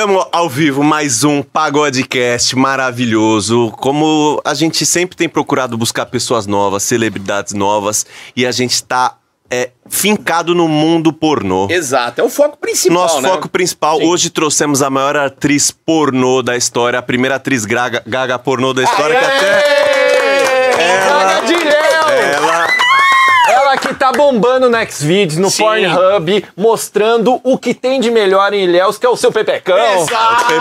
Estamos ao vivo, mais um Pagodecast maravilhoso. Como a gente sempre tem procurado buscar pessoas novas, celebridades novas, e a gente está é, fincado no mundo pornô. Exato, é o foco principal, Nosso né? foco principal, Sim. hoje trouxemos a maior atriz pornô da história, a primeira atriz gaga, gaga pornô da história, que até Gaga ela Ela que tá bombando no Xvideos, no Sim. Pornhub, mostrando o que tem de melhor em Ilhéus, que é o seu Pepecão. o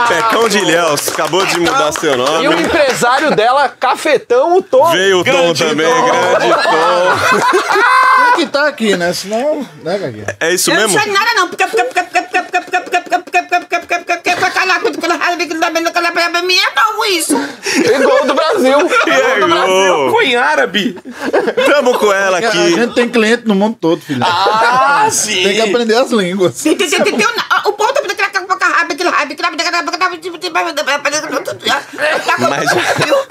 Pepecão de Ilhéus, acabou de mudar seu nome. E o empresário dela, Cafetão, o Tom. Veio o Tom Grande também, Tom. grande Tom. Tem que tá aqui, né? Senão, né, Gaguinha? É isso Eu não mesmo? sei nada não, é novo isso. É gol do Brasil. É gol do Brasil. Foi em árabe. Tamo com ela é, aqui. A gente tem cliente no mundo todo, filho. Ah, sim. Tem que aprender as línguas. O ponto é mas,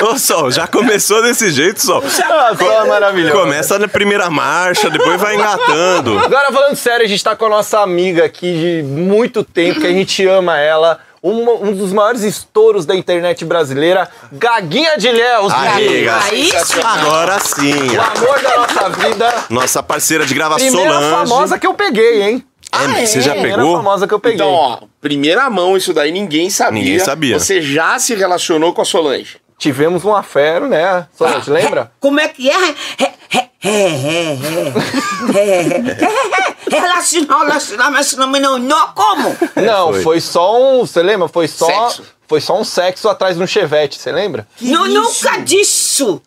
ô Sol, já começou desse jeito, Sol. Ah, maravilhoso. Começa na primeira marcha, depois vai engatando. Agora, falando sério, a gente tá com a nossa amiga aqui de muito tempo, que a gente ama ela um dos maiores estouros da internet brasileira, Gaguinha de. Aí. Aí sim. Agora sim. O amor da nossa vida. Nossa parceira de gravação, Primeira Solange. famosa que eu peguei, hein? É, você já Primeira pegou? famosa que eu peguei. Então, ó, primeira mão isso daí, ninguém sabia. Ninguém sabia. Você já se relacionou com a Solange. Tivemos um afero, né? Solange, lembra? Como é que é? É, é, é, é, é, é, é, Relacionar, relacionar, mas não, não, não, como? Não, foi. foi. só um. Você lembra? Foi só. Sexo. Foi só um sexo atrás de um chevette, você lembra? Não, nunca disso.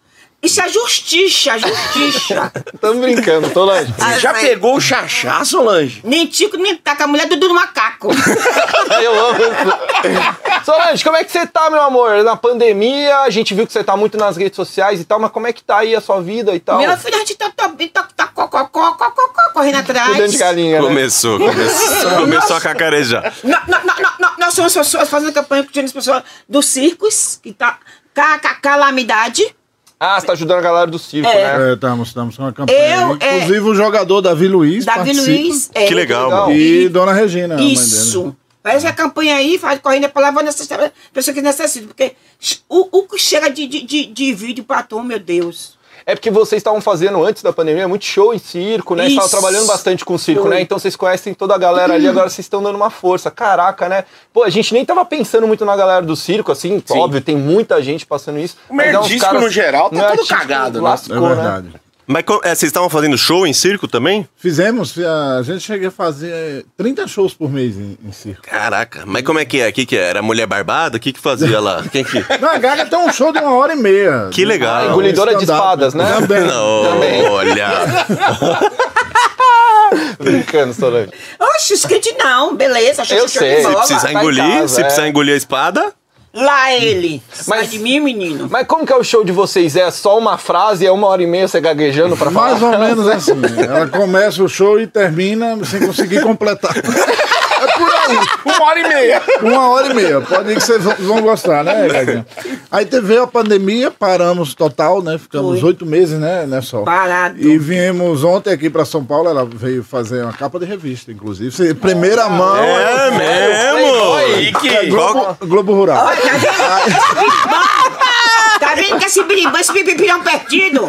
Isso é justiça, justiça. Tamo brincando, Solange. Ah, Já vai. pegou o chachá, Solange? Nem tico, nem taca, a mulher do do macaco. Eu amo isso. Solange, como é que você tá, meu amor? Na pandemia, a gente viu que você tá muito nas redes sociais e tal, mas como é que tá aí a sua vida e tal? Minha filha, a gente tá, tá, tá, tá, co, co, co, co, co, co, correndo atrás. Cuidando de galinha, né? Começou, começou, começou a cacarejar. Nó- nó- nó- Nós somos pessoas fazendo campanha com as pessoas dos circos, que tá ca, ca, calamidade. Ah, você tá ajudando a galera do circo, É. né? É, estamos, estamos com uma campanha. Eu, aí. é- Inclusive o jogador Davi Luiz. Davi participa. Luiz. é, Que legal, mano. E Dona Regina, a mãe dele. Isso. Faz a campanha aí, faz correndo pra levar necessidade, pessoa que necessita. Porque o, o que chega de, de, de, de vídeo pra tu, meu Deus. É porque vocês estavam fazendo antes da pandemia muito show em circo, né? Estavam trabalhando bastante com circo, Foi. né? Então vocês conhecem toda a galera ali, agora vocês estão dando uma força. Caraca, né? Pô, a gente nem tava pensando muito na galera do circo, assim, óbvio, tem muita gente passando isso. O é merdisco, no geral, tá não todo artístico, cagado, né? É lascou, né? Mas é, vocês estavam fazendo show em circo também? Fizemos, a gente cheguei a fazer 30 shows por mês em, em circo. Caraca, mas como é que é? O que, que é? Era mulher barbada? O que, que fazia lá? Quem que. Na Gaga tem um show de uma hora e meia. Que legal. Ah, engolidora de espadas, né? Também. Não, olha. Brincando, Solange. Oxe, skate não, beleza. Eu sei. Se precisar tá engolir, se é. precisar engolir a espada. Lá ele. Mas- Sai de mim, menino. Mas como que é o show de vocês? É só uma frase, é uma hora e meia você gaguejando pra falar? Mais ou menos assim. Ela começa o show e termina sem conseguir completar. É por aí. Uma hora e meia. Uma hora e meia. Pode ir que vocês vão- gostar, né, Gaguinha? Aí teve a pandemia, paramos total, né? Ficamos oito meses, né, né, Sol? Parado. E viemos ontem aqui pra São Paulo, ela veio fazer uma capa de revista, inclusive. Primeira mão. É mesmo? Aí que... Globo, Globo Rural. Olha, tá vendo? Tá vendo que esse biribão, esse bibirão perdido?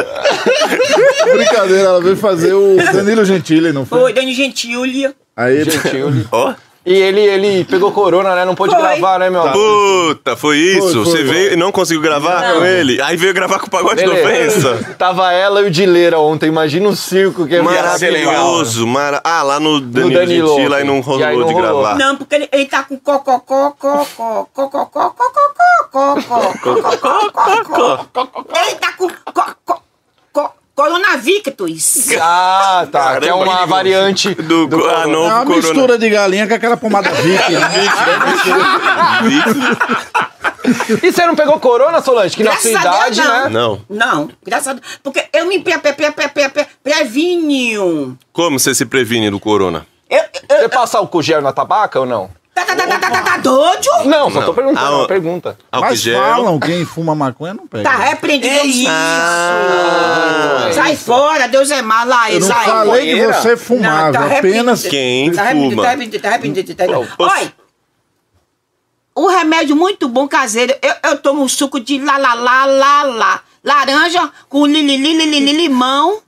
Brincadeira, ela veio fazer o Danilo Gentili, não foi? Foi, Dani Gentili. Aí ele. Gentil. Ó. E ele, ele pegou corona, né? Não pôde Foi. gravar, né, meu amor? Puta, foi isso? Foi, foi, Você foi. veio e não conseguiu gravar com ele? Aí veio gravar com o pagode de Beleza. ofensa. Tava ela e o Dileira ontem. Imagina o circo que legal. Maravilhoso. Mara... Ah, lá no Danilo, Danilo Gentili, aí não ontem. rolou E aí não de rolou. gravar. Não, porque ele, ele tá com cococó, cocó, cococó, cococó, cococó, cococó. Ele tá com co- co- co- coronavictus. Ah, tá. que é uma variante Do, do ah, É novo uma corona. mistura de galinha com aquela pomada Vick, né? E você não pegou corona, Solange? Que na sua Graças a Deus, idade, não. né? Não. Não, graças a Deus. Porque eu me pre, pre, pre, pre, pre, pre, previnho. Como você se previne do corona? Eu, eu, Você passa álcool gel na tabaca ou não? Tá, tá, tá, tá, tá, tá, tá doido? Não, só tô perguntando. Ah, uma pergunta. Mas falam, quem fuma maconha não pega. Tá repreendido isso. Ah. Sai fora, Deus é mal lá. Eu não sai. falei que você fumava, Não, tá apenas. arrependido. Quem Tá arrependido, fuma? tá tá tá. Não, Olha, remédio muito bom caseiro. Eu, eu tomo suco de lá, lá, lá, lá, lá. Laranja com li, li, li, li, li, li, limão,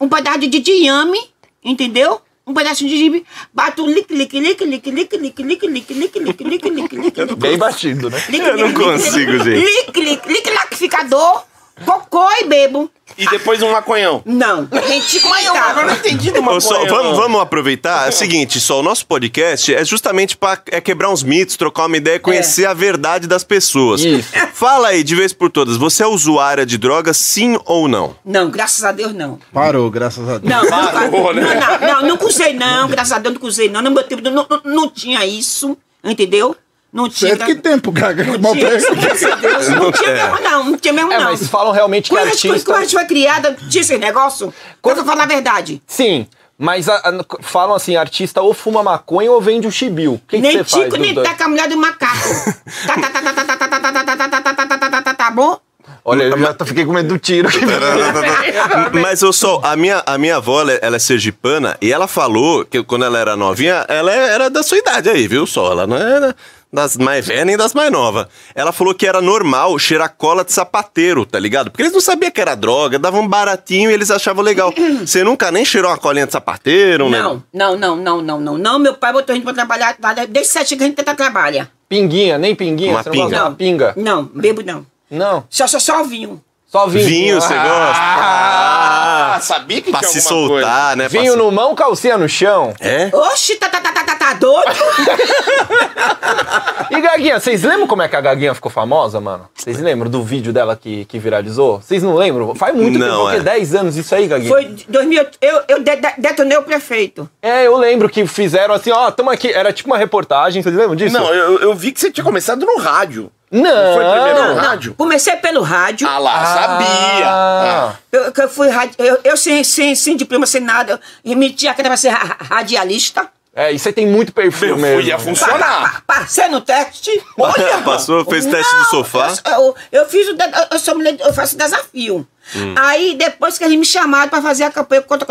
um pedaço de, inhame, entendeu? Um pedaço de gengibre, bato lique, lique, lique, lique, lique, lique, lique, lique, lique, lique, lique, lique, lique. Bem batido, né? Eu não consigo, gente. Lique, lique, lique, liquidificador, cocô e bebo. E depois um maconhão. Não, gente, eu agora não entendi do maconhão. Sol, vamos, vamos aproveitar. É o seguinte, só o nosso podcast é justamente pra é quebrar uns mitos, trocar uma ideia, conhecer a verdade das pessoas. Isso. Fala aí, de vez por todas, você é usuária de drogas, sim ou não? Não, graças a Deus não. Parou, graças a Deus. Não, Parou, não, né? não, não, não usei não, graças a Deus não usei não. No meu tempo não, não, não tinha isso, entendeu? Não tinha. Certo que tempo, Gaga? Não Mal tinha, a Deus, não tinha É. mesmo não, não tinha mesmo É, não. mas falam realmente que Quando a gente- artista... Quando a gente foi criada, tinha esse negócio? Quando eu falar a verdade. Sim, mas a- a- falam assim, artista ou fuma maconha ou vende o chibiu. O que que nem você faz tico, dos nem dois? tá com a mulher do macaco. Tá, tá, tá, tá, tá, tá, tá, tá, tá, tá, tá, tá, tá, tá, tá, tá, tá, tá bom? Olha, eu já fiquei com medo do tiro. Mas eu sou a minha a minha avó, ela, ela é sergipana e ela falou que quando ela era novinha, ela é- era da sua idade aí, viu? Só ela não era das mais velhas nem das mais novas. Ela falou que era normal cheirar cola de sapateiro, tá ligado? Porque eles não sabiam que era droga, davam baratinho e eles achavam legal. Você nunca nem cheirou uma colinha de sapateiro, né? Não, não, não, não, não, não, não. Meu pai botou a gente pra trabalhar, desde sete que a gente tenta trabalha. Pinguinha, nem pinguinha? Uma Você não pinga. uma pinga? Não, bebo não. Não, Só, só, só vinho. só vinho. Vinho, você gosta? Ah, sabia que Pra tinha se alguma coisa. soltar, né? Pra Vinho se- no mão, calcinha no chão. É? Oxi, tá, tá, tá, tá, tá, tá doido? E Gaguinha, vocês lembram como é que a Gaguinha ficou famosa, mano? Vocês lembram do vídeo dela que, que viralizou? Vocês não lembram? Faz muito Não, tempo, é. 10 anos isso aí, Gaguinha. Foi 2008, eu, eu de- de- detonei o prefeito. É, eu lembro que fizeram assim, ó, tamo aqui. Era tipo uma reportagem, vocês lembram disso? Não, eu, eu vi que você tinha começado no rádio. Não. foi primeiro no Não, rádio? Comecei pelo rádio. Ah lá, sabia. Ah. Eu, eu fui radi- eu, eu sem, sem, sem diploma, sem nada, eu metia que era pra ser ra- radialista. É, e você tem muito perfil Eu mesmo. fui, ia funcionar. Pa- Passei no teste. Olha, Passou, fez teste do sofá? Eu, eu, eu fiz o. de- Eu, sou mulher, eu faço desafio. Hum. Aí, depois que eles me chamaram pra fazer a campanha contra,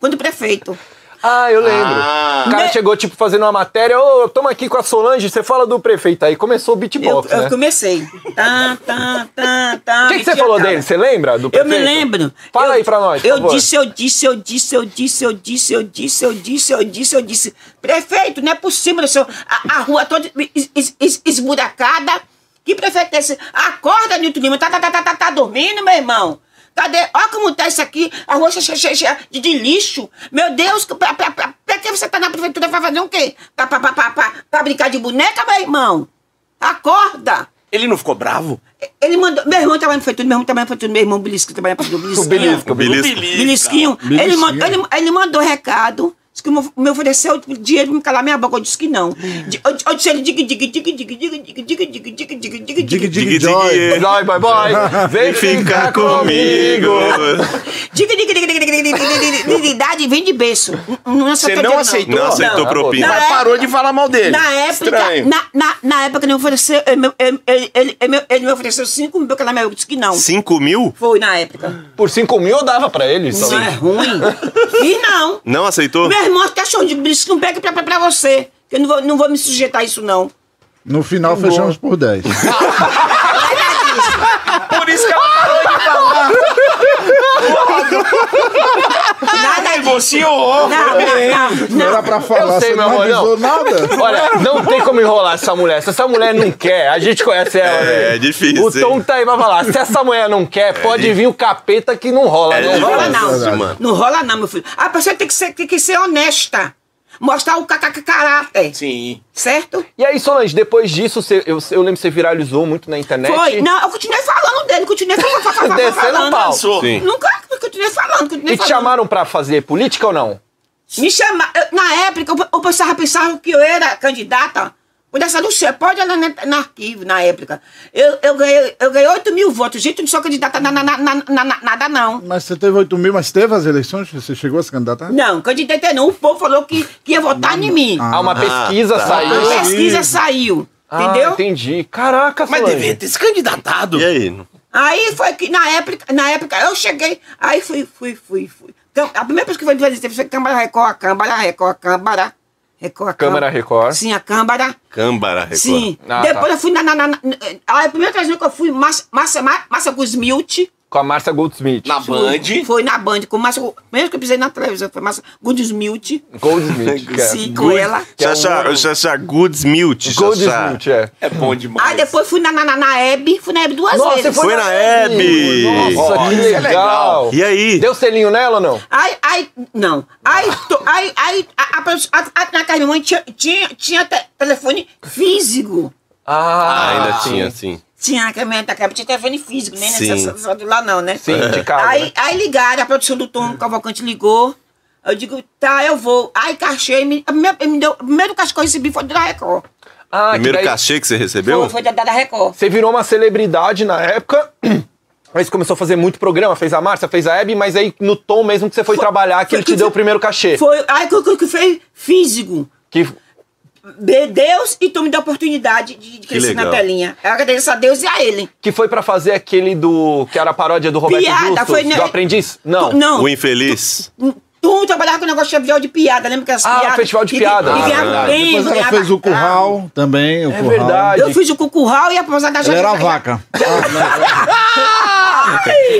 contra o prefeito. Ah, eu lembro. Ah. o cara Ne- chegou, tipo, fazendo uma matéria, ô, tamo aqui com a Solange, você fala do prefeito. Aí começou o Eu, beatbox, eu né? comecei. Tá, tá, tá, tá. O que, que você falou cara. dele? Você lembra do Eu prefeito? me lembro. Fala Eu- aí pra nós, por Eu favor. disse, eu disse, eu disse, eu disse, eu disse, eu disse, eu disse, eu disse, eu disse. Prefeito, não é possível, senhor. A, a rua toda es, es, es, esburacada. Que prefeito é esse? Acorda, Nilton Lima. Tá, tá, tá, tá, tá, tá dormindo, meu irmão? Cadê? Olha como tá isso aqui. A rua cheia, cheia, cheia de, de lixo. Meu Deus, pra, pra, pra, pra que você tá na prefeitura? Vai fazer o quê? Pra, pra, pra, pra, pra, pra brincar de boneca, meu irmão? Acorda. Ele não ficou bravo? Ele mandou. Meu irmão trabalha no prefeitura, meu irmão trabalha no prefeitura, meu irmão Belisco trabalha no prefeitura. O Belisco, o Belisco. Belisquinho. Ele, man- ele, ele mandou recado. Disse que me- ofereceu dinheiro pra me calar minha boca. Eu disse que não. Eu, disse ele diga, diga, diga, diga, diga, diga, diga, diga, diga, diga, diga, Dig, diga, dig, Dig, joy. dig, Boy, boy. Vem Fica comigo. diga, diga, diga, diga, diga, diga, diga, diga, diga, idade e vem de berço. Você não aceitou? Não aceitou propina. Mas parou de falar mal dele. Na época, na, época ele me ofereceu, ele, me- ofereceu 5 mil pra calar minha boca. Eu disse que não. 5 mil? Foi na época. Por 5 mil eu dava pra ele. Não é ruim. E não. Não aceitou? Meu irmão até achou de que não pega pra, pra, pra você. Que eu não vou, não vou me sujeitar a isso, não. No final fechamos por 10. Por isso que ela parou de falar. Nada. Negociou. Não, não, Não não, era não. pra falar, Eu sei, você meu não amor, avisou nada. Olha, não tem como enrolar essa mulher. Se essa mulher não quer, a gente conhece ela. É, né? é difícil, O Tom hein? tá aí pra falar. Se essa mulher não quer, pode vir o capeta que não rola. É não Não rola, não. mano. Não rola, não, meu filho. A pessoa tem que ser, tem que ser honesta. Mostrar o caráter. Sim. Certo? E aí, Solange, depois disso, você- eu, eu lembro que você viralizou muito na internet. Foi. Não, eu continuei falando dele. Continuei falando. Descendo falando. o pau. Passou. Sim. Nunca continuei falando. Continuei E te falando. chamaram pra fazer política ou não? Me chamaram. Na época, eu, eu pensava, pensava que eu era candidata. Por essa do céu, pode olhar no, no arquivo, na época. Eu, eu, ganhei, eu ganhei 8 mil votos. Gente, eu não sou candidata na, na, na, na, na- na- nada, não. Mas você teve 8 mil, mas teve as eleições? Você chegou a se candidatar? Não, candidata não. O povo falou que, que ia votar em mim. Ah, uma pesquisa tá. saiu. A pesquisa saiu. Ah, entendeu? entendi. Caraca, Mas devia ter se candidatado. E aí? Aí foi que na época, na época eu cheguei, aí fui, fui, fui, fui. Então, a primeira coisa que eu fui fazer foi Câmara Record, Câmara Record, Câmara. Record. Câmara Record. Sim, a Câmara. Câmara, Record. Sim. Ah, Depois tá. eu fui na. na, na, na aí a primeira ocasião que eu fui, Márcia, Márcia, Márcia Guzmilt. Com a Márcia Goldsmith. Na Band. Foi na Band, com Márcia. Mesmo que eu pisei na televisão, foi Márcia Guzmilt. Goldsmith. que é- Sim, com ela. que é Xaxá, um- Goodsmith, Xaxá. Goldsmith, é. É bom demais. Aí depois fui na, na, na, na Hebe, fui na Hebe duas Nossa, vezes. você Foi na Hebe. Nossa, Ó, que é legal. legal. E aí? Deu selinho nela ou não? Aí, aí, não. Aí, to- aí, aí, a, a, a, a, na casa da minha mãe tinha, tinha, tinha te- telefone físico. Ah, ainda tinha, sim. Tinha, que a minha casa tinha telefone físico, nem Sim. nessa lá não, né? Sim, de casa. Aí, né? aí ligaram, a produção do Tom Cavalcante ligou. Eu digo, tá, eu vou. Aí cachê, me, me, me deu, o primeiro cachê que eu recebi foi da Record. Ah, que Primeiro daí cachê que você recebeu? Foi, foi da, da Record. Você virou uma celebridade na época. Aí você começou a fazer muito programa, fez a Márcia, fez a Hebe, mas aí no tom mesmo que você foi, trabalhar, que foi ele te que deu foi- o primeiro cachê. Foi, aí que, que, que fez físico. Que, De Deus e tu me deu a oportunidade de, de crescer na telinha. Eu agradeço a Deus e a ele. que foi pra fazer aquele do. que era a paródia do Roberto Piada, Justus, foi, né? do Aprendiz? Não. Tu- não. O infeliz. Tu trabalhava com o negócio de festival de piada, lembra que as Ah, piadas? festival de E- piada. E, Ah, ganhava verdade. prêmio, Depois ela fez o curral também, o É curral. verdade. Eu fiz o cu- curral e a pousada já era a vaca.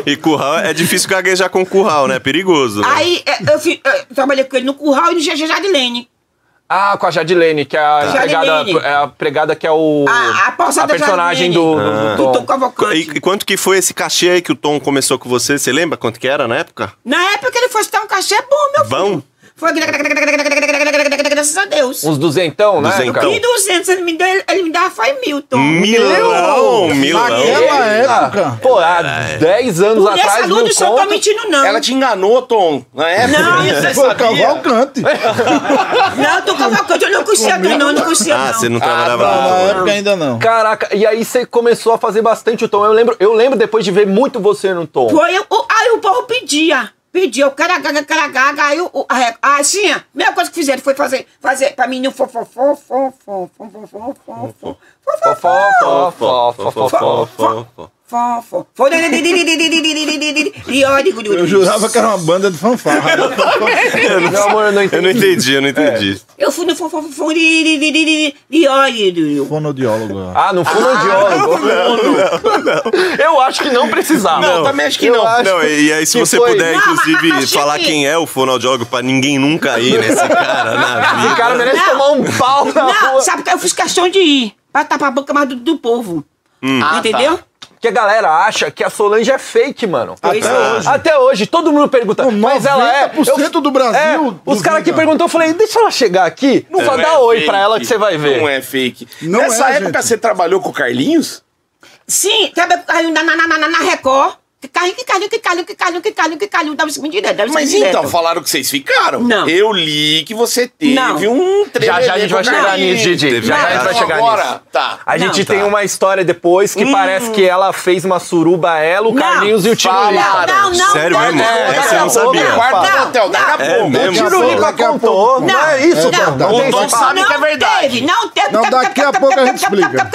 E curral, é difícil gaguejar com curral, né? Perigoso. né? Aí é, eu, eu trabalhei com ele no curral e no GG Jadilene. Ah, com a Jadilene, que é a, pregada, é a pregada que é o. A- a pousada personagem do, do, Do Tom. Cavalcante. E, e quanto que foi esse cachê aí que o Tom começou com você? Você lembra quanto que era na época? Na época ele fosse dar um cachê bom, meu filho. Foi graças a Deus. Uns duzentão, né? Duzentão. E 200 ele me deu, ele me dava foi mil, Tom. Milão! Milão! Naquela época. Pô, há 10 anos Por essa atrás, mil do senhor conto. tô mentindo, não. Ela te enganou, Tom. Na época. Não, Você Foi? Cavalcante. Não, tô cavalcante, eu não conhecia não, eu não conhecia Ah, não. você não trabalhava Não, lá. na época ainda não. Caraca, e aí você começou a fazer bastante o Tom. Eu lembro, eu lembro depois de ver muito você no Tom. Foi, eu- o- aí o povo pedia. Pedia, o cara gaga, cara gaga, aí o. o- a- a- assim, a mesma coisa que fizeram foi fazer, fazer pra mim no fofofó, fofó, fofó, fofó, fofó, Fó, fó, fó, fó, fó, e olha, Eu jurava que era uma banda de fanfarra. Meu amor, eu não Eu entendi. não entendi, eu não entendi. eu fui no fofó, e olha, Fonodiólogo. Ah, não fonoaudiólogo. Eu acho que não precisava. Não, também acho que Eu não. acho Não, e aí se você foi- puder, Não, inclusive, falar quem é o fonoaudiólogo pra ninguém nunca ir nesse cara na vida. O cara merece Não. tomar um pau na Não, rua. sabe que eu fiz questão de ir, pra tapar a boca mais do, do povo. Ah, Entendeu? Que a galera acha que a Solange é fake, mano. Até é. hoje. Até hoje, todo mundo pergunta. Não, mas ela é. 90% do Brasil É, os caras que perguntou, eu falei, deixa ela chegar aqui. Não, só Não dá é oi fake. pra ela que você vai ver. Não é fake. Não Nessa é, época gente. você trabalhou com o Carlinhos? Sim, na, na, na, na Record. Que Carlinho, que Carlinho, que Carlinho, que Carlinho, que Carlinho, que Carlinho, dava seguinte direto, dava Mas então, falaram que vocês ficaram. Não. Eu li que você teve Não. um Já já a gente vai chegar nisso, Didi. Já já a gente um vai Então chegar agora, nisso. Tá. A gente Não, tem tá. uma história depois que parece que ela fez uma suruba, ela, o Não. Carlinhos e o Tiro Falaram. Não, não, Sério não, mesmo? não, Essa não, eu não não, sabia. Quarto Não, do hotel, daqui a não. pouco. É? O Tirolipa Daqui a contou. pouco- Não é isso, É pô. verdade. Não tem O Tom esse sabe que é verdade. Teve, não teve. Não, daqui a pouco a gente explica.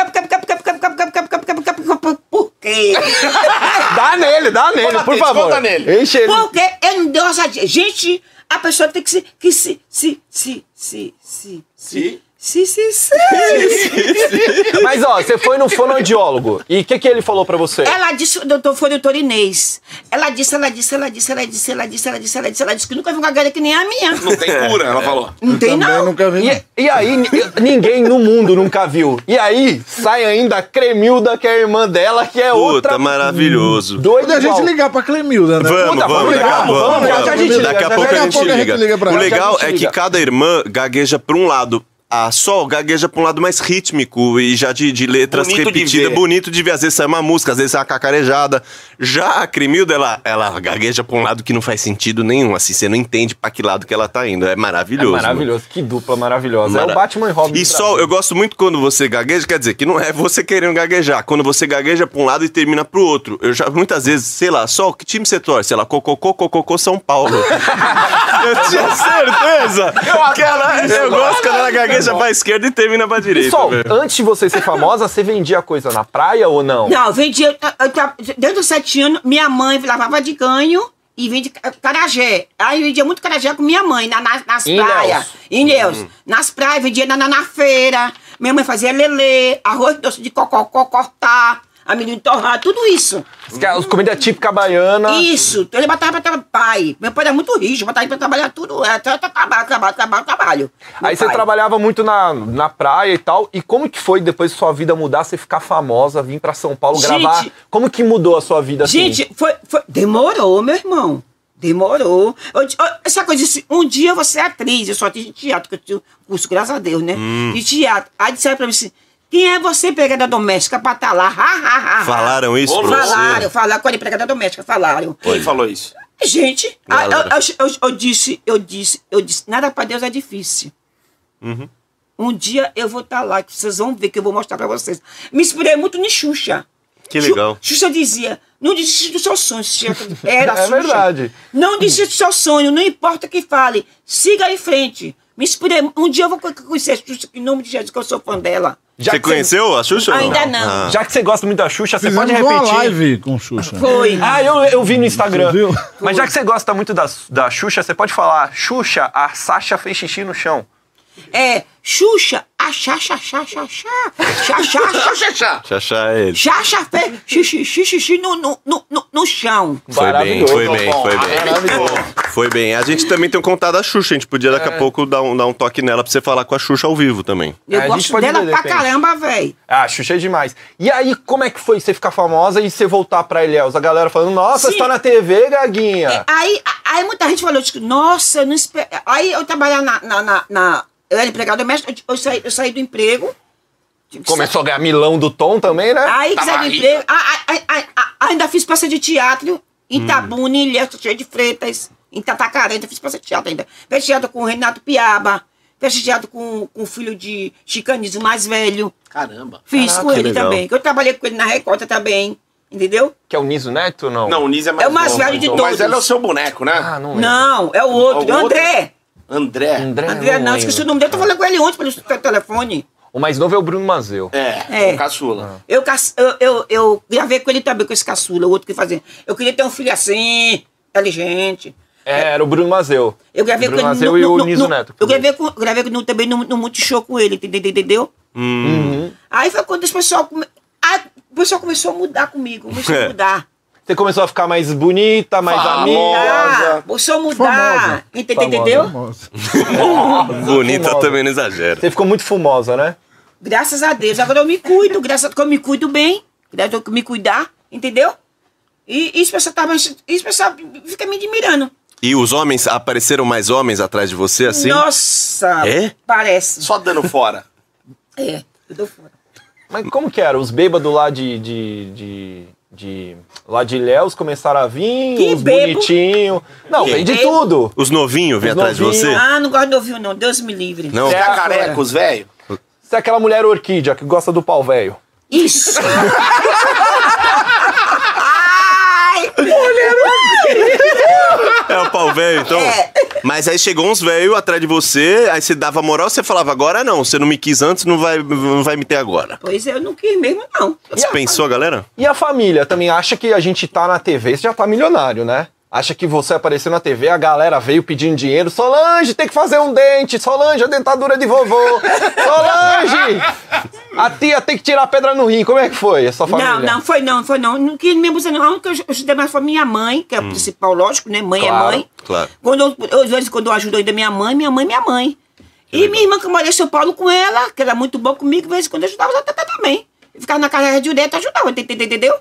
Por quê? Dá nele, dá nele, por favor. nele. Enche ele. Porque ele não deu ousadia. Gente, a pessoa tem que se. Que se. Se. Se. Se. Se. Se? Se. Se. Se. Mas ó, você foi no fonoaudiólogo. E o que, que ele falou pra você? Ela disse, doutor, foi o doutor Inês. Ela disse, ela disse, ela disse, ela disse, ela disse, ela disse, ela disse, ela disse que nunca viu uma galera que nem a minha. Não tem cura, ela falou. Não tem, não. nunca vi. E, e aí, ni- ninguém no mundo nunca viu. E aí, sai ainda a Cremilda, que é a irmã dela, que é outra. Puta, maravilhoso. Doida Quando a gente ligar pra Clemilda, né? Vamos, Puta, vamos, vamos daqui a ligar, pouco. vamos, gente liga, Daqui a pouco a gente liga. O legal é que cada irmã gagueja pra um lado. A Sol gagueja pra um lado mais rítmico e já de, de letras Bonito de repetidas. ver. bonito de ver. Às vezes sai uma música, às vezes sai uma cacarejada. Já a Cremilda, ela, ela gagueja pra um lado que não faz sentido nenhum. Assim, você não entende pra que lado que ela tá indo. É É maravilhoso. maravilhoso, que dupla maravilhosa. É Mara- o Batman e Robin. E Brasil. eu gosto muito quando você gagueja, quer dizer, que não é você querendo gaguejar. Quando você gagueja pra um lado e termina pro outro. Eu já, muitas vezes, sei lá, só que time você torce? Sei lá, Cococô, Cococô, São Paulo. eu tinha certeza que ela, eu gosto quando ela gagueja pra esquerda e termina pra direita. Sol, velho. antes de você ser famosa, você vendia coisa na praia ou não? Não, vendia. eu- eu- Desde os sete anos, minha mãe lavava de ganho e vende ca- carajé. Aí vendia muito carajé com minha mãe, na, na- nas Em praias. Em Ilhéus. Nas praias, vendia na, na, na feira. Minha mãe fazia lelê, arroz doce de cocó, cortar, amendoim torrado, tudo isso. É As comidas típicas baiana. Isso, então ele botava pra trabalhar. Pai, meu pai era muito rígido, botava pra trabalhar tudo. É, tra- trabalho, trabalho, trabalho, trabalho. Aí você trabalhava muito na, na praia e tal. E como que foi depois de sua vida mudar, você ficar famosa, vir pra São Paulo Gente- gravar? Como que mudou a sua vida assim? Gente, foi, foi- Demorou, meu irmão. Demorou. Eu, eu, essa coisa assim, um dia vou ser atriz, eu só atriz de teatro, que eu tinha curso, graças a Deus, né? De teatro. Aí disseram pra mim assim: quem é você, pegada doméstica, pra estar lá? Ha, ha, ha, ha. Falaram isso Ô, pra Falaram, você? falaram, quando empregada doméstica, falaram. Quem falou isso? Gente, a- eu, eu, eu- eu disse, eu disse, eu disse, nada pra Deus é difícil. Um dia eu vou estar lá, que vocês vão ver que eu vou mostrar pra vocês. Me inspirei muito em Xuxa. Que legal. Xuxa dizia, não desista do seu sonho. Xuxa. Era É Xuxa. verdade. Não desista do seu sonho, não importa o que fale. Siga em frente. Me inspirei. Um dia eu vou conhecer a Xuxa, em nome de Jesus, que eu sou fã dela. Já Você conheceu a Xuxa? Ainda não. Ah. Já que você gosta muito da Xuxa, você pode uma repetir. live com Xuxa. Foi. Ah, eu, eu vi no Instagram. Viu? Mas já que você gosta muito da, da Xuxa, você pode falar: Xuxa, a Sasha fez xixi no chão. É, Xuxa, a chá, chá, chá, chá, chá. Chá, chá, chá, chá. Xaxá. Xaxá é ele. Chacha fez xixi, xixi, xixi no, no, no, no, no chão. Foi bem, Maravilhoso, foi bem, bom. foi bem. Maravilhoso. Foi bem. A gente também tem um contato da Xuxa. A gente podia daqui a pouco dar um, dar um toque nela pra você falar com a Xuxa ao vivo também. Eu É, a gente gosto pode dela pra caramba, velho. Ah, Xuxa é demais. E aí, como é que foi você ficar famosa e você voltar pra Ilhéus? A galera falando, nossa, Sim. você tá na TV, Gaguinha. É, aí, a- aí muita gente falou, tipo, nossa, eu não espero. Aí eu trabalhava na, na, na- eu era empregado doméstico, eu, eu, saí, eu saí do emprego. Começou a ganhar milão do Tom também, né? Aí que Tava saí do emprego. ah, ah, ah, ainda fiz peça de teatro em Itabuna, em Ilhéus, cheio de Freitas, em Tatacaré, ainda fiz peça de teatro ainda. Teatro com o Renato Piaba, fiz teatro com, com o filho de Chicanismo mais velho. Caramba. Fiz Caraca, com ele legal. também. Eu trabalhei com ele na Recorda também. Entendeu? Que é o Niso Neto ou não? Não, o Nis é mais É o mais novo, velho de então. todos. Mas ela é o seu boneco, né? Ah, não lembro. Não, é o outro, O outro? André. André. André, André, não, lembro. esqueci o nome dele. Eu tô falando com ele ontem pelo te- telefone. O mais novo é o Bruno Mazeu. É, É. o caçula. Eu, cas- eu, eu, eu gravei com ele também, com esse caçula, o outro que fazia. Eu queria ter um filho assim, inteligente. É, era o Bruno Mazeu. Eu gravei Bruno com ele. Mazeu no- e no- o Niso no- Neto. Eu gravei, com, gravei no, também no, no Multishow com ele, entendeu? entendeu? Uhum. Aí foi quando os pessoal, come- aí o pessoal começou a mudar comigo, começou É. a mudar. Você começou a ficar mais bonita, mais Famosa. amiga. Começou a mudar. Famosa. Entendeu? Bonita também não exagera. Você ficou muito fumosa, né? Graças a Deus. Agora eu me cuido, graças a Deus que eu me cuido bem. Graças a Deus me cuidar, entendeu? E, os pessoal tava, e os pessoal fica me admirando. E os homens, apareceram mais homens atrás de você, assim? Nossa! É? Parece. Só dando fora. É, eu dou fora. Mas como que era? Os bêbados lá de. de, de, de- lá de Ilhéus começaram a vir, Que os bebo? bonitinhos. Não, Que vem de bebo? tudo. Os novinhos vêm atrás de você? Ah, não gosto de ouvir, não. Deus me livre. Não? É, Fica agora. careca, os velho. Você é aquela mulher orquídea que gosta do pau velho. Isso! É o pau velho, então? É. Mas aí chegou uns velhos atrás de você, aí você dava moral, você falava, agora não, você não me quis antes, não vai, não vai me ter agora. Pois é, eu não quis mesmo, não. Você pensou, galera? E a família também acha que a gente tá na TV, você já tá milionário, né? Acha que você apareceu na TV, a galera veio pedindo dinheiro. Solange, tem que fazer um dente. Solange, a dentadura de vovô. Solange! A tia tem que tirar a pedra no rim. Como é que foi a sua família? Não, não, foi não, foi não. Não quis me abusar, não. Que eu ajudei mais foi minha mãe, que é o principal, lógico, né? Mãe Claro, é mãe. claro. Quando eu, às vezes, quando eu ajudo ainda minha mãe, minha mãe é minha mãe. E minha irmã, que eu morei em São Paulo com ela, que era muito boa comigo, de vez em quando eu ajudava ela também. Eu ficava na casa direto, ajudava, ent- ent- entendeu?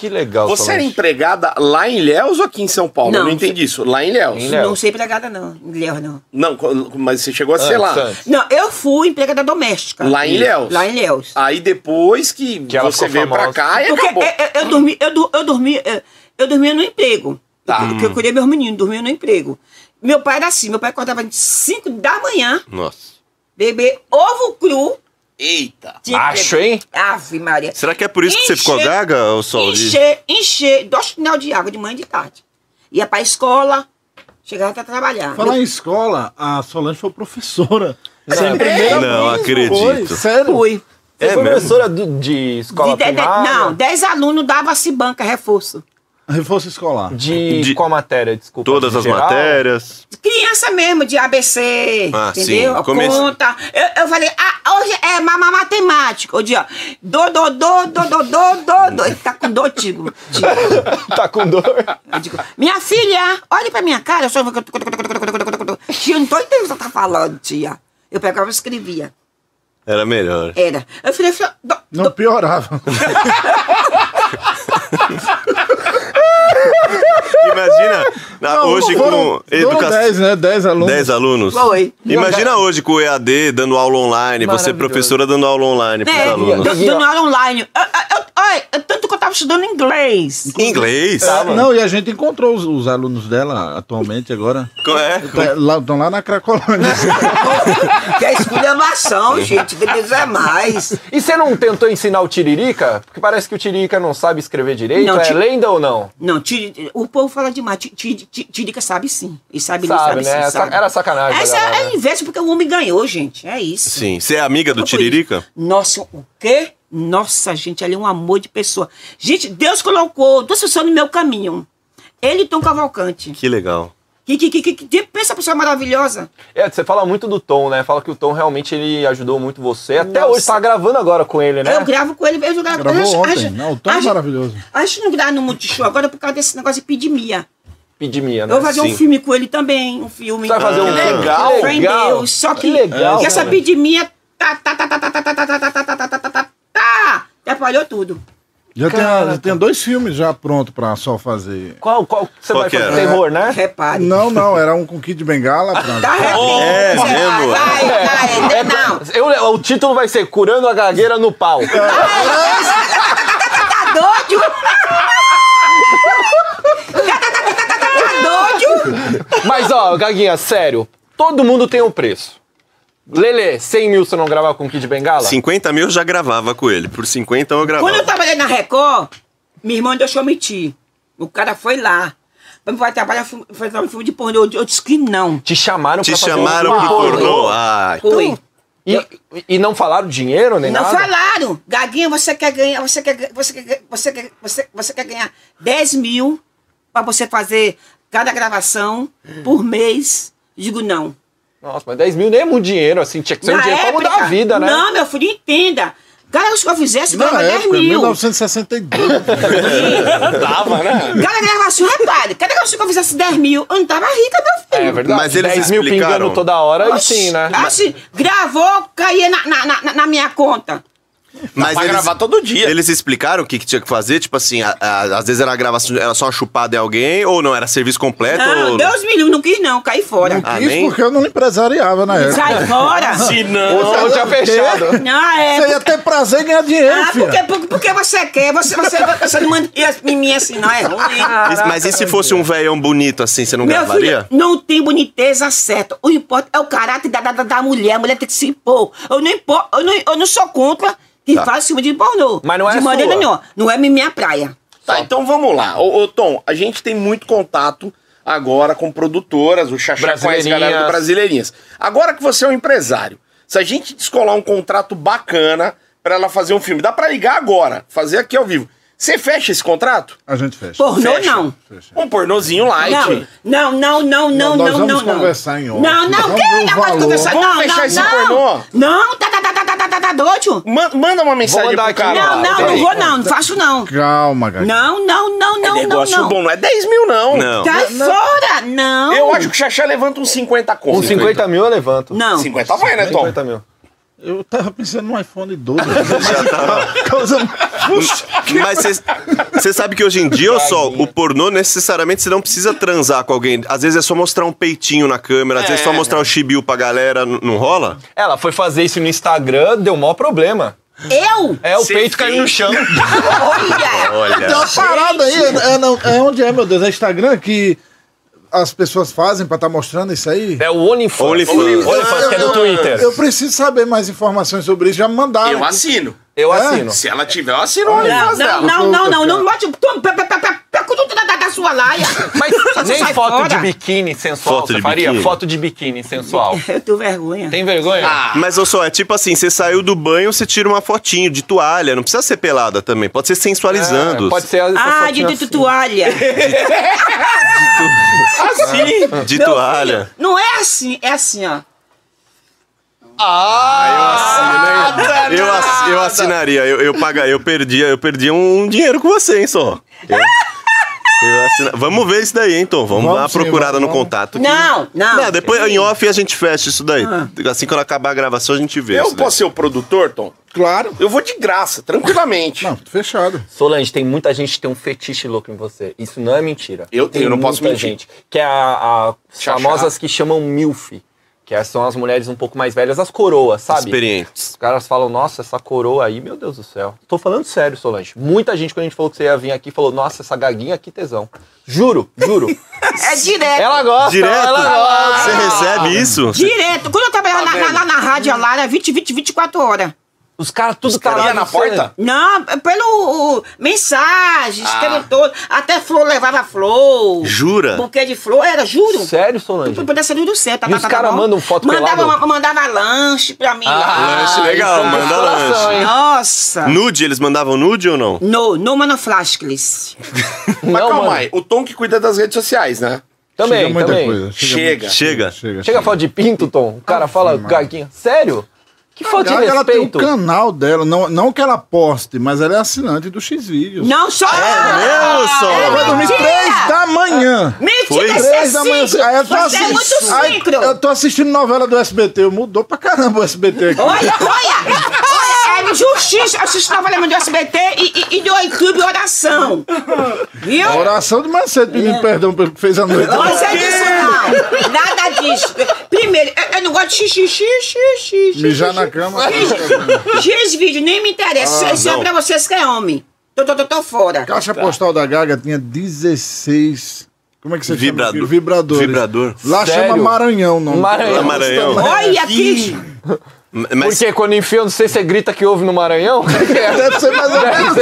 Que legal, Você era empregada lá em Ilhéus ou aqui em São Paulo? Eu Não. não entendi isso. Lá em Ilhéus. Em Ilhéus. Não sei empregada, não. Ilhéus, não. Não, co- mas você chegou a ser lá. antes. Não, eu fui empregada doméstica. Lá em Ilhéus. Lá em Ilhéus. Aí depois que, Que você veio pra famosa. cá e Porque acabou. eu, eu, eu dormi, eu, eu dormi, eu, eu dormia no emprego. Tá. Porque eu cuidei meus meninos, dormia no emprego. Meu pai era assim, meu pai acordava às 5 da manhã, Nossa. beber ovo cru. Eita. Macho, hein? Ave Maria. Será que é por isso que você ficou Encher- gaga, ô Sol? Encher, encher, dois chinel de água de manhã e de tarde. Ia pra escola, chegava até trabalhar. Falar Meu- em escola, a Solange foi professora. Isso é primeira Não vez, acredito. Foi, sério? Fui. Você É foi mesmo? professora do- de escola De- de- de- primária? não, 10 alunos dava-se banca, reforço. Reforço escolar. De, De- qual matéria? Desculpa. Todas de as geral? matérias. Criança mesmo, de ABC, Ah, entendeu? sim. Come- Conta. Eu, eu falei, ah, hoje é mama matemática. O dia, do, do, do, do, do, do, do, do. Ele tá com dor, Tigo. Tigo. Tá com dor. Eu digo, minha filha, olhe pra minha cara. Eu só... Tia, eu não tô entendendo o que você tá falando, tia. Eu pegava e escrevia. Era melhor. Era. Eu falei, filha, do, Não do, piorava. Imagina. Não, hoje foram- com educação. 10, né? 10 alunos. 10 alunos. Foi. Imagina hoje com o EAD dando aula online, você professora dando aula online pros É, alunos. do- dando aula online. Eu- tanto que eu tava estudando inglês. Inglês? Mano. Não, e a gente encontrou os, os alunos dela atualmente agora. É. Tá- lá- Estão lá na Cracolândia. Que é esculhambação, gente. Que Deus é mais. E você não tentou ensinar o Tiririca? Porque parece que o Tiririca não sabe escrever direito. Não, é lenda ou não? Não, Tiri- o povo fala demais. Ti- ti- ti- Tirica sabe sim. E sabe, Sabe, sabe né? sim. Sabe. Era sacanagem Essa galera, é né? inveja porque o homem ganhou, gente. É isso. Sim. Você é amiga do foi Tiririca? Nossa, o quê? Nossa, gente, ali é um amor de pessoa. Gente, Deus colocou duas pessoas no meu caminho. Ele e Tom Cavalcante. Que legal. Que, que, que, que, que pensa pessoa maravilhosa. É, você fala muito do Tom, né? Fala que o Tom realmente ele ajudou muito você. Até Nossa. hoje tá gravando agora com ele, né? Eu gravo com ele, eu gravo Gravou a gente- a ontem. gente- Não, o Tom é maravilhoso. A gente não grava no Multishow agora por causa desse negócio de epidemia. Pedimia, né? Eu vou fazer Sim. um filme com ele também, um filme. Você vai fazer um Que legal, em legal. Deus. Só que, Que legal, que essa epidemia tá, tá, tá, tá, tá, tá, tá, tá, tá, tá, tá, tá, tá, tá, tá, tá, atrapalhou tudo. Já tem, Caraca. já tem dois filmes já prontos pra só fazer. Qual, qual você Qual vai fazer? era? Terror, né? Repare. Não, não, era um com Kid Bengala. Pra... Tá É repetindo. mesmo? Vai, vai, não. Eu, o título vai ser Curando a Gagueira no Pau. Tá? Tá doido? Mas, ó, Gaguinha, sério. Todo mundo tem um preço. Lele, 100 mil você não gravar com Kid Bengala? 50 mil eu já gravava com ele. Por 50 eu gravava. Quando eu trabalhei na Record, minha irmã deixou eu mentir. O cara foi lá. Pra me vai trabalhar, fazer um filme de pornô. Eu disse que não. Te chamaram Te pra fazer chamaram um pro pornô? Ah, Fui. E, e não falaram dinheiro nem Não nada? falaram. Gaguinha, você quer ganhar, você quer, você quer, você quer, você, você quer ganhar 10 mil pra você fazer cada gravação por mês. Digo, não. Nossa, mas 10 mil nem é muito dinheiro, assim. Tinha que ser um dinheiro pra mudar a época, vida, né? Não, meu filho, entenda. Cada vez que eu fizesse, Na ganhava 10 época, mil. 1962. Tava, né? Cada gravação, repare, cada gravação que eu fizesse 10 mil, eu não tava rica, meu filho. É verdade. Mas eles 10 mil explicaram. pingando toda hora, e Oxi, sim, né? Assim, gravou, caía na, na, na, na minha conta. Mas Pra eles, gravar todo dia. eles explicaram o que, que tinha que fazer? Tipo assim, a- a- às vezes era a gravação, era só uma chupada em alguém, ou não, era serviço completo? Não, ou... Deus me livre, não quis não, caí fora. Ah, Isso nem? porque eu não empresariava na época. Sai fora. Se não. som tinha fechado. Não, é. Você ia ter prazer em ganhar dinheiro, Ah, porque, porque, porque você quer, você, você, você não manda em mim assim, não, é ruim. Isso- Mas e se fosse um velhão bonito assim, você não Meu gravaria? filho, não tem boniteza certa. O importa é o caráter da, da, da mulher. A mulher tem que se impor. Eu não, impor, eu não, eu não sou contra quem Tá. faz filme de pornô. Mas não é De maneira nenhuma. Não é minha praia. Tá, então vamos lá. Ô, ô, Tom, a gente tem muito contato agora com produtoras, o Xaxá com a galera do Brasileirinhas. Brasileirinhas. Agora que você é um empresário, se a gente descolar um contrato bacana pra ela fazer um filme, dá pra ligar agora, fazer aqui ao vivo. Você fecha esse contrato? A gente fecha. Pornô, Fecha. não. Um pornozinho light. Não, não, não, não, não, Nós não, vamos não. conversar em off. Não, não, Vamos ver o negócio de valor. conversar? Vamos não, fechar não, esse não. pornô? Não, tá, tá, tá, tá, tá, tá, tá, tá doido. Ma- manda uma mensagem mandar pro aqui. cara. Não, não, peraí. não vou não, não faço não. Calma, Gaguinha. Não, não, não, É não, não, negócio não. bom, não é 10 mil, não. Não. Tá fora, não. Eu acho que o Xaxá levanta uns 50 conto. Uns 50 mil eu levanto. Não. 50 vai, né, Tom? 50 mil. Eu tava pensando no iPhone 12. Coisa... Mas você sabe que hoje em dia, ô Sol, o pornô necessariamente você não precisa transar com alguém. Às vezes é só mostrar um peitinho na câmera, às vezes é só mostrar um chibiu pra galera, não rola? Ela foi fazer isso no Instagram, deu maior problema. Eu? É, o Cê peito caiu no fez. chão. Olha. Tem uma parada aí. É, não, é onde é, meu Deus? É Instagram que as pessoas fazem pra estar mostrando isso aí? É o OnlyFans. OnlyFans. OnlyFans, que é do Eu- Twitter. Eu preciso saber mais informações sobre isso. Já me mandaram. Eu assino. Eu É? assino. Se ela tiver, eu assino o Não, OnlyFans não, não, não, não, não bote. Da, da, da sua laia. Mas nem foto fora. de biquíni sensual Foto você de faria? biquíni? Foto de biquíni sensual. Eu tenho vergonha. Tem vergonha? Mas olha só, é tipo assim, você saiu do banho, você tira uma fotinho de toalha, não precisa ser pelada também, pode ser sensualizando. É, pode ser essa Ah, de, de, assim. toalha. Assim. De Meu toalha. filho, não é assim, é assim, ó. Eu, ass- eu assinaria, eu, eu paga, eu perdia, eu perdia um dinheiro com você, hein, só. Eu, eu assina- Vamos ver isso daí, hein, Tom. Vamos, Vamos dar uma sim, procurada vamos, no vamos. contato. que- Não, não. Não, depois em off a gente fecha isso daí. Assim quando acabar a gravação a gente vê. Eu isso daí. posso ser o produtor, Tom? Claro. Eu vou de graça, tranquilamente. Não, fechado. Solange, tem muita gente que tem um fetiche louco em você. Isso não é mentira. Eu tenho, eu não posso muita mentir. gente. Que é a, as Chachá. famosas que chamam MILF. Que são as mulheres um pouco mais velhas, as coroas, sabe? Experientes. Os caras falam, nossa, essa coroa aí, meu Deus do céu. Tô falando sério, Solange. Muita gente, quando a gente falou que você ia vir aqui, falou, nossa, essa gaguinha aqui tesão. Juro, juro. É direto. ela gosta, Direto? ela gosta. Você recebe isso? Direto. Quando eu trabalhava Tá na- lá na rádio, lá era 20, 20, 24 horas. Os caras tudo iam na você. porta? Não, pelo o, mensagens, Ah. aquele todo. Até flor levava flor. Jura? Buquê de flor, era, juro. Sério, Solange? Podia ser tudo certo. E os caras mandam foto mandava, pelado? mandava lanche pra mim lá. lanche legal, então manda lanche. hein? Nossa. Nude, eles mandavam nude ou não? No, no monoflascles. Mas Não, calma mano. aí, o Tom que cuida das redes sociais, né? Também, Chega também. coisa. Chega. Chega. Chega. Chega a foto de pinto, Tom. O cara fala gaguinha. Sério? Que falta de ela tem o respeito. canal dela, não, não que ela poste, mas ela é assinante do X-Vídeos. Não só. Mesmo, Sol? Ela vai dormir três da manhã. Mentira, Foi? é Três da manhã. Aí eu tô Você é muito assistindo- aí. Eu tô assistindo novela do SBT. Mudou pra caramba o SBT aqui. Olha, olha, é justiça. Assisto novela do SBT e, e, e do YouTube oração. Viu? A oração de mais cedo pedindo perdão pelo que fez a noite. Sei disso, não. Nada disso. Primeiro, eu, eu não gosto de xixi, xixi, xixi. Mijar na cama. X vídeo, nem me interessa. Ah, Isso é não. pra vocês que é homem. Tô, tô, tô, tô fora. A caixa postal da Gaga tinha 16. Como é que você Vibrador- chama? Vibradores. vibrador. Lá Sério? chama Maranhão, não. Maranhão. Maranhão. Olha aqui. Mas Porque quando enfia, não sei se você grita que ouve no Maranhão. Deve ser mais ou menos.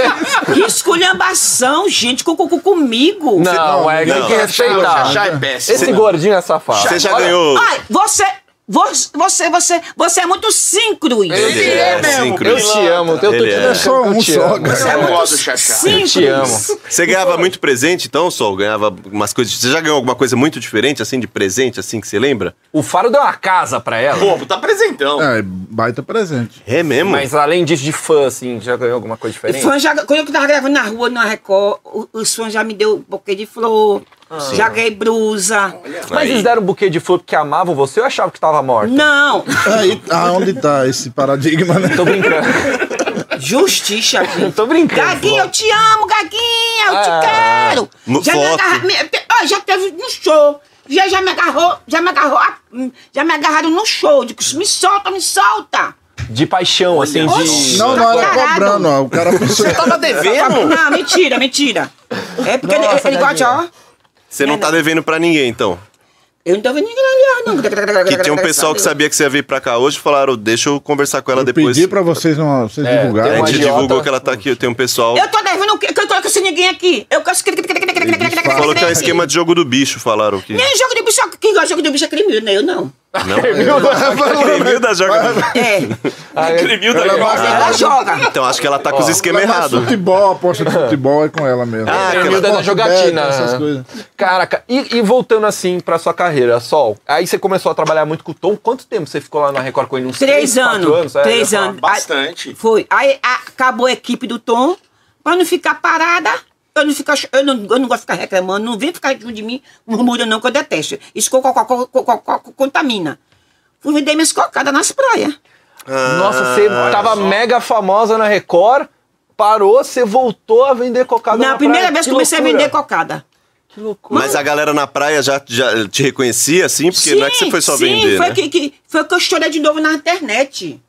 Que esculhambação, gente, com, com, com- comigo. Não, é, tem Não. que respeitar. É péssimo. Esse gordinho é safado. você já Olha, ganhou. Ai, você, você, você, você, você é muito síncro. Ele é é mesmo. síncro. Eu te amo. Eu tô te é. deixando eu um te só, amo. gosto do Xaxá. Eu te amo. Você ganhava muito presente, então, Sol? Ganhava umas coisas. Você já ganhou alguma coisa muito diferente, assim, de presente, assim, que você lembra? O Faro deu uma casa pra ela. Pô, tá presentão. É, baita presente. É mesmo? Mas além disso, de fã, assim, já ganhou alguma coisa diferente? Fã já, quando eu tava gravando na rua, na Record, o- os fãs já me deu um buquê de flor, já ganhei brusa. Mas eles deram um buquê de flor porque amavam você ou achavam que tava morta? Não, Aí, aonde tá esse paradigma, né? Tô brincando. justiça, gente. Tô brincando. Gaguinha, eu te amo, Gaguinha, eu Ah. te quero. Mo- Já me agarra, me, já teve no show. Já, já me agarrou, já me agarrou, ah, já me agarraram no show. Digo, me solta, me solta. De paixão, assim, de. Não, não era Caralho. cobrando, ó. O cara pensou. Tava devendo? Não, mentira, mentira. É porque ele, Nossa, ele gosta, ó. Você não tá devendo pra ninguém, então. Eu não tô vendo ninguém ali, não. Que tinha um pessoal que sabia que você ia vir pra cá hoje e falaram, deixa eu conversar com ela Eu depois. pedi pra vocês, não, vocês É, divulgarem. A gente idiota. divulgou que ela tá aqui, tem um pessoal. Eu tô devendo o quê? Que eu tô sem ninguém aqui. Eu quero. Falou que é um esquema de jogo do bicho, falaram que. Nem jogo de bicho. Quem gosta de jogo de bicho é crime, né? Eu não. Não? Cremil da joga. É, Cremil da Ela Gaga. ela joga. Então acho que ela tá com os esquemas Ela errados. Futebol, aposta de futebol é com ela mesmo. Ah, Cremil aquela- da Sport jogatina. essas coisas. Caraca, e, e voltando assim pra sua carreira, Sol, aí você começou a trabalhar muito com o Tom. Quanto tempo você ficou lá na Record com ele? Uns Três quatro anos. É, Três falar. anos. Bastante. Foi. Aí a- acabou a equipe do Tom. Pra não ficar parada. Eu não, ficar, eu, não, eu não gosto de ficar reclamando. Não vem ficar junto de mim murmura, não, que eu detesto. Isso co- co- co- co- co- co- contamina. Fui vender minhas cocadas nas praias. Nossa, você tava mega famosa na Record, parou, você voltou a vender cocada Na na primeira praia. vez Que comecei loucura. a vender cocada. Que loucura. Mas a galera na praia já, já te reconhecia, assim? Porque não é que você foi só sim, vender, foi né? que, que, foi que eu chorei de novo na internet.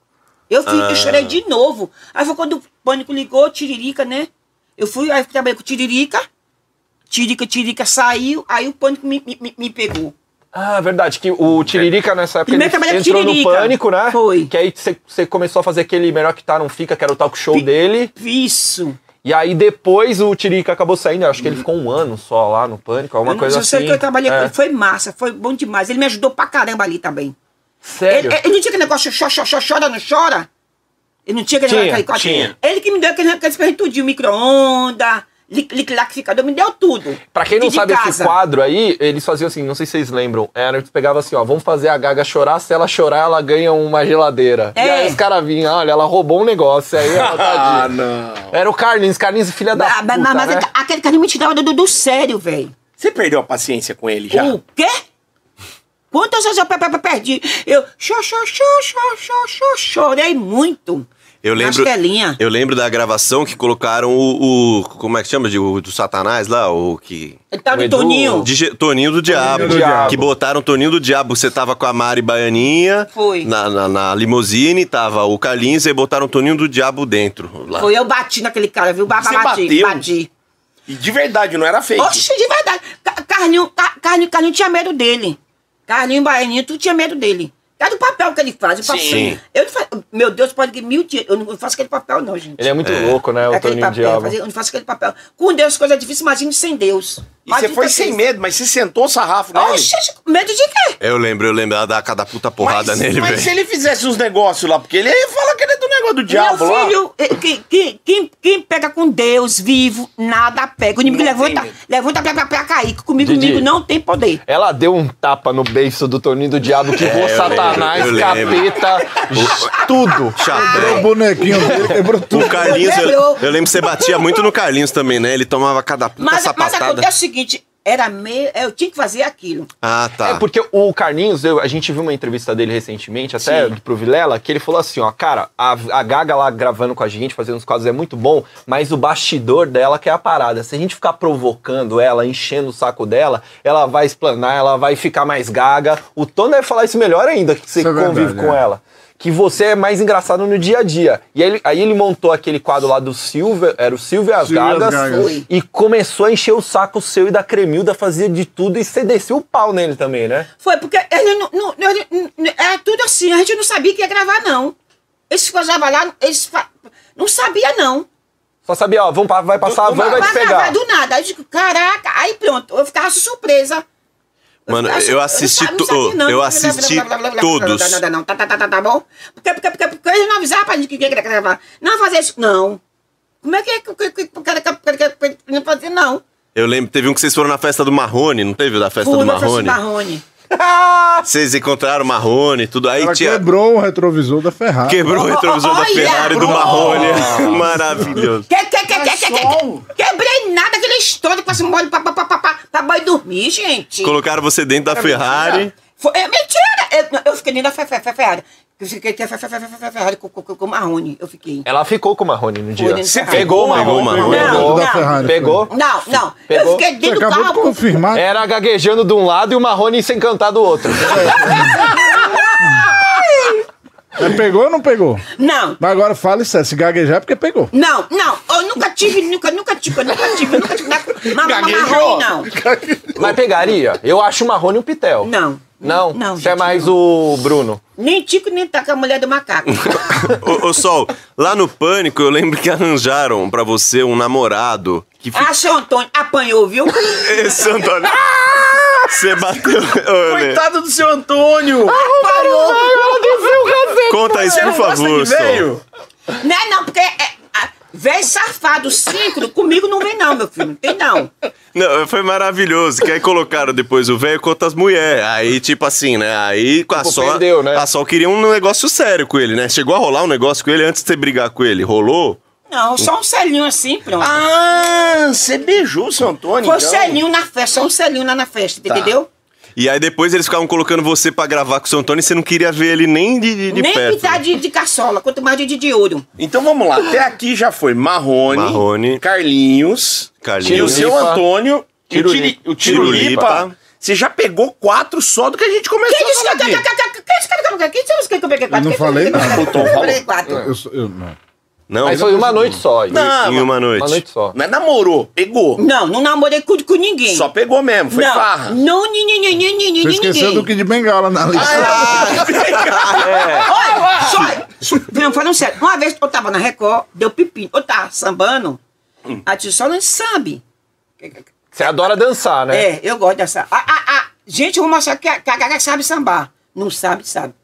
Eu, fui, Ah. eu chorei de novo. Aí foi quando o Pânico ligou, Tiririca, né? Eu fui, aí trabalhei com Tiririca. Tiririca, Tiririca saiu, aí o Pânico me, me, me- pegou. Ah, verdade, que o Tiririca nessa época Primeiro ele com entrou no Tiririca. pânico, né? Foi. Que aí você começou a fazer aquele Melhor Que Tá Não Fica, que era o talk show Pi- dele. Isso. E aí depois o Tirica acabou saindo, eu acho que ele ficou um ano só lá no Pânico, alguma não- coisa eu sei assim. que eu trabalhei com É. ele, foi massa, foi bom demais. Ele me ajudou pra caramba ali também. Sério? Ele, ele não tinha aquele negócio, chora, chora, chora, não chora? Ele não tinha aquele negócio- tinha. Ele que me deu aquele, aquele presente tudinho, micro-onda, li- liquidificador, me deu tudo. Pra quem não E de sabe esse quadro aí, eles faziam assim, não sei se vocês lembram, era eles pegavam assim, ó, vamos fazer a Gaga chorar, se ela chorar, ela ganha uma geladeira. E É. aí os caras vinham, olha, ela roubou um negócio, aí ela Ah, tadinha. não. Era o Carlinhos, Carlinhos filha da Ah, puta, mas, mas né? aquele cara me tirava do, do, do sério, velho. Você perdeu a paciência com ele já? O quê? Quantas vezes eu pe- pe- pe- perdi? Eu cho, cho, cho, cho, cho, cho, chorei muito. Eu lembro, eu lembro da gravação que colocaram o, o- como é que chama de o, do Satanás lá, o que Ele tá O do Edu- Toninho. de Toninho do Diabo, do Diabo. que botaram Toninho do Diabo. Você tava com a Mari Baianinha Foi. Na, na, na limusine, tava o Carlinhos e botaram Toninho do Diabo dentro. Lá. Foi eu bati naquele cara, viu? Ba- Você bati, bateu? bati. E de verdade, não era fake. Oxe, de verdade. Ca- Carlinho, Ca- Carlinho, Carlinho tinha medo dele. Carlinho Baianinho, tu tinha medo dele. É do papel que ele faz. O papel. Sim. Eu não faço, meu Deus, pode que mil dias. Eu não faço aquele papel, não, gente. Ele é muito louco, né, o aquele Toninho papel, Diabo. fazer- eu não faço aquele papel. Com Deus, coisa difícil, imagine sem Deus. E você Imagina foi sem medo, mas você sentou o sarrafo nele. Oxe, medo de quê? Eu lembro, eu lembro ela dar cada puta porrada mas, nele, mas velho. se ele fizesse uns negócios lá, porque ele ia falar que ele é do negócio do diabo Meu filho, eh, quem, quem, quem, quem pega com Deus vivo, nada pega. O inimigo Não levanta, levanta pra, pra, pra cair. Comigo, Didi. comigo não tem poder. Ela deu um tapa no beiço do Toninho do Diabo, que voou eu Satanás, lembro. capeta, tudo. O Chapéu. bonequinho dele quebrou tudo. O Carlinhos, eu, Quebrou. eu lembro que você batia muito no Carlinhos também, né? Ele tomava cada puta Mas, mas sapatada. acontece o seguinte, era meio. Eu tinha que fazer aquilo. Ah, tá. É porque o Carlinhos, eu- a gente viu uma entrevista dele recentemente, até pro Vilela, que ele falou assim, ó, cara, a, a Gaga lá gravando com a gente, fazendo os quadros é muito bom, mas o bastidor dela que é a parada. Se a gente ficar provocando ela, enchendo o saco dela, ela vai explanar, ela vai ficar mais gaga. O Tony deve falar isso melhor ainda, que você Isso é convive verdade, com é. ela. Que você é mais engraçado no dia a dia. E aí, ele- aí ele montou aquele quadro lá do Silvio, era o Silvio e as Silvio e as Gagas, Gagas. E começou a encher o saco seu e da Cremilda, fazia de tudo e você desceu o pau nele também, né? Foi porque ele não, não, ele não- era tudo assim, a gente não sabia que ia gravar, não. Eles gozavam lá, eles fa- não sabia, não. Só sabia, ó, vamos, pa- vai passar a do van e vai te pegar. gravar do nada. Aí eu digo, caraca, aí pronto, eu ficava surpresa. Mano, eu assisti não to- sabia, não. eu assisti todos. Não, tá, tá, tá, tá, tá bom? Porque, porque, porque, porque eles não avisaram pra gente que ia gravar. Não fazer isso, não. Como é que é o cara não fazer, não? Eu lembro, teve um que vocês foram na festa do Marrone, não teve da festa do Marrone? Marrone. Vocês encontraram o Marrone, tudo aí Ela tinha... quebrou o retrovisor da Ferrari. Quebrou o retrovisor da! Ferrari do Marrone. Maravilhoso. Que, que, que, que, que, que, quebrei nada, aquele história com esse molho pra, pra, pra, pra, pra boi dormir, gente. Colocaram você dentro da Ferrari. Foi, é mentira! Eu, eu fiquei dentro da Fe- Fe- Fe- Ferrari. Eu fiquei Fe- Ferrari com, com, o Marrone. Eu fiquei. Ela ficou com o Marrone no dia. Você pegou o Pegou o Marrone. Marrone. Não, Pegou. da não. Ferrari. Pegou. Não, não. Pegou? Eu fiquei Você dentro do acabou carro. de confirmar. Era gaguejando de um lado e o Marrone sem cantar do outro. Mas pegou ou não pegou? Não, Mas agora fala sério, se gaguejar é porque pegou. não, não. Eu nunca tive, nunca, nunca tive, nunca tive, nunca tive. Gaguejou. Marrone, não. Mas pegaria? Eu acho o Marrone um pitel. Não. Não? Não, Você é mais não. o Bruno. Nem Tico, nem tá com a mulher do macaco. Ô, ô, Sol, lá no Pânico eu lembro que arranjaram pra você um namorado que Ah, seu Antônio apanhou, viu? Esse Antônio. Você bateu. Lê, Coitado do seu Antônio! Apanhou. Conta isso, Você por não gosta favor, de Sol. velho? Não é não, porque é, a- véi safado, síncro, comigo não vem não, meu filho. Não tem não. Não, foi maravilhoso. Que aí colocaram depois o velho com outras mulheres. Aí, tipo assim, né? Aí com a Tipo, Sol. perdeu, né? A Sol queria um negócio sério com ele, né? Chegou a rolar um negócio com ele antes de você brigar com ele. Rolou? Não, só um selinho assim, pronto. Ah, você beijou o seu Antônio, Foi um então? selinho na festa, só um selinho lá na festa, Tá. entendeu? E aí depois eles ficavam colocando você pra gravar com o seu Antônio e você não queria ver ele nem de, de, de Nem perto. pintar de, de caçola, quanto mais de, de, ouro. Então vamos lá, até aqui já foi Marrone, Marrone. Carlinhos, Carlinhos. e o seu. Antônio, Tirulipa. o, Tiri, o Tirulipa. Você já pegou quatro só do que a gente começou Quem disse que a falar aqui. Quem disse que eu peguei quatro? Eu não Quem falei nada. Eu. Eu, sou- eu, não. Não, Mas foi uma noite só. em, Não, em uma noite. Uma noite só. Não é namorou, pegou. Não, não namorei com, com ninguém. Só pegou mesmo, foi não, farra. Não, ni, ni, ni, Você esqueceu ninguém. do Kid Bengala na lista. Olha, só, não, falando sério, uma vez eu tava na Record, deu pepino, eu tava sambando, A tia Solange sabe. Você adora dançar, né? É, eu gosto dessa. A, a, a, gente, eu vou mostrar que a, que a Gaga sabe sambar. Não sabe, sabe.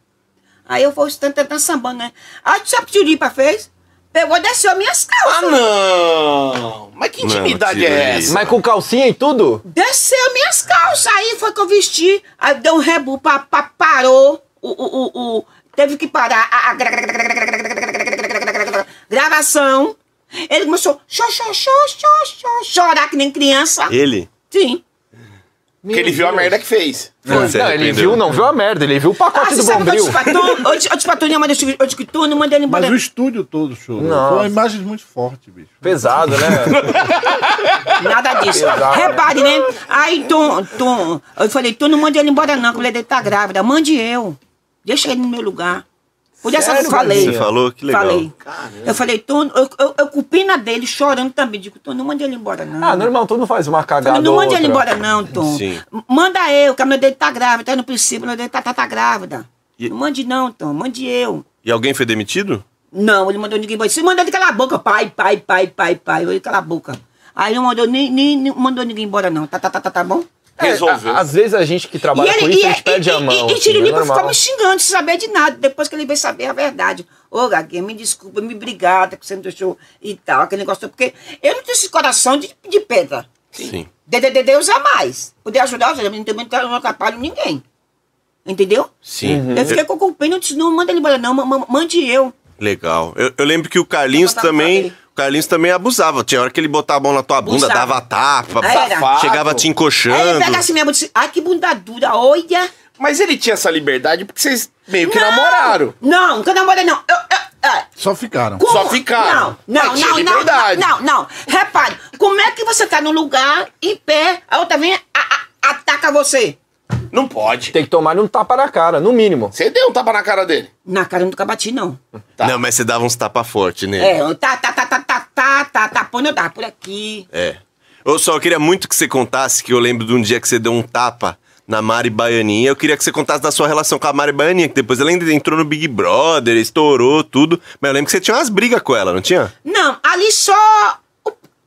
Aí eu vou tentando sambando, né? Aí sabe o que o Lipa fez? pegou, desceu as minhas calças. Ah, não! Mas que intimidade não, é essa? Mas com calcinha e tudo? Desceu as minhas calças. Aí foi que eu vesti. Aí deu um rebu, pa, pa, parou. O, o, o, o, teve que parar a, gravação. Ele começou a chorar que nem criança. Ele? Sim. Porque ele viu a merda que fez. Você Não, ele arrependeu? viu, não viu a merda, ele viu o Ah, pacote você do Bombril. disse pra tu? Eu tu, não mandei eu disse que tu não mandei ele embora. Mas o estúdio todo chorou. Nossa. Foi uma imagem muito forte, bicho. Pesado, né? Nada disso. Exato. Repare, né? Aí, tu, tu, eu falei, tu não manda ele embora não, que a mulher dele tá grávida. Mande eu. Deixa ele no meu lugar. Por essa eu Sério, falei. Você falou? Que legal. Falei. Eu falei, tu, eu, eu, eu culpei na dele, chorando também. Digo, tu não manda ele embora não. Ah, normal, todo mundo faz uma cagada Falei, não ou manda ele embora não, Tom. Sim. Manda eu, que a mulher dele tá grávida, tá no princípio, a mulher dele tá, tá, tá grávida. E- Não mande não, Tom, mande eu. E alguém foi demitido? Não, ele mandou ninguém embora. Você mandou ele calar a boca, pai, pai, pai, pai, pai. Ele calar a boca. Aí não mandou, nem, nem, nem mandou ninguém embora, não. Tá, tá, tá, tá, tá bom? É, Resolveu. a- às vezes a gente que trabalha com isso, a gente perde a mão. E, e, assim, Tiriripa é me xingando sem saber de nada. Depois que ele veio saber a verdade. Ô, Gaguinha, me desculpa, me obrigada que você me deixou e tal, aquele negócio. Porque eu não tenho esse coração de, de pedra. Sim. De, de, de Deus é mais. Poder ajudar, eu também não não atrapalho ninguém. Entendeu? Sim. Uhum. Eu fiquei com o pena, eu disse, não manda ele embora, não, ma- ma- mande eu. Legal. Eu, eu lembro que o Carlinhos também. Carlinhos também abusava. Tinha hora que ele botava a mão na tua bunda, Abusava. dava tapa, era? Safado. chegava te Aí ele encoxando. pega assim mesmo e disse, ai que bunda dura, olha. Mas ele tinha essa liberdade porque vocês meio que namoraram. Não, nunca namorei não. Eu, eu, é. Só ficaram. Como? Só ficaram. Não, não, Mas tinha não, não, não, não, não. Repare, como é que você tá no lugar, em pé, a outra vem, a- a- ataca você? Não pode. Tem que tomar um tapa na cara, no mínimo. Você deu um tapa na cara dele. Na cara eu nunca bati, não. Tá. Não, mas você dava uns tapa forte nele. É, tá, tá, tá, tá, tá, tá, tá, tá, põe eu por aqui. É. Eu só queria muito que você contasse, que eu lembro de um dia que você deu um tapa na Mari Baianinha. Eu queria que você contasse da sua relação com a Mari Baianinha, que depois ela ainda entrou no Big Brother, estourou tudo. Mas eu lembro que você tinha umas brigas com ela, não tinha? Não, ali só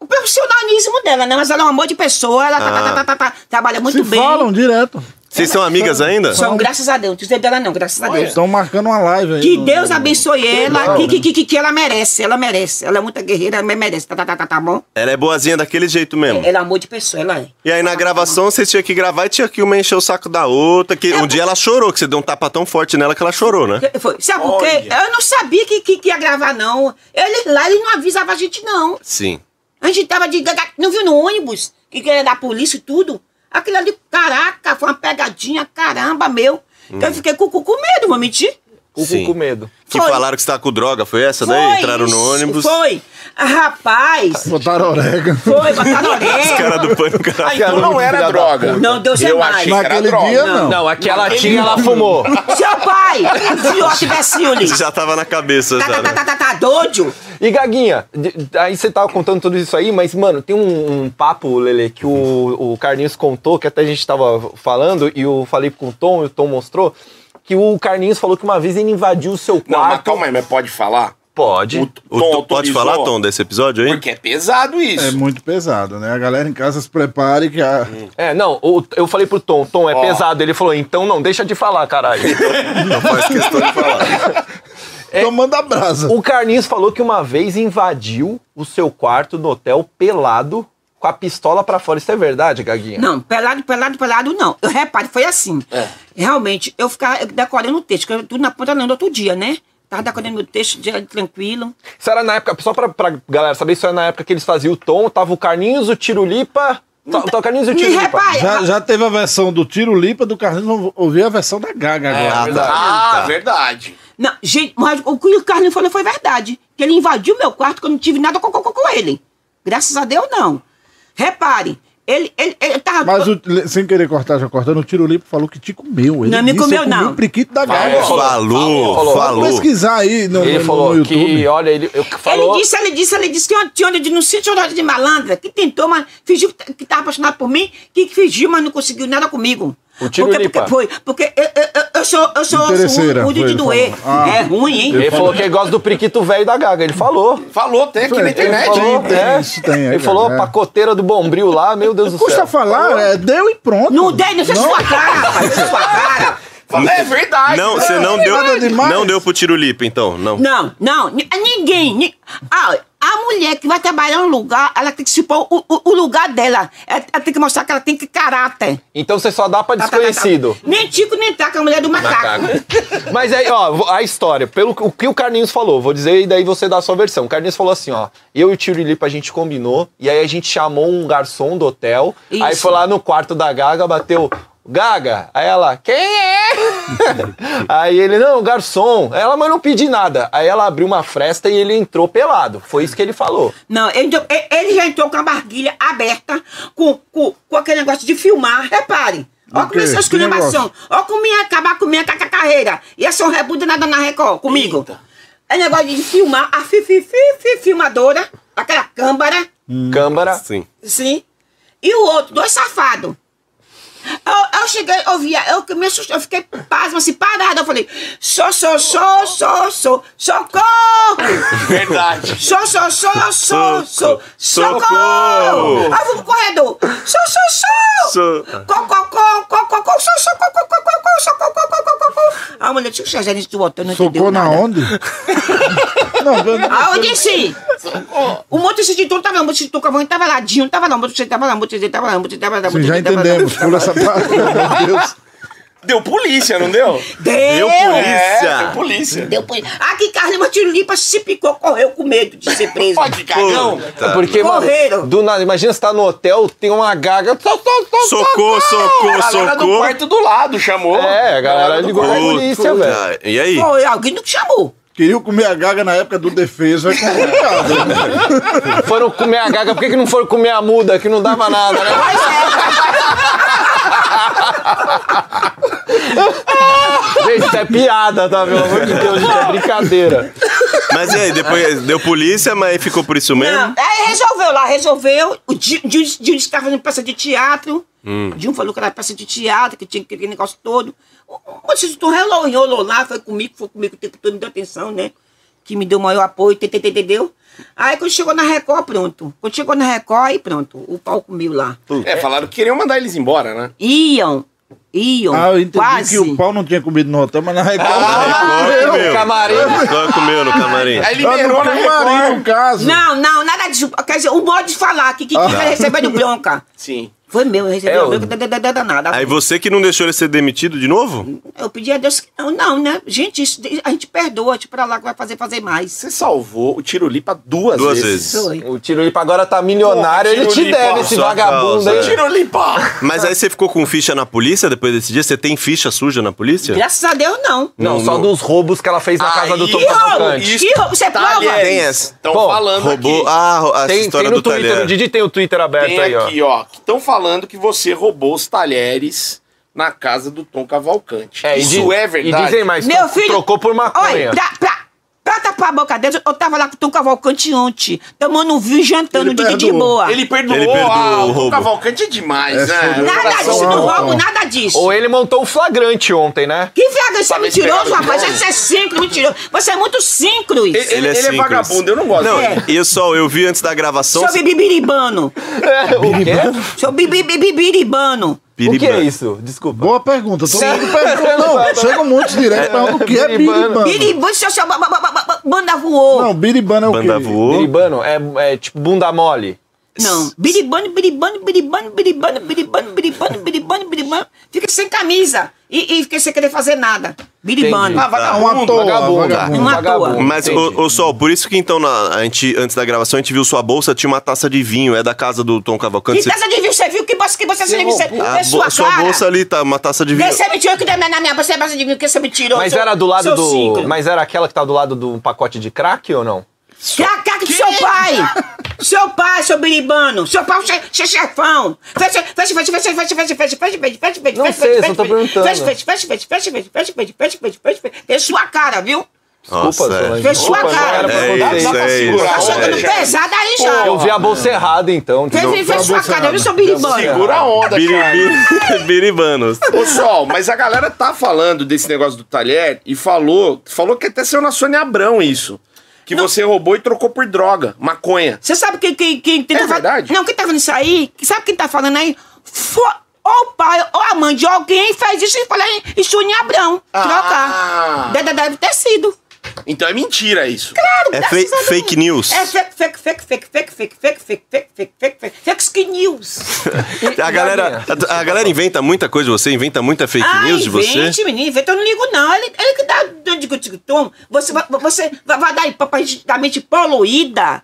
profissionalismo dela, né? Mas ela é um amor de pessoa, ela tá, tá, tá, tá, tá, tá, trabalha muito Se bem. falam direto. Vocês são amigas ainda? São, graças a Deus. Não dizer dela não, graças a Deus. Estão marcando uma live aí. Que no- Deus no- abençoe ela, Legal, que, né? que, que, que ela merece, ela merece. Ela é muita guerreira, ela merece, tá, tá, tá, tá, tá bom? Ela é boazinha daquele jeito mesmo. Ela é amor de pessoa, ela é. E aí na gravação vocês tinham que gravar e tinha que uma encher o saco da outra. Que um dia ela chorou, que você deu um tapa tão forte nela que ela chorou, né? Foi. Sabe por quê? Olha. Eu não sabia que, que, que ia gravar, não. Ele lá, ele não avisava a gente, não. Sim. A gente tava de. Não viu no ônibus? Que que era da polícia e tudo? Aquilo ali, caraca, foi uma pegadinha, caramba, meu. Eu fiquei com, com, com medo, vou mentir. O Sim. cu com medo. Que Foi. falaram que você tava com droga, foi essa daí? Foi, Entraram no isso, ônibus. Foi. Ah, Rapaz, Botaram orégano. foi, botaram Os orelha. caras do pânico, Ah, cara. então não filha era droga. Não, Deus é Eu mais. achei que era Naquele droga. dia, não. Não, aqui ela tinha, ela fumou. Seu pai, fiote Vecchioli. Já tava na cabeça, Tá, já, tá, tá, né? tá, tá, tá doido? E Gaguinha, aí você tava contando tudo isso aí, mas, mano, tem um, um papo, Lele, que o, o Carlinhos contou, que até a gente tava falando, e eu falei com o Tom, e o Tom mostrou, que o Carlinhos falou que uma vez ele invadiu o seu Não, mas quarto. calma aí, mas pode falar? Pode. O O Tom Tom- pode falar, Tom, desse episódio aí? Porque é pesado isso. É muito pesado, né? A galera em casa se prepare que a... É, não, o- eu falei pro Tom, Tom, é Ó. pesado. Ele falou, então não deixa de falar, caralho. Não faz questão de falar. tomando a brasa. o Carlinhos falou que uma vez invadiu o seu quarto no hotel pelado com a pistola pra fora. Isso é verdade, Gaguinha? Não, pelado, pelado, pelado, não. Eu repare, foi assim. É. Realmente, eu ficava decorando o texto, que eu tudo na ponta do outro dia, né? Tava decorando meu texto, dia tranquilo. Isso era na época, só pra, pra galera saber, isso era na época que eles faziam o Tom, tava o Carlinhos, o Tirulipa. Tá, tá o Carlinhos e o Tirulipa. repare, Já, já teve a versão do Tiro Lipa, do Carlinhos, vamos ouvir a versão da Gaga É, agora. verdade. Ah, Tá. verdade. Não, gente, mas o que o Carlinhos falou foi verdade. Que ele invadiu meu quarto que eu não tive nada com, com, com- ele. Graças a Deus, não. Repare, ele, ele, ele tava. Mas, o- sem querer cortar, já cortando, o Tiro Lipa falou que te comeu. Ele Não me disse, comeu, não. o priquito da Gaga. É, falou, Falou, falou. falou. Pesquisar aí no, Ele no- falou no YouTube. que, olha, ele eu, falou. Ele disse, ele disse, ele disse que tinha onde denunciar tinha onde de malandra, que tentou, mas fingiu que que tava apaixonado por mim, que fingiu, mas não conseguiu nada comigo. O tiro porque, lipa. porque, foi, porque eu, eu, eu- eu sou, eu sou, ruim de foi, doer. Ah. É ruim, hein? Ele falou que ele gosta do priquito velho da Gaga. Ele falou. Falou, tem aqui na Ele internet. falou, tem, é. isso tem aí, Ele falou, cara, é. pacoteira do Bombril lá, meu Deus do Custa céu. falar, é, deu e pronto. Não dei, não sei sua cara, rapaz, sua cara. É verdade. Não, você não é deu. Não deu pro tiro lipa, então. Não. Não, não, ni- ninguém. ni- Ah, a mulher que vai trabalhar no lugar, ela tem que se pôr o, o- o lugar dela. Ela, ela tem que mostrar que ela tem que caráter. Então você só dá pra Tá, tá, tá, tá. desconhecido. Nem Tico, nem Taca, a mulher do macaco. Mas aí, ó, a história, pelo que- o que o Carlinhos falou, vou dizer e daí você dá a sua versão. O Carlinhos falou assim, ó, eu e o Tiro Lipa a gente combinou, e aí a gente chamou um garçom do hotel, aí Isso. foi lá no quarto da Gaga, bateu, Gaga, aí ela, quem é? aí ele, não, garçom. Aí ela, mas não pedi nada. Aí ela abriu uma fresta e ele entrou pelado. Foi isso que ele falou. Não, ele, ele- já entrou com a barguilha aberta, com, com, com aquele negócio de filmar. Repare. Olha O como essa esculhambação. Olha como ia acabar com minha ca- ca- carreira. Ia ser um rebuda nada na Record comigo. Eita. É negócio de filmar, a fi, fi, fi, fi, filmadora, aquela câmara, Câmara. Sim. sim. E o outro, dois safados. Eu, eu cheguei, eu via, eu me assustei, eu fiquei pasmo, assim, parada. Eu falei, sou, sou, sou, sou, sou, socorro! Verdade. Sou, sou, sou, sou, sou, Socorro! socorro! Aí eu fui pro corredor. Sou, sou, sou! Sou- Co, co, co, co, co, co, sou, sou, co, co, co, co, co, sou, co, co, co, co, co, co. A mulher tinha que ser gerente do hotel, não entendeu Socou na nada. onde? não, eu- Ah, disse. O motorista de tudo tava lá, o motorista do cavalo tava lá, Dinho tava lá, o motorista tava lá, o motorista tava lá, o motorista tava lá. Sim, já motorista tava lá. entendemos. Pula essa amor de Deus. Deu polícia, não deu? Deu Deu! polícia. É, deu polícia. Deu polícia. Aqui, Carlinhos Tirolipa se picou, correu com medo de ser preso. Pode, cagão. Puta. Porque, mano, Correram. do nada, imagina você tá no hotel, tem uma gaga. so- so- so- Socorro, socorro, A galera do socorro. quarto do lado chamou. É, a galera do ligou pra polícia, velho. E aí? Foi alguém que chamou. Queriam comer a gaga na época do defesa, é complicado. né? Foram comer a gaga, por que, que não foram comer a muda, que não dava nada, né? Gente, isso é piada, tá? Pelo amor de Deus, gente, é brincadeira. Mas e aí? Depois deu polícia, mas ficou por isso mesmo? Não, aí resolveu lá, resolveu. O Dinho Dinho- Dinho estava fazendo peça de teatro. O Dinho falou que era peça de teatro, que tinha aquele negócio todo. O do relógio enrolou lá, foi comigo, foi comigo o tempo todo, me deu atenção, né? Que me deu maior apoio, entendeu? Aí quando chegou na Record, pronto. Quando chegou na Record, aí pronto, o pau comiu lá. É, falaram que queriam mandar eles embora, né? Iam, iam, Ah, eu entendi quase. que o pau não tinha comido no hotel, mas na Record. Record comeu. camarim. Record comeu no camarim. Aí Ah, liberou no na camarim, no caso. Não, não, nada disso. Quer dizer, o modo de falar que que Ah. que recebendo bronca. Sim. Foi meu, eu recebi É, o- da- da- danada. Aí você que não deixou ele ser demitido de novo? Eu pedi a Deus que não, não, né? Gente, isso, a gente perdoa, tipo, pra lá que vai fazer, fazer mais. Você salvou o Tirolipa duas, Duas vezes. vezes. Foi. O Tirolipa agora tá milionário, Porra, ele te deve, esse sua vagabundo causa, aí. é. Tirolipa! Mas aí você ficou com ficha na polícia depois desse dia? Você tem ficha suja na polícia? Graças a Deus, não. Não, Não, só não. dos roubos que ela fez na casa do Tom Que roubo? Cavalcante. Que roubo? Você é prova? Tem essa. Estão falando Roubou. aqui. Ah, a Tem, história tem no do Twitter, talher. o Didi tem o Twitter aberto Tem aí, ó. aqui, ó. que estão falando que você roubou os talheres na casa do Tom Cavalcante. É, e Isso di- é verdade? E dizem mais, Meu filho. trocou por maconha. Olha, pra, pra, pra tapar a boca dele, eu tava lá com o Tom Cavalcante ontem, tomando um vinho jantando Ele de, de boa. Ele perdoou, Ele perdoou ah, o o Tom. Cavalcante é demais, É, né? Nada Coração disso, não roubo nada disso. Ou ele montou um flagrante ontem, né? Que viagem, você é mentiroso, o rapaz. Você é síncro, mentiroso. Você é muito síncro. Ele, ele- Ele é ele é simples. vagabundo, eu não gosto Não, dele. e eu só, eu vi antes da gravação. Seu bibiribano. o quê? Seu bibiribano. O que é isso? Desculpa. Boa pergunta. Todo Sim. mundo pergunta. Não, chega muitos direto perguntando o que é Biribano. biribano. Banda voou. Não, biribano é o Banda quê? voou. Biribano é, é tipo bunda mole. Não. Biribano, biribano, biribano, biribano, biribano, biribano, biribano, biribano. Fica sem camisa. E, e fica sem querer fazer nada. Biribano. Entendi. Ah, vagabundo. Uma toa, Vagabundo. vagabundo. Uma Vagabundo. toa. Mas, ô, ô Sol, por isso que então, na- a gente, antes da gravação, a gente viu sua bolsa, tinha uma taça de vinho, é da casa do Tom Cavalcante. Que Você- taça de vinho você viu? Que bolsa que você, você, a é sua bo- sua cara. bolsa ali tá, uma taça de vinho. Você me tirou que minha, na minha bolsa é de vinho, que você me tirou. Mas seu- era do lado do. Mas era aquela que tá do lado do pacote de crack ou não? Caca do seu pai! Seu pai, seu biribano! Seu pai, seu, seu chefão! Fecha, fecha, fecha, fecha, fecha, fecha, fecha, fecha, fecha, fecha, fecha, Não fecha, sei, fecha, só tô fecha, perguntando. Fecha, fecha, fecha, fecha, fecha, fecha, fecha, fecha, fecha, fecha, fecha, fecha. É sua cara, viu? Desculpa, Nossa, é. Desculpa, não cara. É isso, é isso. Tá chegando é, pesado aí já. Eu vi a bolsa errada, então. Fez sua cara, eu não sou biribana. Segura a onda, cara. Biribanos. Ô, Sol, mas a galera tá falando desse negócio do talher e falou, falou que até saiu na Sônia Abrão isso. Que você roubou e trocou por droga, maconha. Você sabe quem, quem, quem, quem É tá verdade? Não, quem tá falando isso aí? Sabe quem tá falando aí? Ou o pai ou a mãe de alguém fez isso e falou em, em Chuninha Abrão. Ah. Trocar. Deve ter sido. Então é mentira isso. É Deve fake, fake news. É fake, fake, fake, fake, fake, fake, fake, fake, fake, fake, fake, fake, fake news. A galera, a, a galera inventa muita coisa de você, inventa muita fake Ah, news de você. invente, menino, inventa, eu não ligo não. Ele, ele que dá de tom. Você, vai- você vai, vai dar da mente poluída.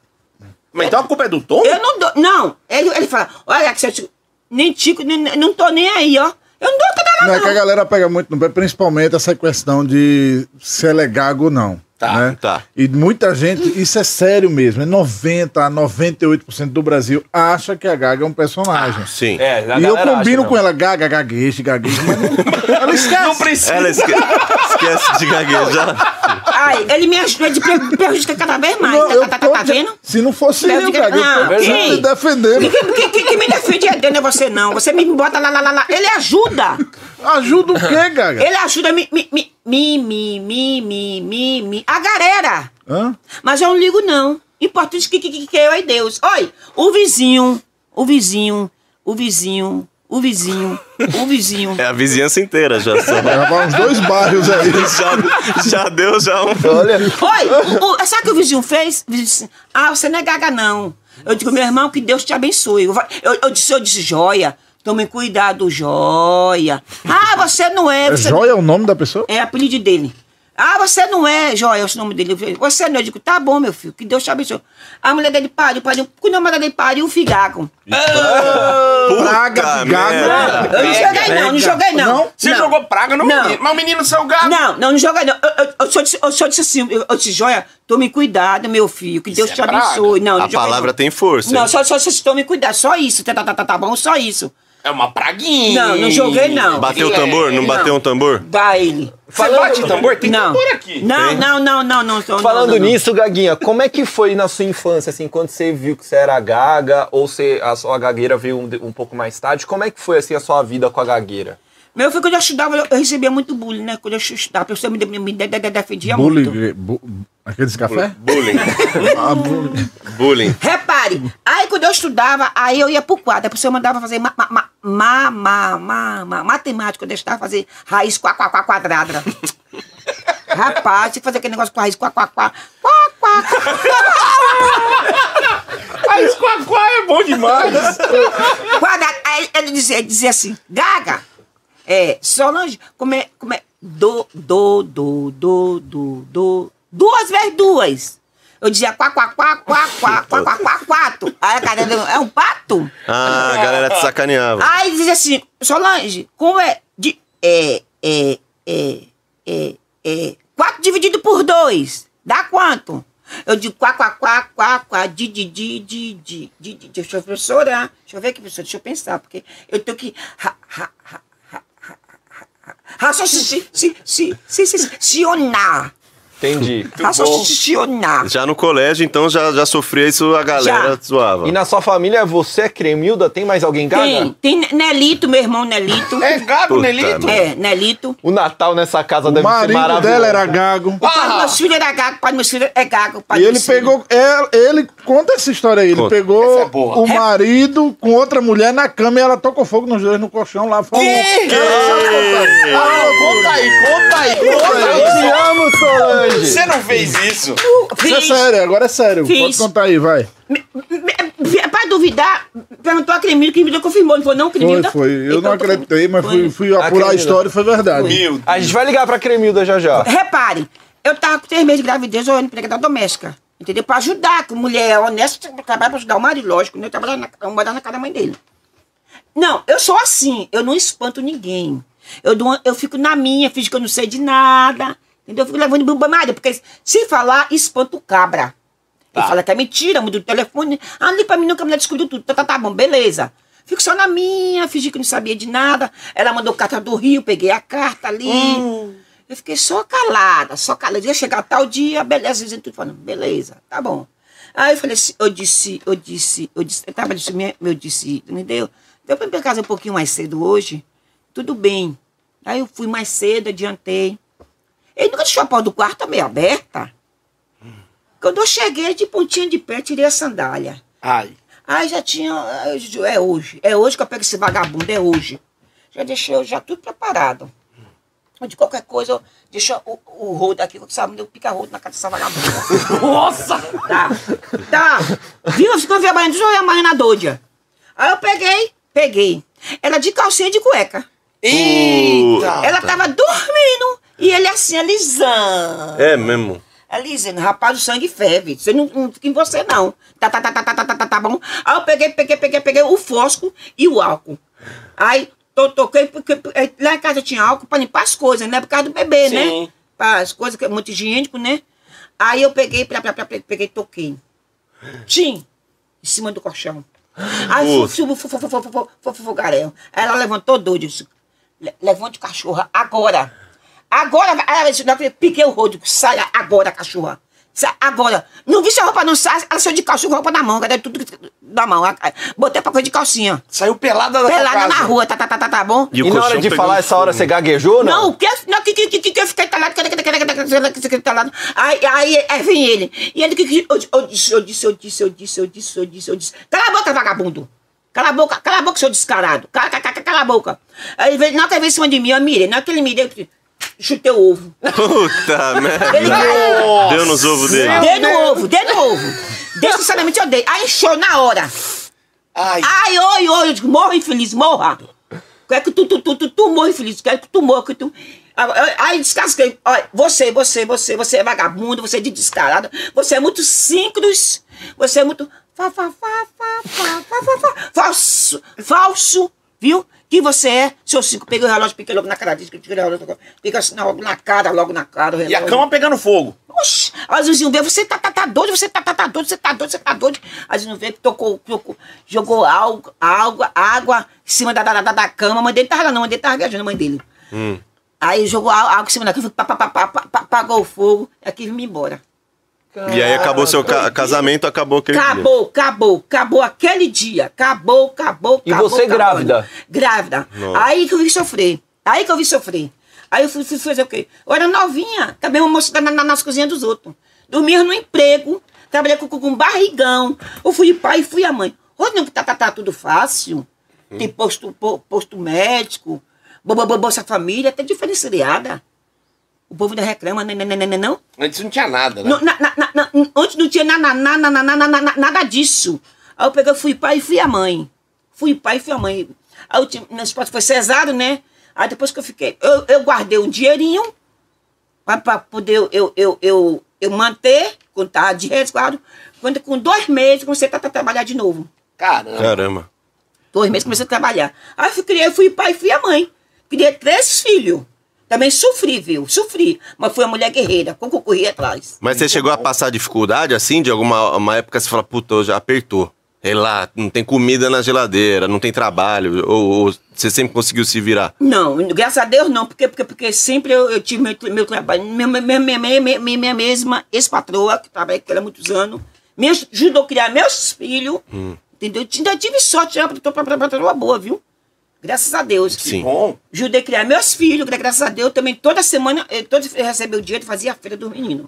Mas então a culpa é do Tom? Eu não dou. Não. Ele, ele fala, olha, que você. Nem tico, nem, não tô nem aí, ó. Eu não dou toda Não ela, é que a não. galera pega muito no pé, principalmente essa questão de se ele é gago ou não. Tá, né? tá. E muita gente, isso é sério mesmo, é 90 a 98% do Brasil acha que a Gaga é um personagem. Sim. É, e eu combino acha, com não. ela, gaga, mas não, ela esquece. Não precisa. Ela esque- esquece de gaguejar. Ai, ele me ajuda, ele prejudica cada vez mais. Não, tá, tá, tá, tá, vendo? Se não fosse tá eu, cara, eu tô ah, me defendendo. Quem, me defende é Deus, não é você não. Você me bota lá, lá, lá, lá. Ele ajuda. Ajuda o quê, cara? Ele ajuda me, me, me, me, me, me, me, a galera. Hã? Mas eu não ligo não. Importante que, que, que, que é eu é Deus. Oi, o vizinho, o vizinho, o vizinho o vizinho, o vizinho. É a vizinhança inteira já. Só. Vai uns dois bairros aí. já, já deu já um. Olha, Oi, o, sabe o que o vizinho fez? O ah, você não é gaga, não. Eu digo, meu irmão, que Deus te abençoe. Eu, eu, eu disse, eu disse, joia, tome cuidado, joia. Ah, você não é. É Você Joia é o nome da pessoa? É apelido dele. Ah, você não é, Joia, é o nome dele. Eu falei, Você não é. Eu digo, tá bom, meu filho, que Deus te abençoe. A mulher dele pariu, pariu. Quando a mulher dele pariu, um figaco. Praga Puta de gaga. merda. Eu não joguei, não, não joguei, não. Não? Você Não. jogou praga no Não. menino. Mas o menino saiu gato. Não, não, não joga não. Eu, eu, eu, só disse, eu só disse assim, eu, eu disse, Joia, tome cuidado, meu filho, que Deus é te praga. abençoe. Não, não A joguei, palavra não. tem força. Não, hein? só, só, só tome cuidado, só isso. Tá, tá, tá, tá, tá bom, só isso. É uma praguinha. Não, não joguei, não. Bateu o tambor? Não bateu um tambor? Dá ele. Você bate tambor? Tem não. tambor aqui. Não, Tem? não, não, não, não, não. falando não, não. nisso, Gaguinha, como é que foi na sua infância, assim, quando você viu que você era gaga, ou se a sua gagueira veio um, um pouco mais tarde, como é que foi, assim, a sua vida com a gagueira? Meu filho, quando eu estudava, eu recebia muito bullying, né? Quando eu estudava, a pessoa me, me, me de- de- de- defendia muito. Bullying. bu- Aqueles café? Bullying. Ah, bullying. Bullying. Repare, aí quando eu estudava, aí eu ia pro quadro, a pessoa mandava fazer ma, ma, ma, ma, ma, ma, ma- matemática, eu deixava fazer raiz quá, quá, quá quadrada. Rapaz, tinha que fazer aquele negócio com raiz quá, quá, quá, quá, quá, A esquaquá é bom demais. quadrado. Aí ele dizia, ele dizia assim, gaga, é, Solange, como é, como é, do, do, do, do, do, do, duas vezes duas. Eu dizia quá, quá, quá, quá, quá, quá, quá, quá, quatro. Aí a cara, é um pato? Ah, a galera te sacaneava. Aí dizia assim, Solange, como é? De, é, é, é, é, é, quatro dividido por dois, dá quanto? Eu digo quá, quá, quá, quá, quá, di, di, di, di, di, di, di, deixa eu professora, deixa eu ver aqui, professor, deixa eu pensar, porque eu tenho que ra, ra, ra, raciocinar, Entendi. raciocinar. Já no colégio, então, já, já sofria isso, a galera Já. zoava. E na sua família, você é Cremilda? Tem mais alguém gaga? Tem, tem Nelito, meu irmão Nelito. É gago, Puta Nelito? É, Nelito. O Natal nessa casa O deve ser marido maravilhoso. dela era gago. O pai dos meus filhos era gago, o pai dos meus filhos é gago. o pai E ele meus filhos- pegou. é, Ele conta essa história aí. Ele Conta. pegou é o marido com outra mulher na cama e ela tocou fogo nos dois no colchão lá. Foi um- Ah, conta aí, conta aí, conta Eu aí. te amo, Solange! Você não fez isso? Isso é sério, agora é sério. Fiz. Pode contar aí, vai. Me- me- Pra duvidar, perguntou a Cremilda, Cremilda confirmou, não foi não, Foi, Cremilda? foi. Eu Então, não acreditei, mas fui, fui apurar a Acredita. história e foi verdade. Meu A gente vai ligar pra Cremilda já já. Repare, eu tava com três meses de gravidez, eu era empregada doméstica. Entendeu? Pra ajudar, que mulher é honesta, trabalhar pra ajudar o marido, lógico, né? Eu trabalhava na, eu morava na casa da mãe dele. Não, eu sou assim, eu não espanto ninguém. Eu, dou uma- eu fico na minha, finge que eu não sei de nada. Entendeu? Eu fico levando bomba Maria, porque se falar, espanta o cabra. Ele fala que é mentira, muda o telefone. Ah, ali pra mim nunca a mulher descobriu tudo. Tá, tá, tá bom, beleza. Fico só na minha, fingi que não sabia de nada. Ela mandou carta do Rio, peguei a carta ali. Eu fiquei só calada, só calada. Ia chegar tal dia, beleza, e tudo falando, beleza, tá bom. Aí eu falei assim, eu disse, eu disse, eu disse, eu tava disse, eu disse, me deu, deu pra ir pra casa um pouquinho mais cedo hoje? Tudo bem. Aí eu fui mais cedo, adiantei. Ele nunca deixou a porta do quarto meio aberta. Quando eu cheguei de pontinha de pé, tirei a sandália. Ai. Aí já tinha. eu É hoje. É hoje que eu pego esse vagabundo, é hoje. Já deixei já tudo preparado. De qualquer coisa, eu deixo o, o rodo aqui, que sabe, eu pica rodo na casa dessa vagabunda. Nossa! Tá. Tá. Viu? Ficou vendo a baiana, deixa eu ver a baiana doida. Aí eu peguei, peguei. Ela de calcinha e de cueca. Eita! Ela tava dormindo e ele assim, alisando. É mesmo? Alisando, rapaz, o sangue ferve. Você não, não fica em você, não. Tá, tá, tá, tá, tá, tá, tá, tá bom. Aí eu peguei, peguei, peguei, peguei o fosco e o álcool. Aí toquei, porque lá em casa tinha álcool para limpar as coisas, né? Por causa do bebê, Sim. né? Pra as coisas, que é muito higiênico, né? Aí eu peguei, pra, pra, pra, peguei, toquei. Tim, em cima do colchão. Aí subo, Aí Ela levantou doido. Levante o cachorro agora. Agora, piquei o rodo. Saia agora, cachorra. Sai agora. Não vi se a roupa não sai. Ela saiu de calcinha com roupa na mão. Cadê tudo na mão? Botei pra coisa de calcinha. Saiu pelada da Pelada casa. na rua, tá, tá, tá, tá, tá bom? E, o na hora de falar essa hora você gaguejou, não? Não, que, não, que, que, que, que eu fiquei talado. Aí, aí, aí vem ele. E ele que que- eu, eu disse, eu disse, eu disse, eu disse, eu disse, eu disse, eu disse. Cala a boca, vagabundo. Cala a boca, cala a boca, seu descarado. Cala, cala, cala, cala a boca. Aí ele veio, não quer ver em cima de mim, eu mirei. Na hora que ele mirei, eu chutei o ovo. Puta merda. Ele. Deu nos ovos dele. Dei no ovo, dei no ovo. Desnecessariamente eu dei. Aí encheu na hora. Ai. Ai, oi, oi, eu digo, morra infeliz, morra. Quero que tu, tu, tu, tu, tu morra infeliz, quero que tu morra, que tu... Aí descasquei, olha, você, você, você, você é vagabundo, você é de descarada, você é muito simples, você é muito... Fa, fa, fa, fa, fa, fa, fa, fa, falso, falso, viu? Que você é, seu cinco, peguei o relógio, piquei logo na cara, disse que tirei o relógio, piquei assim, logo na cara, logo na cara, E a cama pegando fogo. Oxi, aí os vizinhos veio, você tá, tá, tá doido, você tá, tá, tá doido, você tá doido, você tá doido. Aí os vizinhos veio, tocou, tocou, jogou água, água, água em cima da, da, da, da cama. A mãe dele tava lá, não, a mãe dele tava viajando, a mãe dele. Aí jogou água em cima da cama, pá, pá, pá, pá, pá, pá, apagou o fogo, e aqui vim embora. E aí acabou seu ca- casamento, acabou aquele dia. Acabou, acabou, acabou aquele dia. Acabou, acabou, E acabou. você acabou. grávida? Grávida. Aí que eu vim sofrer. Aí que eu vim sofrer. Aí eu fui, fui fazer o quê? Eu era novinha, acabei uma moça na, na, nas cozinhas dos outros. Dormia no emprego, trabalhei com, com, com barrigão. Eu fui pai e fui a mãe. Hoje não, que tá, tá, tá tudo fácil. Tem posto, po- posto médico, bo- bo- bo- Bolsa Família, até diferenciada. O povo ainda reclama, né, né, né, né, não? Antes não tinha nada, né? Não, na- na- na- antes não tinha nada, nada, nada, disso. Aí eu peguei, fui pai e fui a mãe. Fui pai e fui a mãe. Aí eu tinha, meu esposo foi cesado, né? Aí depois que eu fiquei, eu, eu guardei um dinheirinho pra, pra poder eu, eu, eu, eu, eu manter, quando tava de resguardo. Quando com dois meses comecei a tra- trabalhar de novo. Caramba. Caramba. Dois meses comecei a trabalhar. Aí eu fui, criei, fui pai e fui a mãe. Criei três filhos. Também sofri, viu? Sofri. Mas fui uma mulher guerreira, com corri atrás. Mas você chegou a passar dificuldade assim? De alguma uma época você fala, puta, eu já apertou. Sei lá, não tem comida na geladeira, não tem trabalho. Ou, ou você sempre conseguiu se virar? Não, graças a Deus não, porque, porque, porque sempre eu, eu tive meu, meu trabalho. Minha, minha, minha, minha, minha, mesma ex-patroa, que trabalhei com ela há muitos anos, me ajudou a criar meus filhos. Entendeu? Ainda tive sorte, já pra- pra patroa boa, viu? Graças a Deus. Sim. Bom. Ajudei a criar meus filhos, gra- graças a Deus. Também toda semana, eh, toda eu recebia o dinheiro e fazia a feira dos meninos.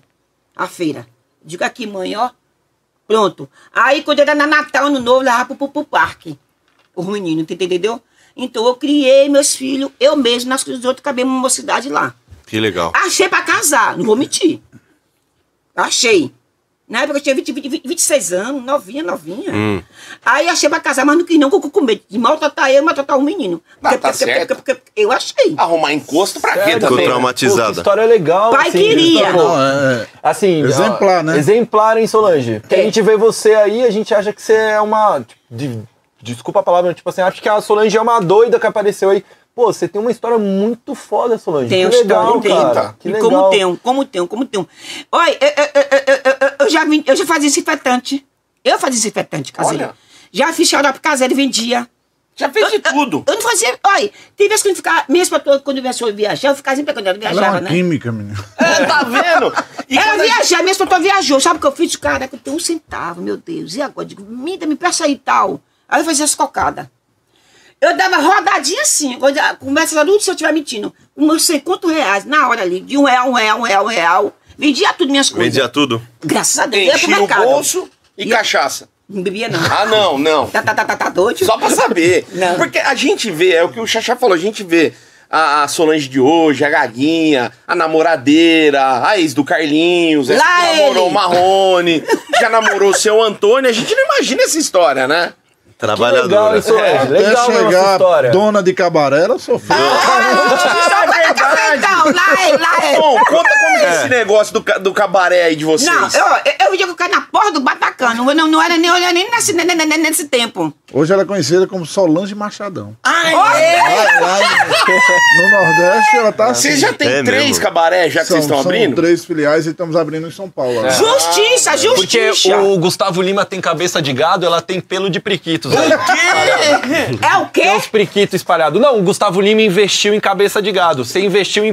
A feira. Digo aqui, mãe, ó. Pronto. Aí, quando era na Natal, no Novo, levava pro, pro, pro parque. Os meninos, entendeu? Então, eu criei meus filhos, eu mesmo, nas coisas dos outros, acabei uma mocidade lá. Que legal. Achei pra casar, não vou mentir. Achei. Na época eu tinha 20, 20, 26 anos, novinha, novinha. Hum. Aí achei pra casar, mas não quis não, com, com medo de maltratar eu e maltratar o menino. Ah, tá certo. porque- porque eu achei. Arrumar encosto pra quê também? Ficou né? traumatizada. Pô, que história legal. Pai assim, queria. Não, é, Assim, Exemplar, ó, né? Exemplar, hein, Solange? Porque a É. gente vê você aí, a gente acha que você é uma. tipo, de- desculpa a palavra, tipo assim, acho que a Solange é uma doida que apareceu aí. Pô, você tem uma história muito foda, Solange. Tem que legal, história, tem. cara. Que e legal. como tem, como tem, como tem. Olha, eu, eu- eu- eu- eu- eu já, vim, eu já fazia desinfetante. Eu fazia desinfetante caseiro. Olha. Já fiz xarope caseiro e vendia. Já fez de tudo. Eu não fazia. Olha, tem vezes que eu não ficava. Mesmo pra- quando eu viajava, viajar, eu ficava sempre quando eu Ela é viajava, uma né? química, menina. É, tá vendo? E Ela viajar, mesmo tu viajou. Sabe o que eu fiz? Cara, eu tenho um centavo, meu Deus. E agora? Digo, me, me peça aí e tal. Aí eu fazia as cocadas. Eu dava rodadinha assim. A- Começa lá, se eu estiver mentindo. Uns 50 reais na hora ali. De um real, um real, um real, um real. Vendia tudo minhas coisas. Vendia tudo? Graças a Deus. Enchia o bolso e cachaça. Não bebia, não. Ah, não, não. Tá, tá, tá, tá, tá doido? Só pra saber. Não. Porque a gente vê, é o que o Xaxá falou, a gente vê a, a Solange de hoje, a Gaguinha, a namoradeira, a ex do Carlinhos, essa Lá que namorou ele. o Marrone, já namorou o seu Antônio. A gente não imagina essa história, né? Trabalhadora. Legal isso, é, Até chegar dona de cabaré, ela sofreu. Ah! lá é, lá é. Bom, conta como é esse negócio do, ca- do cabaré aí de vocês. Não, eu, eu, eu eu caí na porta do Batacano. Não, não era nem, olhar nem nesse, nem- nem- nem nesse tempo. Hoje ela é conhecida como Solange Machadão. Ai, Lá, lá em- no Nordeste ela tá assim. Vocês já tem É três mesmo? cabaré já que São, vocês estão são abrindo? três filiais e estamos abrindo em São Paulo. agora. Justiça, Porque justiça. o Gustavo Lima tem cabeça de gado, ela tem pelo de priquitos. Né? É o quê? Tem uns priquitos espalhados. Não, o Gustavo Lima investiu em cabeça de gado. Você investiu em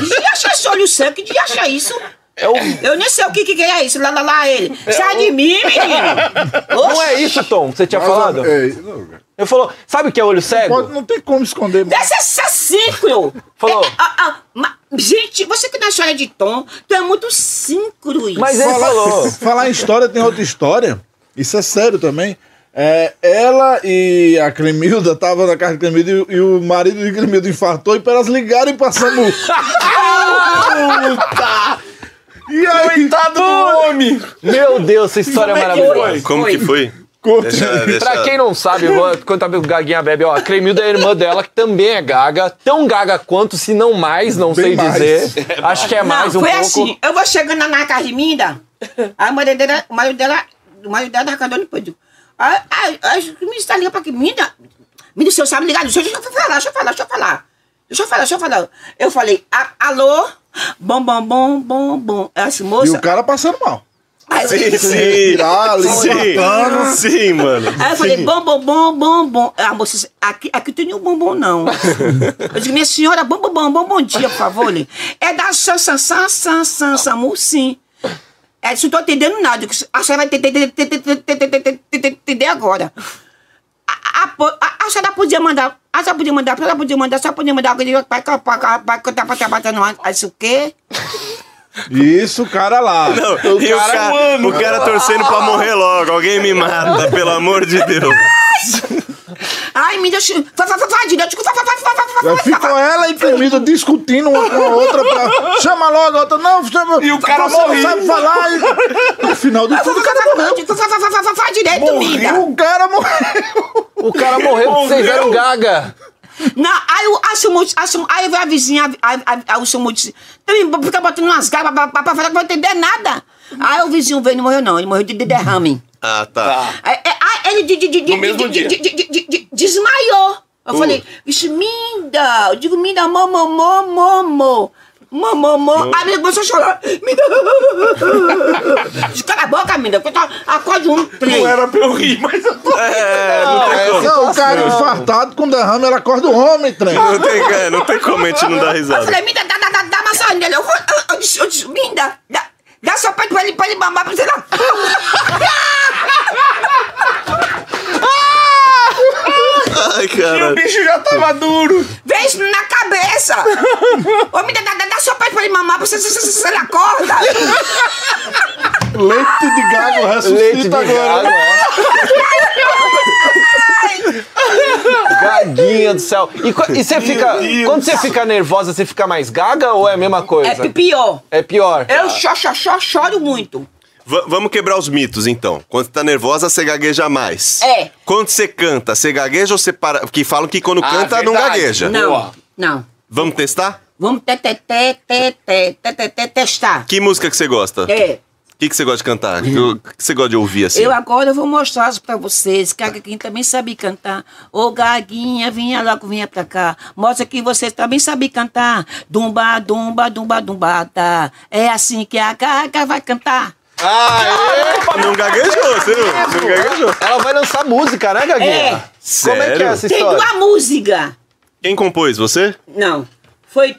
De achar esse olho sangue, que de achar isso? É o... Eu nem sei o que, que é isso. Lá, lá, lá, ele. Sai de mim, menino. Não é isso, Tom, que você tinha Mas, falado? não, Ele falou, sabe o que é olho cego? pode- não tem como esconder. mais. Desse assassíncro. Falou. É, ah, ah, ma- gente, você que não é história de tom, tu é muito síncro isso. Mas ele falou. Falar em história, tem outra história. Isso é sério também. É, ela e a Clemilda estavam na casa de Clemilda e, e o marido de Clemilda infartou e para elas ligarem pra SAMU. E aí, Coitado do homem. Meu Deus, essa história é Como é que maravilhosa. foi? Como que foi? Deixa, deixa... Pra quem não sabe, vou contar o Gaguinha bebe, ó. A Cremilda é a irmã dela, que também é gaga. Tão gaga quanto, se não mais, não Bem sei mais. dizer. Acho que é mais não, um foi pouco. assim. Eu vou chegando na, casa de Minda, aí o marido dela, o marido dela, o marido dela tava cantando Aí, aí, aí o ministro tá ligando pra aqui, Minda, Minda, o senhor sabe ligar? Deixa deixa eu falar, deixa eu falar, deixa eu falar. Deixa eu falar, deixa eu falar. Eu falei, "A- alô? Bom, bom, bom, bom, bom. Essa E moça. o cara passando mal. Aí, Sim, sim. Virar ali, Sim, matando. sim, mano. Aí eu falei, bom, bom, bom, bom, bom. A moça disse, aqui, aqui tem nenhum bombom, não. Eu disse, minha senhora, bom, bom, bom, bom, bom dia, por favor. Ele, é da San, San, San, San, San, Samu, sim. É, isso não tô entendendo nada. A senhora vai entender, agora. A, a, a, a senhora podia mandar, a senhora podia mandar, a senhora podia mandar, a senhora podia mandar alguém para para contar para trabalhar no disse, o quê? Isso, o cara lá. Não, e o cara, o cara torcendo pra morrer logo. Alguém me mata, pelo amor de Deus. Ai, me deixa. Vai, vai, vai, vai, direito. Vai, vai, vai, vai, vai, vai, Já vai, ficou ela e Clemilda discutindo uma com a outra pra. Chama logo a outra. Não, chama. E o cara você não morreu. sabe falar. E... No final de tudo, o cara morreu. Vai, vai, vai, vai, vai, vai direito, Minda. O cara morreu. O cara morreu porque vocês eram gaga. Não, aí o a Sumu, a Sumu, aí veio a vizinha, o Sumu disse, também fica botando umas garras pra, pra, pra falar que não vai entender nada. Aí o vizinho veio e não morreu não, ele morreu de, de derrame. Ah, tá. Aí, aí, aí ele de, de, de, de, desmaiou. Eu falei, vixe, Minda, eu digo, Minda, momo, momo, momo. Momo, momo. Aí a menina começou a chorar. Minda. Cala a boca, Minda, eu acorde um trem. Não era pra eu rir, mas eu tô... É, não tem como. Não, o cara infartado com derrame, ela acorda o homem, trem. Não tem, é, não tem como a gente não dar Eu risada. falei, Minda, dá, dá, dá, dá maçã nele. Eu, eu, eu, disse, eu Minda, dá, dá só pra ele, pra ele, pra ele mamar, pra você lá. Ai, E o cara. bicho já tava duro. Vem isso na cabeça. Ô, Minda, dá, dá, dá só pra ele, pra ele mamar, pra você, você, você, ele acorda. Leite de gago ressuscita Leite de agora. gago, é. Gaguinha do céu. E, e você fica. Quando você fica nervosa, você fica mais gaga ou é a mesma coisa? É pior. É pior. Eu cho, cho, cho, choro muito. V vamos quebrar os mitos, então. Quando tá nervosa, você gagueja mais. É. Quando você canta, você gagueja ou você para... Porque falam que quando ah, canta, não gagueja. Não, Boa. não. Vamos testar? Vamos te, te, te, te, te, te, te, testar. Que música que você gosta? É. O que, que você gosta de cantar? O que, que você gosta de ouvir assim? Eu agora eu vou mostrar para vocês. Que a também sabe cantar. Ô Gaguinha, vinha logo, vinha pra cá. Mostra que vocês também sabem cantar. Dumba, dumba, dumba, dumba tá. É assim que a Gaga vai cantar. Não gaguejou, você não, não gaguejou. Ela vai lançar música, né, Gaguinha? É. Como é que Sério? é essa Tem história? uma música. Quem compôs, você? Não. Foi,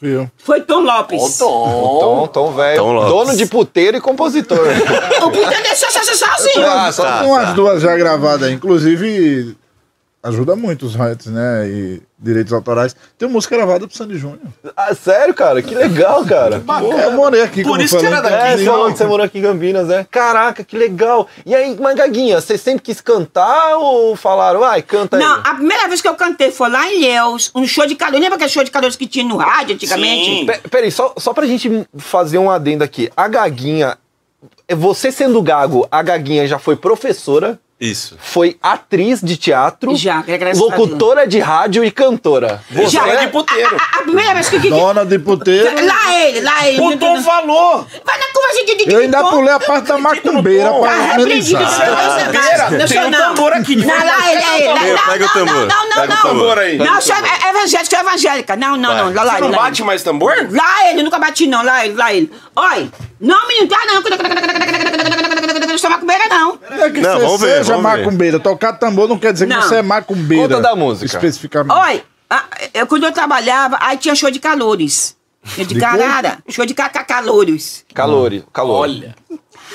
Fio. foi Tom Lopes. Tom, Tom, velho. Tom Lopes. Dono de puteiro e compositor. O puta deixou só sozinho. Ah, só- Tá, Tem umas tá. duas já gravadas, inclusive ajuda muito os rights, né? E direitos autorais. Tem música gravada pro Sandy Júnior. Ah, sério, cara? Que legal, cara. Eu morei aqui, Por isso que era daqui, É, né? você não- que você morou aqui em Campinas, né? Caraca, que legal. E aí, mas Gaguinha, você sempre quis cantar ou falaram, vai, canta aí? Não, a primeira vez que eu cantei foi lá em Ilhéus, um show de calor. Lembra aquele show de calor que tinha no rádio antigamente? Sim. Pe- Peraí, só, só pra gente fazer um adendo aqui. A Gaguinha, você sendo gago, a Gaguinha já foi professora, Isso. foi atriz de teatro, Já, a locutora de rádio e cantora. Você Já, Dona de puteiro. A, a- a primeira vez que... que, que Dona de puteiro. lá ele, lá ele. O Tom falou. Vai na conversa de... de Eu ainda pulei a parte da macumbeira pra Tá não é Macumbeira. não Tem um não. tambor aqui Não, lá ele, é ele. Pega- Não, o não, tambor. Não, não, não. tambor aí. Não, sou é evangélica, sou evangélica. Não, não, não. Lá, lá Você ele. não bate ele. mais tambor? Lá ele, nunca bati não, lá ele, lá ele. Olha, não me entrar não. Não sou macumbeira não. É que Não, você vamos ver, seja vamos ver. macumbeira. Tocar tambor não quer dizer Não. que você é macumbeira. Conta da música. Especificamente. Olha, a- eu, quando eu trabalhava, aí tinha show de calores. Show de De carara. Show de ca- ca- calores. Calor, calor. Olha.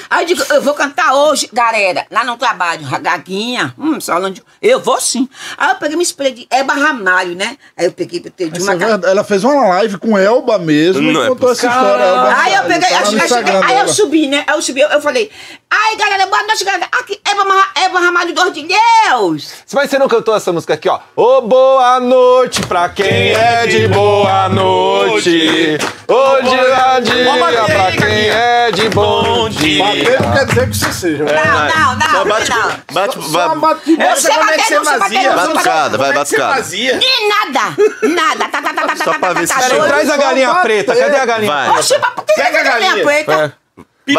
Aí eu digo, eu vou cantar hoje, galera, lá no trabalho, Gaguinha, hum, Solange, eu vou sim. Aí eu peguei me spray de Eba Ramalho, né? Aí eu peguei de Isso uma é. Ela fez uma live com Elba mesmo Não e é contou essa história. Elba Aí eu peguei, tá aí, eu- aí eu subi, né? Aí eu subi, eu, eu falei, ai galera, boa noite, galera. Aqui, Eba, Ma- Eba Ramalho do Deus. Mas você não cantou essa música aqui, ó? Ô, boa noite pra quem é de boa noite. Ô, dia a dia bater pra quem é de bom dia. Bater não quer dizer que você seja. Não, não, não, Só bate, não. bate, Só vai- bate Essa como é que você bater. Batucada, vai, é batucada. fazia? E nada, nada, tá, tá, tá, tá, Só tá, pra tá, ver se tá, chega. doido. Traz a galinha preta, cadê a galinha Vai. preta? A quer galinha galinha. preta? É. Ba-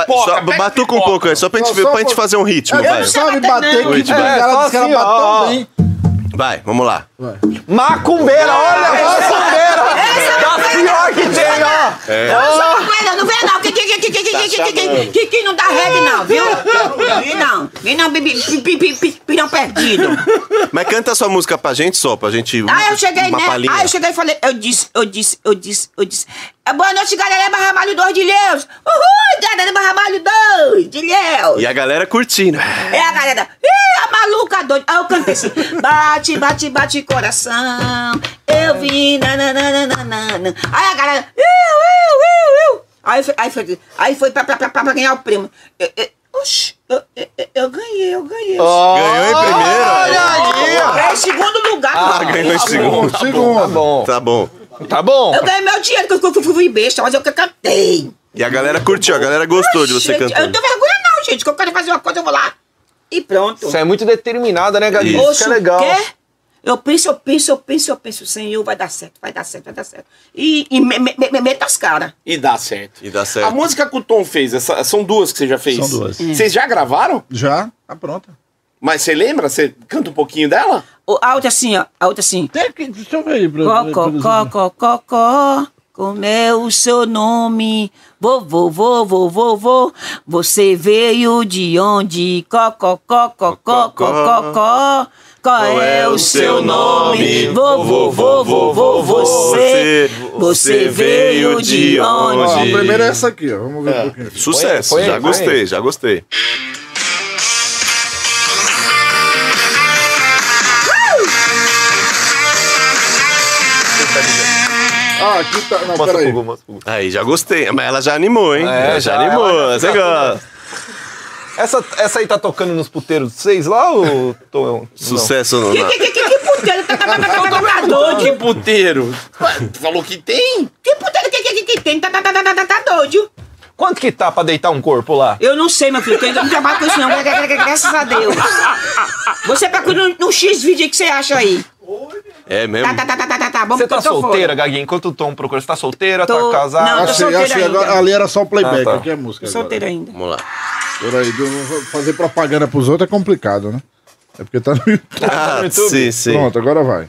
Pipoca, só, pega batuca um pouco aí, só pra gente, Só- ver, só pra gente fazer um ritmo, Ela vai. não sabe bater, bater, não. que tipo, É, ela assim, bate ó, tão bem. Vai, vamos lá. Macumbeira, olha, macumbeira! Das pior que tem, ó! Eu sou maconheira, não vem não. Que, que, que, que, que, que, que, que, que, que, que não dá reggae não, viu? Vi não. Vi não, bibi, pi, pi, pi, pirão perdido. Mas canta a sua música pra gente só, pra gente. Aí eu cheguei, uma né? Aí eu cheguei e falei, eu disse, eu disse, eu disse, eu disse. "É, Boa noite, galera, Barramalho 2 de Leus. Uhul, galera, Barramalho 2 de Leus. E a galera curtindo. É a galera, ih, a maluca doida. Aí eu cantei assim, bate, bate, bate coração. Eu vi, nananana. Aí a galera, iu, iu, iu, iu. Aí foi, aí foi, aí foi pra, pra, pra, pra ganhar o prêmio. Eu, eu, oxi, eu, eu, eu- eu ganhei, eu ganhei. Ganhou em primeiro? Eu ganhei em segundo lugar. Ah, ganhou em segundo. Segundo. Tá bom, Tá bom. Tá bom. Eu ganhei meu dinheiro, que eu fui, besta, mas eu que cantei. E a galera curtiu, a galera gostou de você Gente, Eu não tenho vergonha não, gente, que eu quero fazer uma coisa, eu vou lá. E pronto. Você é muito determinada, né, Galinha? Isso. Isso que é legal. quer? Eu penso, eu penso, eu penso, eu penso, Senhor, vai dar certo, vai dar certo, vai dar certo. E, e me, me, me, meta as caras. E dá certo. E dá certo. A música que o Tom fez, essa- são duas que você já fez. São duas. Vocês já gravaram? Já? Tá pronta. Mas você lembra? Você canta um pouquinho dela? A outra assim, ó, a outra assim. Tem que, deixa eu ver aí. Pra, Có, có, có, có, có, có, como é o seu nome? Vovô, vovô, vovô, você veio de onde? Có, có, có, có, có, có, có, có. Qual é o seu nome? Vovô, vovô, vovô, você, você veio de Ó, a onde? primeira é essa aqui, ó. Vamos ver um pouquinho. Sucesso, já gostei, já gostei. Ah, aqui tá. Não, Mostra peraí. mostra. Aí, já gostei. Mas ela já animou, hein? É, Ela já, já, animou, ela já- você gosta. Essa, essa aí tá tocando nos puteiros de vocês lá ou tô? Sucesso no. Que, que, que, que, que puteiro? Tá, tá, tá, tá, tá, tá, tá doido? Que puteiro. Falou que tem? Que puteiro que, que, que, que tem? Tá, tá, tá, tá, tá, tá doido? Quanto que tá pra deitar um corpo lá? Eu não sei, meu filho, eu não trabalho com isso não, gra- gra- gra- graças a Deus. Você procura no, no X vídeo que você acha aí. É mesmo? Tá, tá, tá, tá, tá, tá, tá. Vamos Você tá solteira, fora. Gaguinho? Enquanto o Tom procura, você tá solteira, Tô- tá casada? Não, tô Achei, solteira achei ainda. agora, ali era só o playback, Ah, tá. aqui é música. Tô agora. solteira ainda. Vamos lá. Peraí, fazer propaganda pros outros é complicado, né? É porque tá no YouTube. Ah, YouTube? sim, sim. Pronto, agora vai.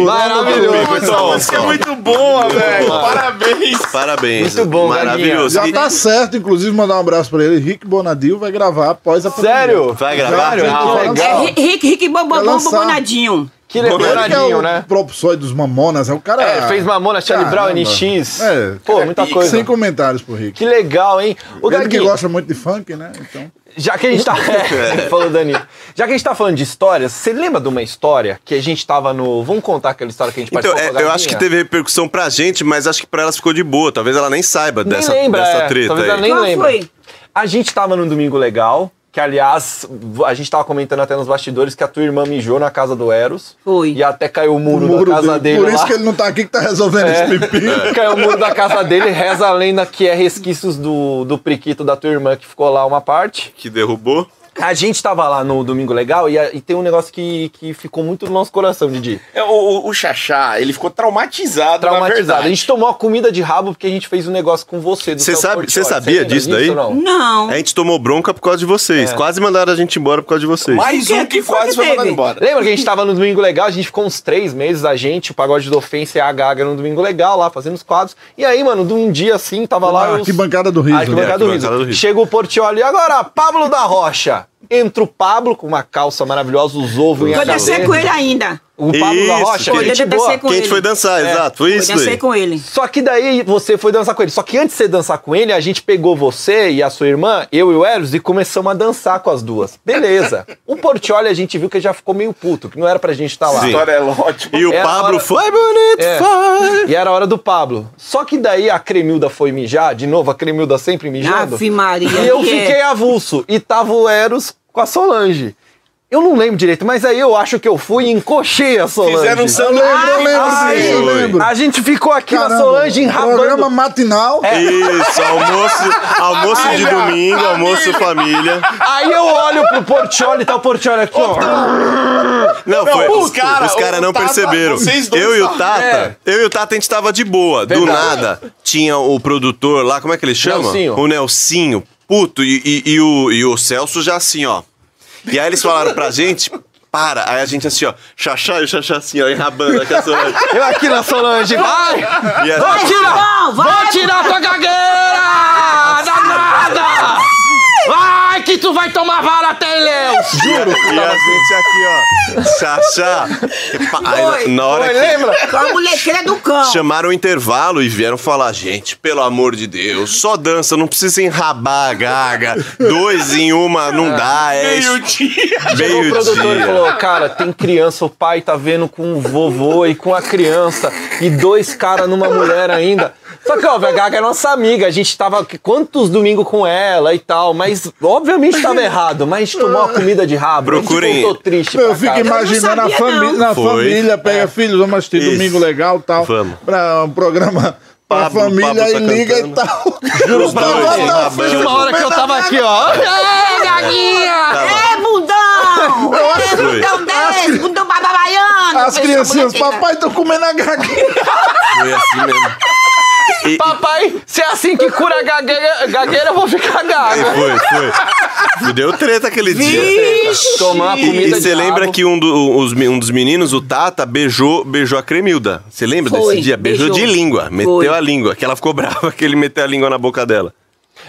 Maravilhoso, Essa Tom. música é muito boa, velho. Parabéns. Parabéns. Muito bom, Maravilhoso. Já E- tá certo, inclusive, mandar um abraço pra ele. Rick Bonadil vai gravar após a Sério? Vai gravar? Sério? Legal. É, Rick, Rick. Bonadinho. Que legal, Ele que é Bonadinho, o né? propsói dos Mamonas, é o cara... É, fez Mamona, Charlie Brown. NX. É. Pô, muita coisa. Sem comentários pro Rick. Que legal, hein? O Ele que gosta muito de funk, né? Então... já que a gente tá. É, falou Danilo. Já que a gente tá falando de histórias, você lembra de uma história que a gente tava no. Vamos contar aquela história que a gente Então, participou com a é, eu acho que teve repercussão pra gente, mas acho que pra elas ficou de boa. Talvez ela nem saiba Nem dessa, lembra, dessa é. treta Talvez aí. ela nem Qual lembra. foi? A gente tava num domingo legal, que aliás, a gente tava comentando até nos bastidores que a tua irmã mijou na casa do Eros. Foi. E até caiu o O muro, muro da casa dele. dele, Por lá. isso que ele não tá aqui que tá resolvendo É. esse pepino. Caiu o muro da casa dele, reza a lenda que é resquícios do, do priquito da tua irmã que ficou lá uma parte. Que derrubou. A gente tava lá no Domingo Legal e, a- e tem um negócio que, que ficou muito no nosso coração, Didi. É, O, o, o Xaxá, ele ficou traumatizado, na Traumatizado. A gente tomou a comida de rabo porque a gente fez um negócio com você. do Cê Celso sabe- Portiolli. cê sabia lembra disso daí? não? Não. A gente tomou bronca por causa de vocês. É. Quase mandaram a gente embora por causa de vocês. Mais um que quase que foi mandado embora. Lembra que a gente tava no Domingo Legal? A gente ficou uns três meses, a gente, o Pagode do Ofensa e a Gaga no Domingo Legal lá, fazendo os quadros. E aí, mano, de um dia assim, tava lá. Ah, os- que bancada do riso. Ai, que né? bancada do riso. Arquibancada do riso. Chega o Portioli. E agora, Pablo da Rocha. Entra o Pablo com uma calça maravilhosa, os ovos em Vou descer com ele ainda. O Pablo da Isso, Rocha, que- gente Foi, boa. Que a gente ele. foi dançar, É. exato. Foi isso descer daí. com ele. Só que daí você foi dançar com ele. Só que antes de você dançar com ele, a gente pegou você e a sua irmã, eu e o Eros, e começamos a dançar com as duas. Beleza. O Portioli a gente viu que já ficou meio puto, que não era pra gente estar lá. A Sim. história é ótima. E o Era Pablo hora- foi bonito, É. foi. E era a hora do Pablo. Só que daí a Cremilda foi mijar, de novo, a Cremilda sempre mijando. Ave Maria. E eu é. fiquei avulso. E tava o Eros com a Solange. Eu não lembro direito, mas aí eu acho que eu fui e encochei a Solange. Fizeram um Eu sanduíche. lembro, eu lembro, Ai, sim, eu lembro. A gente ficou aqui na Caramba, Solange enrabando. Programa matinal. É. Isso, almoço, almoço de domingo, almoço família. Aí eu olho pro Portioli, tá o Portioli aqui, ó. Não, Não, foi, os os cara, caras o não Tata, perceberam. Eu e o Tata, É. eu e o Tata a gente tava de boa. Do Verdade. nada, tinha o produtor lá, como é que ele chama? Nelsinho. O Nelsinho, puto, e, e- e o, e o Celso já assim, ó. E aí eles falaram pra gente, para. Aí a gente assim, ó, xaxá e o xaxá assim, ó, enrabando aqui a Solange. Eu aqui na Solange, vai! E a- Vou tirar! Vai. Vou tirar tua gagueira! Danada! Vai que tu vai tomar vara até Ilhéus. Juro. E a gente aqui, ó. Xaxá. Aí, na hora Foi, que lembra? Com a molequeira do cão. chamaram o intervalo e vieram falar, gente, pelo amor de Deus, só dança, não precisa enrabar a gaga. Dois em uma não dá, é isso. Chegou o produtor e Meio-dia. falou, cara, tem criança, o pai tá vendo com o vovô e com a criança, e dois caras numa mulher ainda. Só que, ó, a Gaga é nossa amiga, a gente tava quantos domingos com ela e tal, mas obviamente tava errado, mas a gente tomou uma comida de rabo, a Procurem- voltou triste Eu fico imaginando a sabia, família, na Foi. família, pega filhos, vamos assistir Isso. domingo legal e tal. Vamos. Pra um programa pra Pablo- família Pablo tá e liga cantando. e tal. Juro pra você, tinha uma hora que eu tava aqui, ó. É, gaguinha! É, bundão! É, Foi. bundão desse, bundão bababaiano. As criancinhas, papai, tô comendo a gaguinha. Foi assim mesmo. E, Papai, se é assim que cura a gagueira, gagueira eu vou ficar gaga. foi, foi. Deu treta aquele dia. Vixe! Tomar E comida você de lembra que um, do- os um dos meninos, o Tata, beijou, beijou a Cremilda. Você lembra Foi, desse dia? Beijou, beijou. de língua. Meteu Foi. a língua. Que ela ficou brava que ele meteu a língua na boca dela.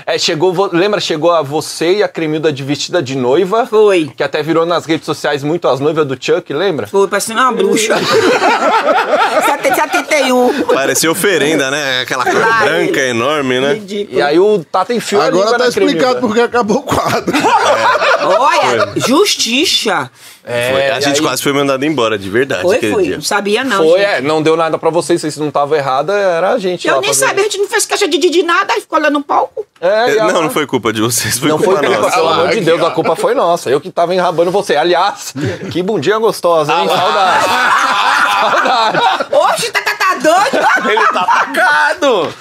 É, chegou, lembra, chegou a você e a Cremilda de vestida de noiva. Foi. Que até virou nas redes sociais muito as noivas do Chuck, lembra? Foi, parecendo uma bruxa. 71. Parecia oferenda, né? Aquela coisa Vai. branca enorme, né? Ridículo. E aí o Tata enfiou a Agora tá explicado porque acabou o quadro. Olha, justiça. É, Foi. A gente aí- quase foi mandado embora, de verdade, Foi, foi. dia. Não sabia, não. Foi, gente. é, não deu nada pra vocês, vocês não estavam errada, era a gente Eu lá nem fazendo. sabia, a gente não fez caixa de, de nada, aí ficou lá no palco. É, e Não, não foi culpa de vocês, foi Não foi culpa culpa, nossa. pelo Ah, amor de Deus, a culpa foi nossa. Eu que tava enrabando você. Aliás, que bundinha gostosa, hein? Saudade. Saudade. Oxe, tá, tá, tá doido? Ele tá atacado.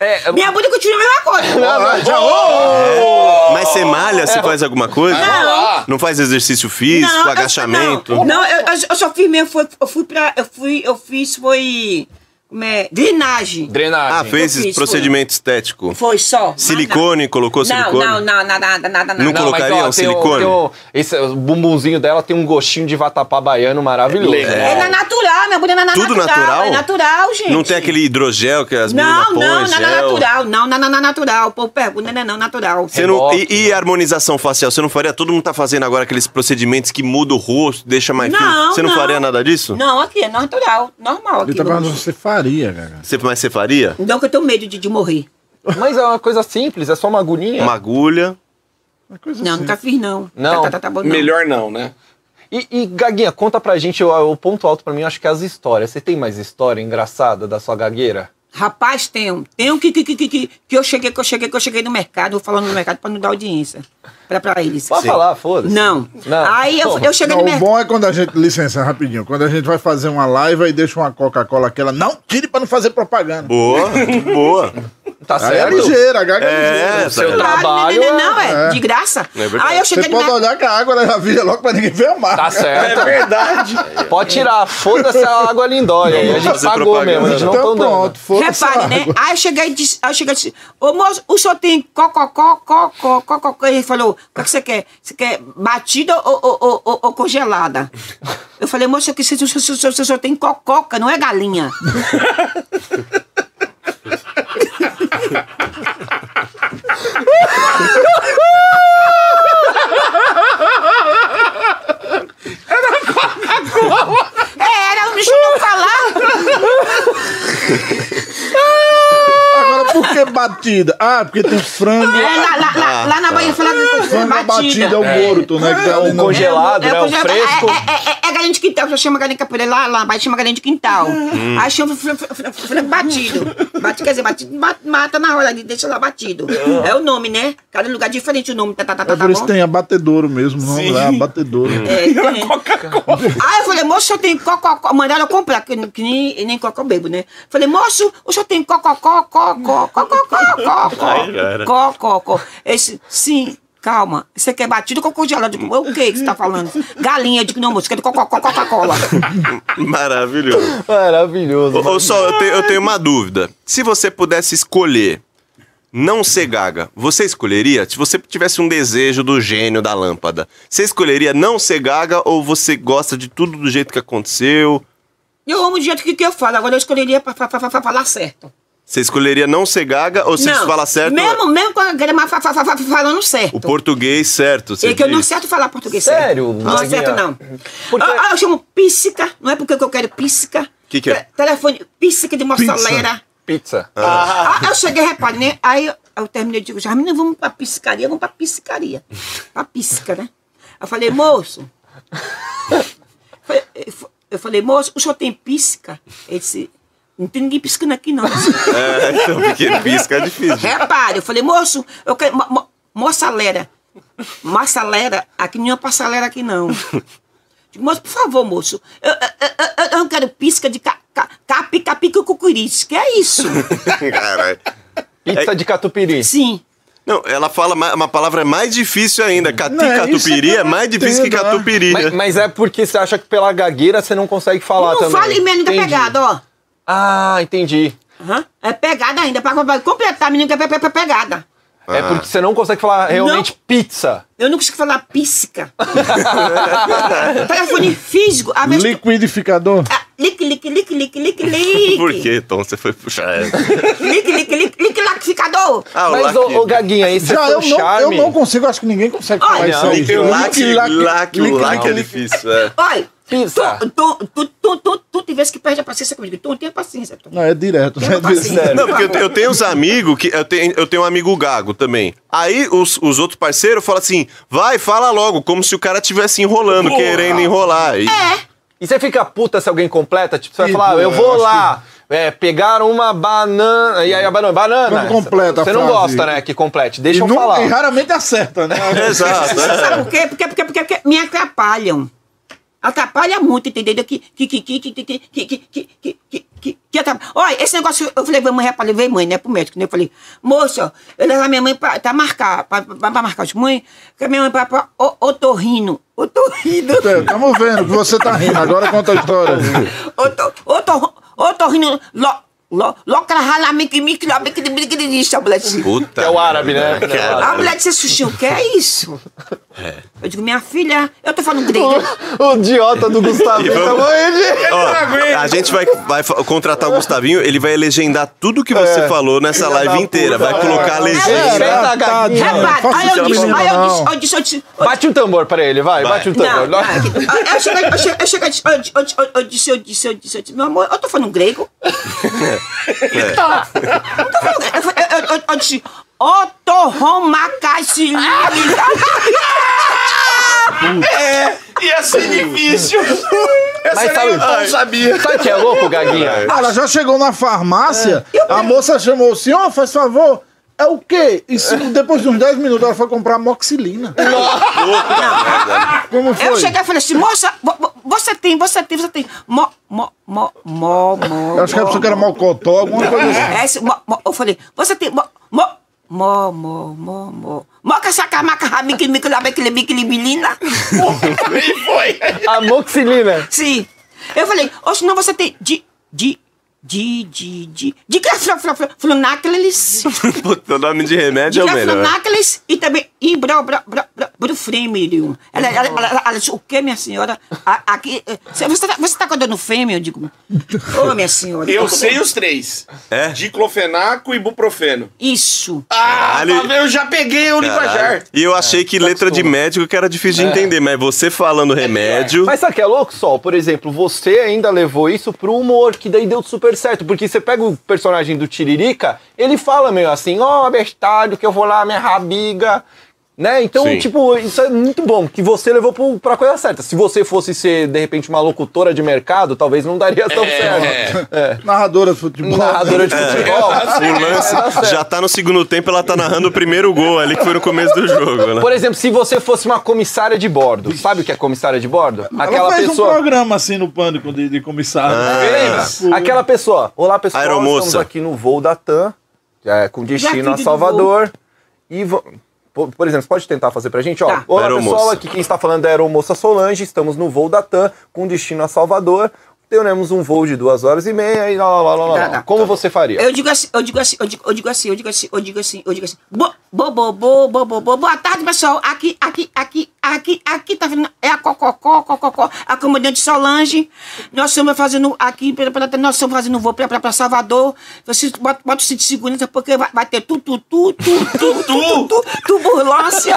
É, Minha bunda continua a mesma coisa. Já, ô! Mas você malha, você faz alguma coisa? Não. Não faz exercício físico, eu- agachamento? Não, não, eu, eu- eu só fiz mesmo, foi, eu fui pra. Eu fui, eu fiz, foi. Como é? Drenagem. drenagem. Ah, fez Eu fiz, esse procedimento estético. Foi só. Silicone, colocou Não, silicone? não, não, nada, nada, nada, Não nada. colocaria um silicone? tem um- esse, o bumbumzinho dela tem um gostinho de vatapá baiano maravilhoso. É na natural, minha bunda é na Tudo natural? É natural, gente. Não tem aquele hidrogel que as meninas Não, põem, não, não, gel? não, natural. Não, não, não, não, natural. Pô, pergunta, não, não, natural. Você não, e, e harmonização facial? Você não faria? Todo mundo tá fazendo agora aqueles procedimentos que muda o rosto, deixa mais fino. Não, Você não, não. faria nada disso? Não, aqui é natural, normal. Aqui, Ele tá falando você faria, Gaga. Você, mas você faria? Não, que eu tenho medo de, de morrer. Mas é uma coisa simples, é só uma agulhinha. Uma agulha. Uma coisa Não, nunca fiz, não. Não. Tá, tá, tá bom, não. Melhor não, né? E, e, Gaguinha, conta pra gente, o, o ponto alto pra mim, eu acho que é as histórias. Você tem mais história engraçada da sua gagueira? Rapaz, tenho. Tenho que, que, que, que, que, que eu cheguei, que eu cheguei, que eu cheguei no mercado, vou falando no mercado pra não dar audiência. Pra, pra eles. Pode falar, foda-se. Não. Não. Aí eu, eu cheguei Não, no o mercado. bom é quando a gente. Licença, rapidinho. Quando a gente vai fazer uma live e deixa uma Coca-Cola aquela. Não, tire pra não fazer propaganda. Boa, boa. Tá Aí é certo? ligeira, a Gaga é, É, ligeira. seu tá- trabalho Não, não, não, é- é, de graça. É verdade. Aí eu Você cheguei no pode olhar que a água ela já vira logo pra ninguém ver a marca. Tá certo. É verdade. Pode tirar, foda-se a água lindóia. aí. A gente pagou propaganda, mesmo, a gente não Então tá dando. pronto, foda-se Repare, né? Aí eu cheguei e disse, aí eu cheguei e disse, ô moço, o senhor tem cococó, cocó, cocó. Ele falou, o que, é que você quer? Você quer batida ou, ou, ou- ou- ou congelada? Eu falei, moço, o senhor tem cococa, não é galinha. É, era, não deixa eu falar. Por que batida? Ah, porque tem frango. É, lá, lá, lá, lá na Bahia falava Frango batida. batida é o morto, né? Que tá o no... congelado, né? O congelado. fresco. É, é, é, é galinha de quintal, você chama galinha capoeira lá, lá na Bahia chama galinha de quintal. Hum. Aí chama fran- fran- fran- frango batido. Bate, quer dizer, batido, ma- mata na hora, deixa lá batido. É o nome, né? Cada lugar é diferente o nome, tá, tá, tá, É tá por isso tem abatedouro mesmo, não é abatedouro. É, tem. Aí eu falei, moço, o senhor tem cocó, mandaram eu comprar, que, que nem, nem cocó bebo, né? Falei, moço, o senhor tem cocó, cocó, cara. cocó, cocó. Esse, sim, calma, você quer batido com congelado? Eu digo, O que que você tá falando? Galinha, eu digo, não, moço, quer Coca-Cola. Maravilhoso. Maravilhoso. Ô, ô, só, eu, te- eu tenho uma dúvida. Se você pudesse escolher não ser gaga, você escolheria? Se você tivesse um desejo do gênio da lâmpada, você escolheria não ser gaga ou você gosta de tudo do jeito que aconteceu? Eu amo do jeito que, que eu falo, agora eu escolheria pra, pra, pra, pra falar certo. Você escolheria não ser gaga ou você não, fala certo? Mesmo, mesmo com a grama fa, fa, fa, fa- falando certo. O português certo. Você É que eu não diz. acerto falar português Sério, certo. Não Maguinha? acerto, não. Porque- Ah, ah, eu chamo píssica, não é porque eu quero píssica. Que que é? Te- Telefone, píssica de moçaleira. Pizza. Ah, eu cheguei, repare, né? Aí eu, eu terminei, eu digo, já, menina, vamos pra piscaria, vamos pra piscaria. Pra pisca, né? Eu falei, moço. Eu falei, moço, o senhor tem pisca? Ele disse, não tem ninguém piscando aqui, não. É, então, porque pisca é difícil. Repare, eu falei, moço, eu quero. Mo, mo, moçalera. Moçalera, aqui não é passalera aqui, não. Digo, moço, por favor, moço. Eu, eu, eu, eu- não quero pisca de ca, ca, capi, capi, cucucuris. Que é isso? Caralho. Pizza de catupiry. Sim. Não, ela fala ma- uma palavra mais difícil ainda. Cati Não, catupiri é é mais não difícil que catupiri. Mas, mas é porque você acha que pela gagueira você não consegue falar não também. fale menos da Entendi. pegada, ó. Ah, entendi. Aham. É pegada ainda, pra, pra completar, menino, que é pe- pe- pe- pegada. É porque você não consegue falar realmente pizza. Eu não consigo falar píssica. Telefone físico, a. Liquidificador. Ah, Lique, lique, lique, lique, lique, lique. Por que, Tom? Você foi puxar essa? Lique, lique, lique, lique, laquificador. Ah, o Mas, ô, ô, Gaguinha, esse é Já seu eu não, eu não consigo, acho que ninguém consegue falar Olha, isso aí. Laque é lique. difícil. É. Olha, Pizza. tu, tu, tu, tu, tu, vezes que perde a paciência comigo. Tu não tem paciência. Tu. Não, é direto. Tem né? paciência. Não, porque eu, eu tenho uns amigos que. Eu tenho, eu tenho um amigo gago também. Aí os, os outros parceiros falam assim: vai, fala logo, como se o cara estivesse enrolando, querendo enrolar. E- É. E você fica puta se alguém completa? Tipo, você vai falar, pô, eu vou lá, é, pegar uma banana. E aí a banana, banana. Não completa Você não frase. gosta, né, que complete. Deixa E, eu não- falar. e raramente acerta, né? Exato. é. Sabe por quê? Porque, porque, porque, porque me atrapalham. Atrapalha muito, entendeu? Que, que, que, que, que, que, que, que, que, que, que, que, que, que atrapalha. Olha, esse negócio, eu falei, mãe, rapaz, levei mãe, né, pro médico, né? Eu falei, moça, eu levo a minha mãe pra, pra marcar, pra, pra, pra marcar os mães, que a minha mãe pra, pra o- otorrino, otorrino, Estamos vendo que você tá rindo. Agora conta a história. otor, otor, otorrino, Loca halamik mik labik de brigrinista, moleque. Puta. É o árabe, né? Ah, mulher você assistiu, o que é isso? É. Eu digo, minha filha, eu tô falando grego. O, idiota do Gustavinho vamos... tá morrendo. a gente vai, vai contratar o Gustavinho, ele vai legendar tudo que você é. falou nessa live inteira. Vai colocar a legenda. Aí eu disse, aí eu disse, Bate o tambor pra ele, vai, bate o tambor. Eu disse, eu disse, eu disse, meu amor, eu tô falando grego. Não grego. Eu eu- eu- eu- Eu disse, otorromacaxilina. É, ia ser difícil. Essa Mas sabe- o Tom sabia. Sabe que é louco, Gaguinha? Ela já chegou na farmácia, a moça chamou o senhor, faz favor. É o quê? E se- depois de uns 10 minutos ela foi comprar moxilina. Como foi? Eu cheguei e falei assim, moça, vo- vo- você tem, você tem, você tem. Mo, mo, mo, mo, mo. Eu acho que a pessoa que era mocotó, alguma coisa assim. É, esse, mo, mo, eu falei, você tem. Mo, mo, mo, mo, mo, mo. Moca saca maca ramique mique labeque lebique libilina. E foi. Amoxilina. Sim. Eu falei, ou senão você tem de. de. De. de. de. de. Puta, o nome de remédio é o melhor. Graflunácleis e também ibrofremilium. Ela, ela, ela, ela, ela disse, o que, minha senhora? A- Aqui. eh, Você você tá, você tá com a dor fêmea? Eu digo, ô, minha senhora. Eu sei dor." os três. É? Diclofenaco e ibuprofeno. Isso. Ah, tá eu já peguei o linguajar. E eu achei que letra de médico que era difícil de entender, mas você falando remédio. Mas sabe que é louco, Sol? Por exemplo, você ainda levou isso pro humor, que daí deu super certo. Porque você pega o personagem do Tiririca, ele fala meio assim, ó, bestário, que eu vou lá, minha rabiga. Né? Então, Sim. tipo, isso é muito bom, que você levou pro, pra coisa certa. Se você fosse ser, de repente, uma locutora de mercado, talvez não daria tão certo. É. Narradora de futebol. Narradora de futebol. O lance já tá no segundo tempo, ela tá narrando o primeiro gol ali, que foi no começo do jogo, né? Por exemplo, se você fosse uma comissária de bordo, sabe o que é comissária de bordo? Ela fez um programa assim no Pânico de, de comissário. Lembra? Aquela pessoa. Olá, pessoal. Estamos aqui no voo da TAM, é, com destino a Salvador. E vo- por, por exemplo, você pode tentar fazer pra gente? Ó, Tá. Olá, pessoal. Aqui quem está falando é a Aeromoça Solange. Estamos no voo da TAM, com destino a Salvador teremos um voo de duas horas e meia e lá, lá, lá, lá, lá. Como tá. você faria? Eu digo assim, eu digo assim, eu digo, eu digo assim, eu digo assim, eu digo assim, eu digo assim. Bo, bo, bo, bo, bo, bo. Boa tarde, pessoal. Aqui, aqui, aqui, aqui, aqui tá vindo. É a Cococó, Cococó, a comandante Solange. Nós estamos fazendo aqui, nós estamos fazendo um voo pra, pra, pra Salvador. Vocês bota, bota o cinto de segurança porque vai, vai ter tu, tu, tu, tu, tu, tu, tu, turbulência.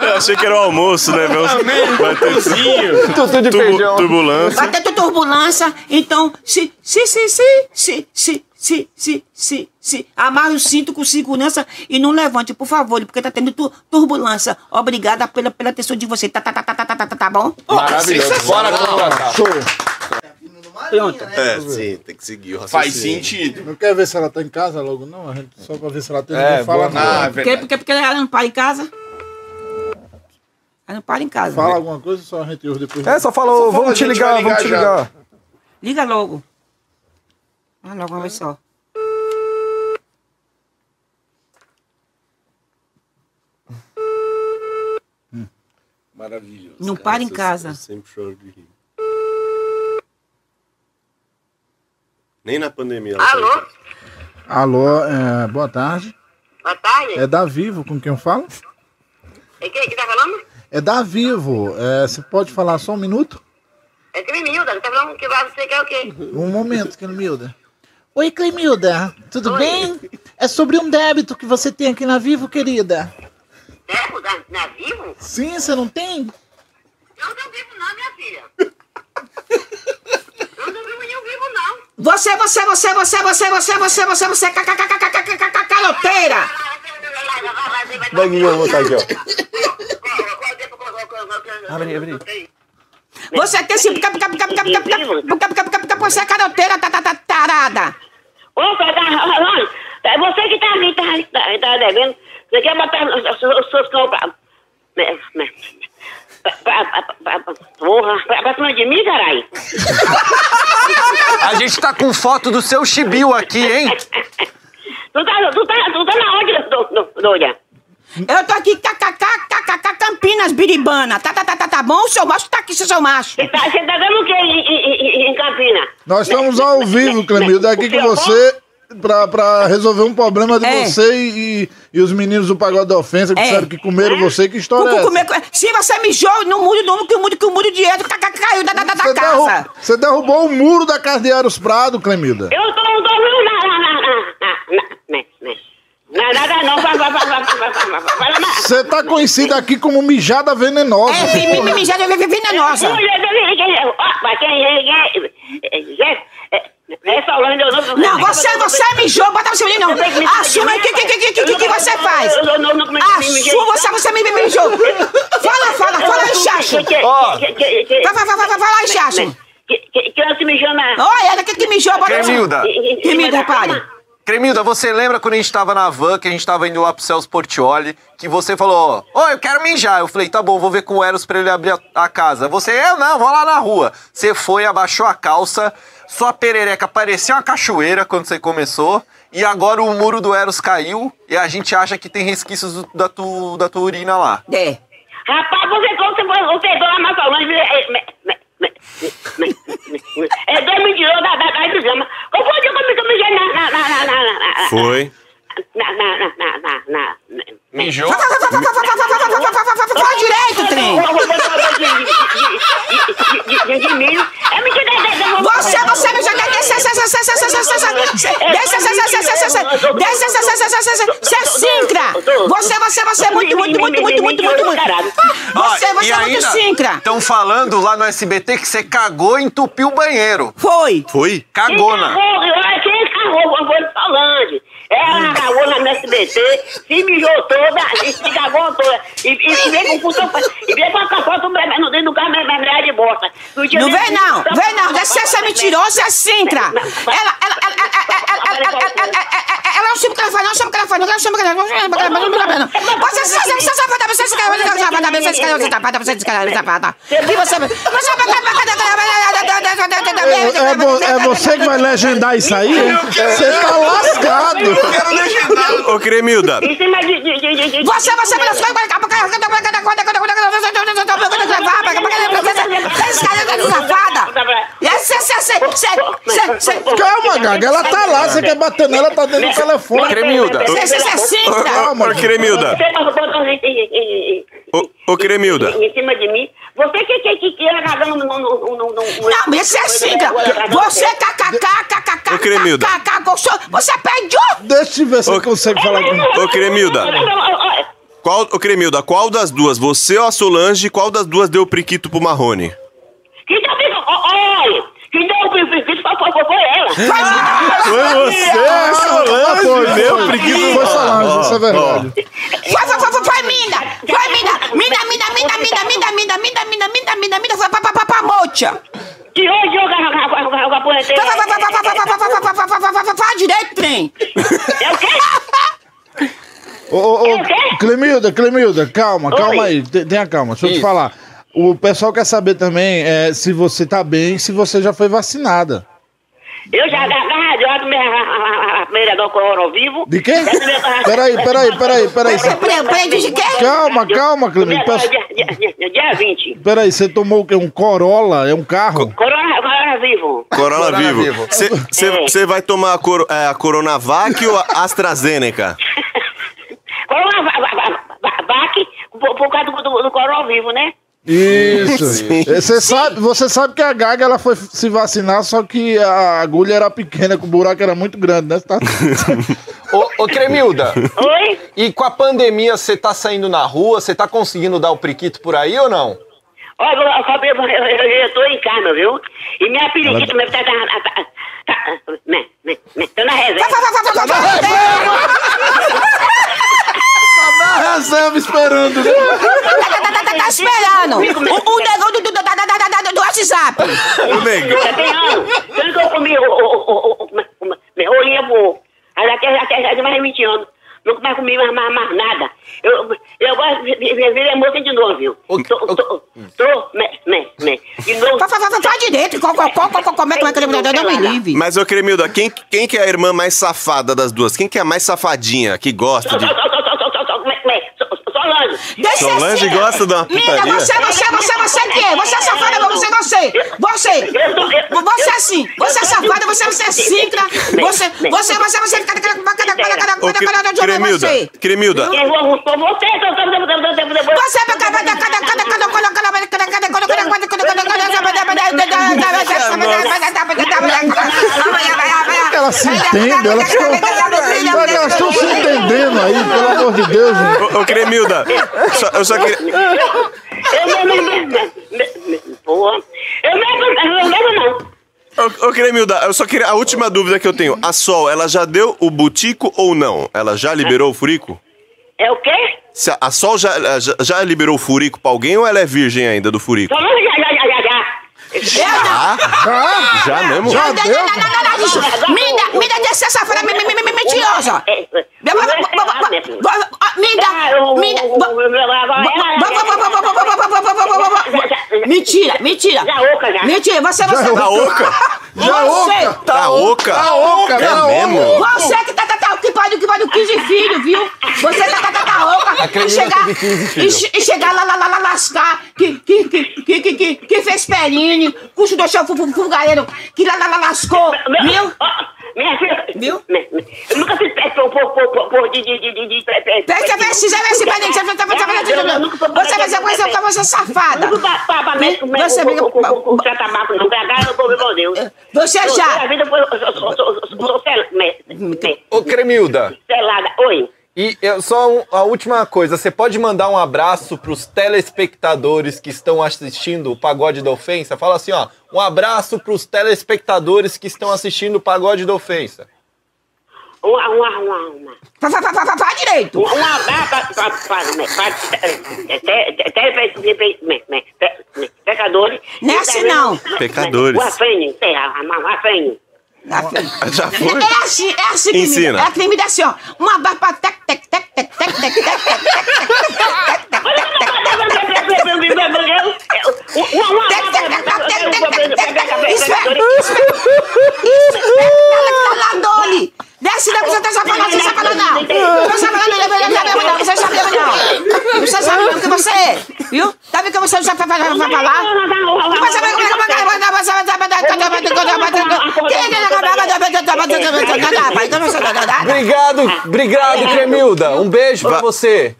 Eu achei que era o almoço, né? Meu? Vai ter tuzinho. Tutu de feijão. Turbulância. Vai ter turbulância então, se, se, se, se, se, se, se, se, se, se, amarre o cinto com segurança e não levante, por favor, porque tá tendo tu- turbulência. Obrigada pela, pela atenção de você. Tá, tá, tá, tá, tá, tá, tá, tá bom? Maravilhoso. Bora contratar. Show. Pronto. É, sim, tem que seguir o Faz sentido. Não quer ver se ela tá em casa logo, não? A gente, só pra ver se ela tem. É, ninguém fala boa, Ah, nada. é Porque, porque, porque ela não para em casa. Ela não para em casa. Fala alguma coisa, só a gente ouve depois. É, só falou, vamos te ligar, vamos te ligar. Liga logo. Ah, logo uma vez só. Maravilhoso. Não para em casa. Eu sempre choro de rir. Nem na pandemia Alô? Alô, é, boa tarde. Boa tarde. É da Vivo com quem eu falo? É quem que tá falando? É da Vivo. É, você pode falar só um minuto? É Clemilda. Tá falando que vai- você quer o quê? Um momento, Clemilda. Oi, Clemilda. Tudo Oi. bem? É sobre um débito que você tem aqui na Vivo, querida. Tempo da, na vivo? Sim, você não tem? Eu não vivo não, minha filha. Eu não vivo nenhum vivo não. Você, você, você, você, você, você, você, você, você, caloteira! Eu vou botar aqui, ó. Abre, abre. Você tem esse. Você é caroteira, tá, tá, tá, tarada. Ô, olha, é você que tá me tá, tá devendo. Você quer botar os seus cão pra. Né, né, porra, pra cima de mim, caralho. A gente tá com foto do seu chibiu aqui, hein? Tu tá, tu tá, tu tá na onde, doida? Eu tô aqui, kkk, kkk, Campinas, Biribana. Tá, tá, tá, tá, tá bom? O seu macho tá aqui, seu macho. Você tá, você tá dando o quê em, em, em, em Campina? Nós estamos ao vivo, Clemilda, aqui com você pra, pra resolver um problema de É. você e, e, e os meninos do Pagode da Ofensa que É. disseram que comeram você. Que história é comer- Se você mijou, não mude o nome, que o mude, que o mude o dinheiro, kkk, caiu da, da, da, Você, da derru- casa. você derrubou o muro da casa de Eros Prado, Clemilda. Eu tô, não tô vendo nada, não, vai, vai, vai, vai, vai, vai, vai, vai, vai, vai. Você tá conhecida aqui como mijada venenosa. É, mi- mi- mi- mijada venenosa. Quem é, é não... Não, você, você mijou, bota o seu não. Assume o que, que, que, que, que, que você faz. Assume, você, você me mijou. Fala, fala, fala aí, Chacho. Vai, vai, vai, vai, vai, lá, Chacho. Que, que, que ela se mijou na... Olha, ela que, que mijou, bota o seu... Cremilda. Cremilda, repare. Cremilda, você lembra quando a gente tava na van, que a gente tava indo lá pro Celso Portioli, que você falou, ó, eu quero mijar. Eu falei, tá bom, vou ver com o Eros pra ele abrir a, a casa. Você, eu não, vou lá na rua. Você foi, abaixou a calça, sua perereca parecia uma cachoeira quando você começou, e agora o muro do Eros caiu, e a gente acha que tem resquícios do- da, tu, da tua urina lá. É. Rapaz, você você você foi lá na Solange, é, me- me- é dois mentirosos da, da, da desgrama. Qual foi o dia que me na, na, na, na, na, na, Foi. Na, na, na, na, na, na, Mijou? Fala direito, trem. É é, é, é, Você, você mijou. Desce, desce, desce, desce, desce, desce, desce. Desce, desce, desce, desce, desce. Desce, desce, desce, desce, desce. Você é sincra. Você, você, você é muito, muito, muito, muito, muito, muito, muito. Você, você é muito sincra. Estão falando lá no SBT que você cagou e entupiu o banheiro. Foi. Foi? Cagona. Quem carrou? Eu vou de Solange. Ela cagou na SBT, se mijou toda, e se cagou toda. E, e, e veio com função, e veio com a capota no dentro do carro, mergulhar de bosta. Não vem não, vem não. Desce, você é mentiroso, você é sincra. Ela, ela, ela, ela, ela, ela, ela, ela, ela, ela não sabe o que ela faz, não sabe o que ela faz, não sabe o que ela faz, não sabe o que ela faz, não sabe o que ela faz, não sabe o que ela faz. Você, você, você, você, safada, você, você, você, safada, você, você, safada, você, você, safada. E você, É, é vo- é você que vai legendar isso aí? Você tá lascado. Ô, Cremilda, Em cima de... de, de, de, de Você, você, você, eu quero legendado. Ô, Cremilda. Você, você, você, Você, você, você. você, você, você, você, você, você você, você, você, você, você, você, você, você, Você você, você, você, você, Ô, Cremilda. Em cima de mim. Você que que que que era cagando no no no Não, isso é cinta. Você kkk kkk kkk. você, Cremilda. Você pediu Deixa eu ver se eu consigo falar com Ô, Cremilda. Qual, ô, Cremilda, qual das duas? Você ou a Solange? Qual das duas deu o priquito pro Marrone? Que deu olha, que deu o prefeito foi foi foi ela. Foi você, Solange, meu priquito. Foi Solange, isso é verdade. Foi, foi, foi, foi, foi, mina. Foi, mina. Mina, mina, mina, mina, mina, mina, mina, mina, mina, mina, mina, foi pra, pra, pra, pra mocha. Que hoje eu com a punheteira. Vai, vai, vai, vai, vai, vai, vai, vai, vai, vai, vai, vai, vai, vai, vai, vai direito, trem. É o quê? Ô, ô, ô, É o quê? Clemilda, Clemilda, calma, calma Oi. aí. Te- Tenha calma, deixa eu te falar. O pessoal quer saber também é, se você tá bem, se você já foi vacinada. Eu já agarrado, eu tomei a primeira do coro vivo. De quem? Peraí, peraí, peraí, peraí. Peraí, de quê? Calma, calma, Clemilda. Peço- Dia, dia, dia, dia 20. Peraí, você tomou o quê? Um Corolla? É um carro? Corona, corona vivo. Corona, Corona vivo. Você vai tomar a, coro, é, a Coronavac ou a AstraZeneca? Corona va- va- va- va- vac por, por causa do, do, do corona vivo, né? Isso. Sim. Você sabe, você sabe que a Gaga ela foi se vacinar, só que a agulha era pequena, que o buraco era muito grande, né? Tá... Ô, ô, Cremilda, Oi? e com a pandemia você tá saindo na rua, você tá conseguindo dar o priquito por aí ou não? Olha, eu, eu, eu, eu, eu tô em casa, viu? E minha periquita ela... tá, tá, tá, tá, tá, né, né, né, tô na reserva. Vai. Na reserva esperando, né? Tá, esperando. O, o negão do, WhatsApp. Ô, nego. Já tem ano. Tanto que eu comi o, o, o, o, o, o, rolinha. Aí até, mais de 20 anos. Nunca mais comi mais, mais, mais nada. Eu, eu gosto de de- de ver moça de novo, viu? O- Tô, o- tô, tô, né, né, né. De novo. Vai direito. Co- co- co- co- Como é é que ele não me livre? Mas, ô, Cremilda, quem, quem que é a irmã mais safada das duas? Quem que é a mais safadinha, que gosta de... μέχρι Solange. Deixa Solange assim. gosta de uma Mina, putaria? você, você, você, você que é? Você é safada, você, você. Você. Eu tô- eu- Você é assim. Você é safada, você, você é cincra. Você, você, você, você. Cada, cada, cada, cada, cada, cada, cada, mais Cremilda, você. Cremilda, Eu vou com você, Você é cada, cada, cada, cada, cada, cada, cada, cada, cada, cada, cada, Elas se entendem, elas estão. Se entendendo aí, pelo amor de Deus. ô, ô, Cremilda, só- eu só queria... Eu não, não, não, não, porra. Eu não, eu não, não. Ô, ô, Cremilda, eu só queria... A última dúvida que eu tenho, a Sol, ela já deu o butico ou não? Ela já liberou o furico? É o quê? Se a, a Sol já, já, já liberou o furico pra alguém ou ela é virgem ainda do furico? Solange, já, já, já, já, já. Ah, Ah, já mesmo? Já Não, deu? não, não, não, não, não. Me Minda de sexta-feira mentirosa. Mídia. Mentira, mentira. Mentira, você vai. Tá oca? Tá oca? Tá oca? Tá oca, é mesmo? Você que tá que pode, que pode 15 filhos, viu? Você tá, tá, tá, tá oca. e chegar, e, chegar lá, lá, lá, lá, lascar, que, que, que, que, que, que fez Perini, custodou o fugareiro, que lá, lá, lascou, viu? Minha filha. Viu? Eu nunca fiz pé por, pô pô pô de, de, de, de, pé, pé. Peraí, já mexe, já de, de, de, de, de, de, de, de, de, de, de, de, de, Você de, de, de, de, de, de, de, de, de, Você já. de, Cremilda. de, oi. E eu, só a última coisa, você pode mandar um abraço para os telespectadores que estão assistindo o Pagode da Ofensa? Fala assim, ó, um abraço para os telespectadores que estão assistindo o Pagode da Ofensa. Uma, uma, uma, uma. Fá, fá, direito! Um abraço para os pecadores. Nessa não! Pecadores. Uma frente, uma frente. Já foi? É assim, é assim que Ensina. me, é que me dá assim, ó. Uma barra pra tec, tec, tec, tec, tec, tec, tec, tec, tec, tec, tec, Desce daí, você tá safado, você tá safado não! Você tá falando, não, não, não, não, você sabe não! Você sabe mesmo que você é, viu? Sabe que você não sabe falar? Você sabe como é que você vai Obrigado, obrigado, Cremilda. Um beijo pra você.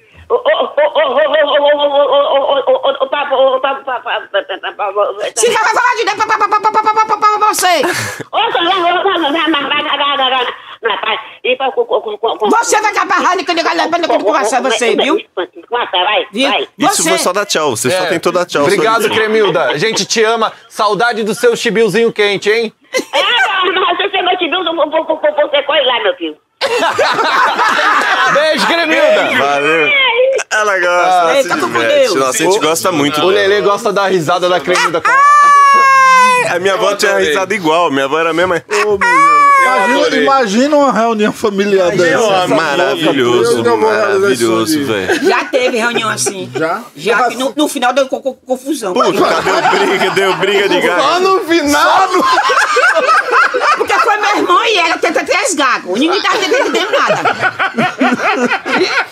Se já vai falar de você. Você vai acabar rádio que eu ligar conversar você, viu? Isso foi só dar tchau, você só tentou dar tchau. Obrigado, Cremilda. A gente te ama. Saudade do seu chibiozinho quente, hein? É, mas você é meu chibilzinho, você corre lá, meu filho. Beijo, Cremilda. Valeu. Ela gosta, ela Ei, se tá com diverte. Deus. Nossa, a gente gosta muito O dela. Lelê gosta da risada da Cremilda. A minha avó tinha risada igual. Minha avó era a mesma. Imagina, adorei. imagina uma reunião familiar dessa. Maravilhoso, Eu não vou realizar maravilhoso, aí. velho. Já teve reunião assim. Já? Já, que no, no final deu co- co- confusão. Puta, deu briga, deu briga de gato. no final. Meu irmão e ela tenta três gagos. Ninguém tá entendendo nada.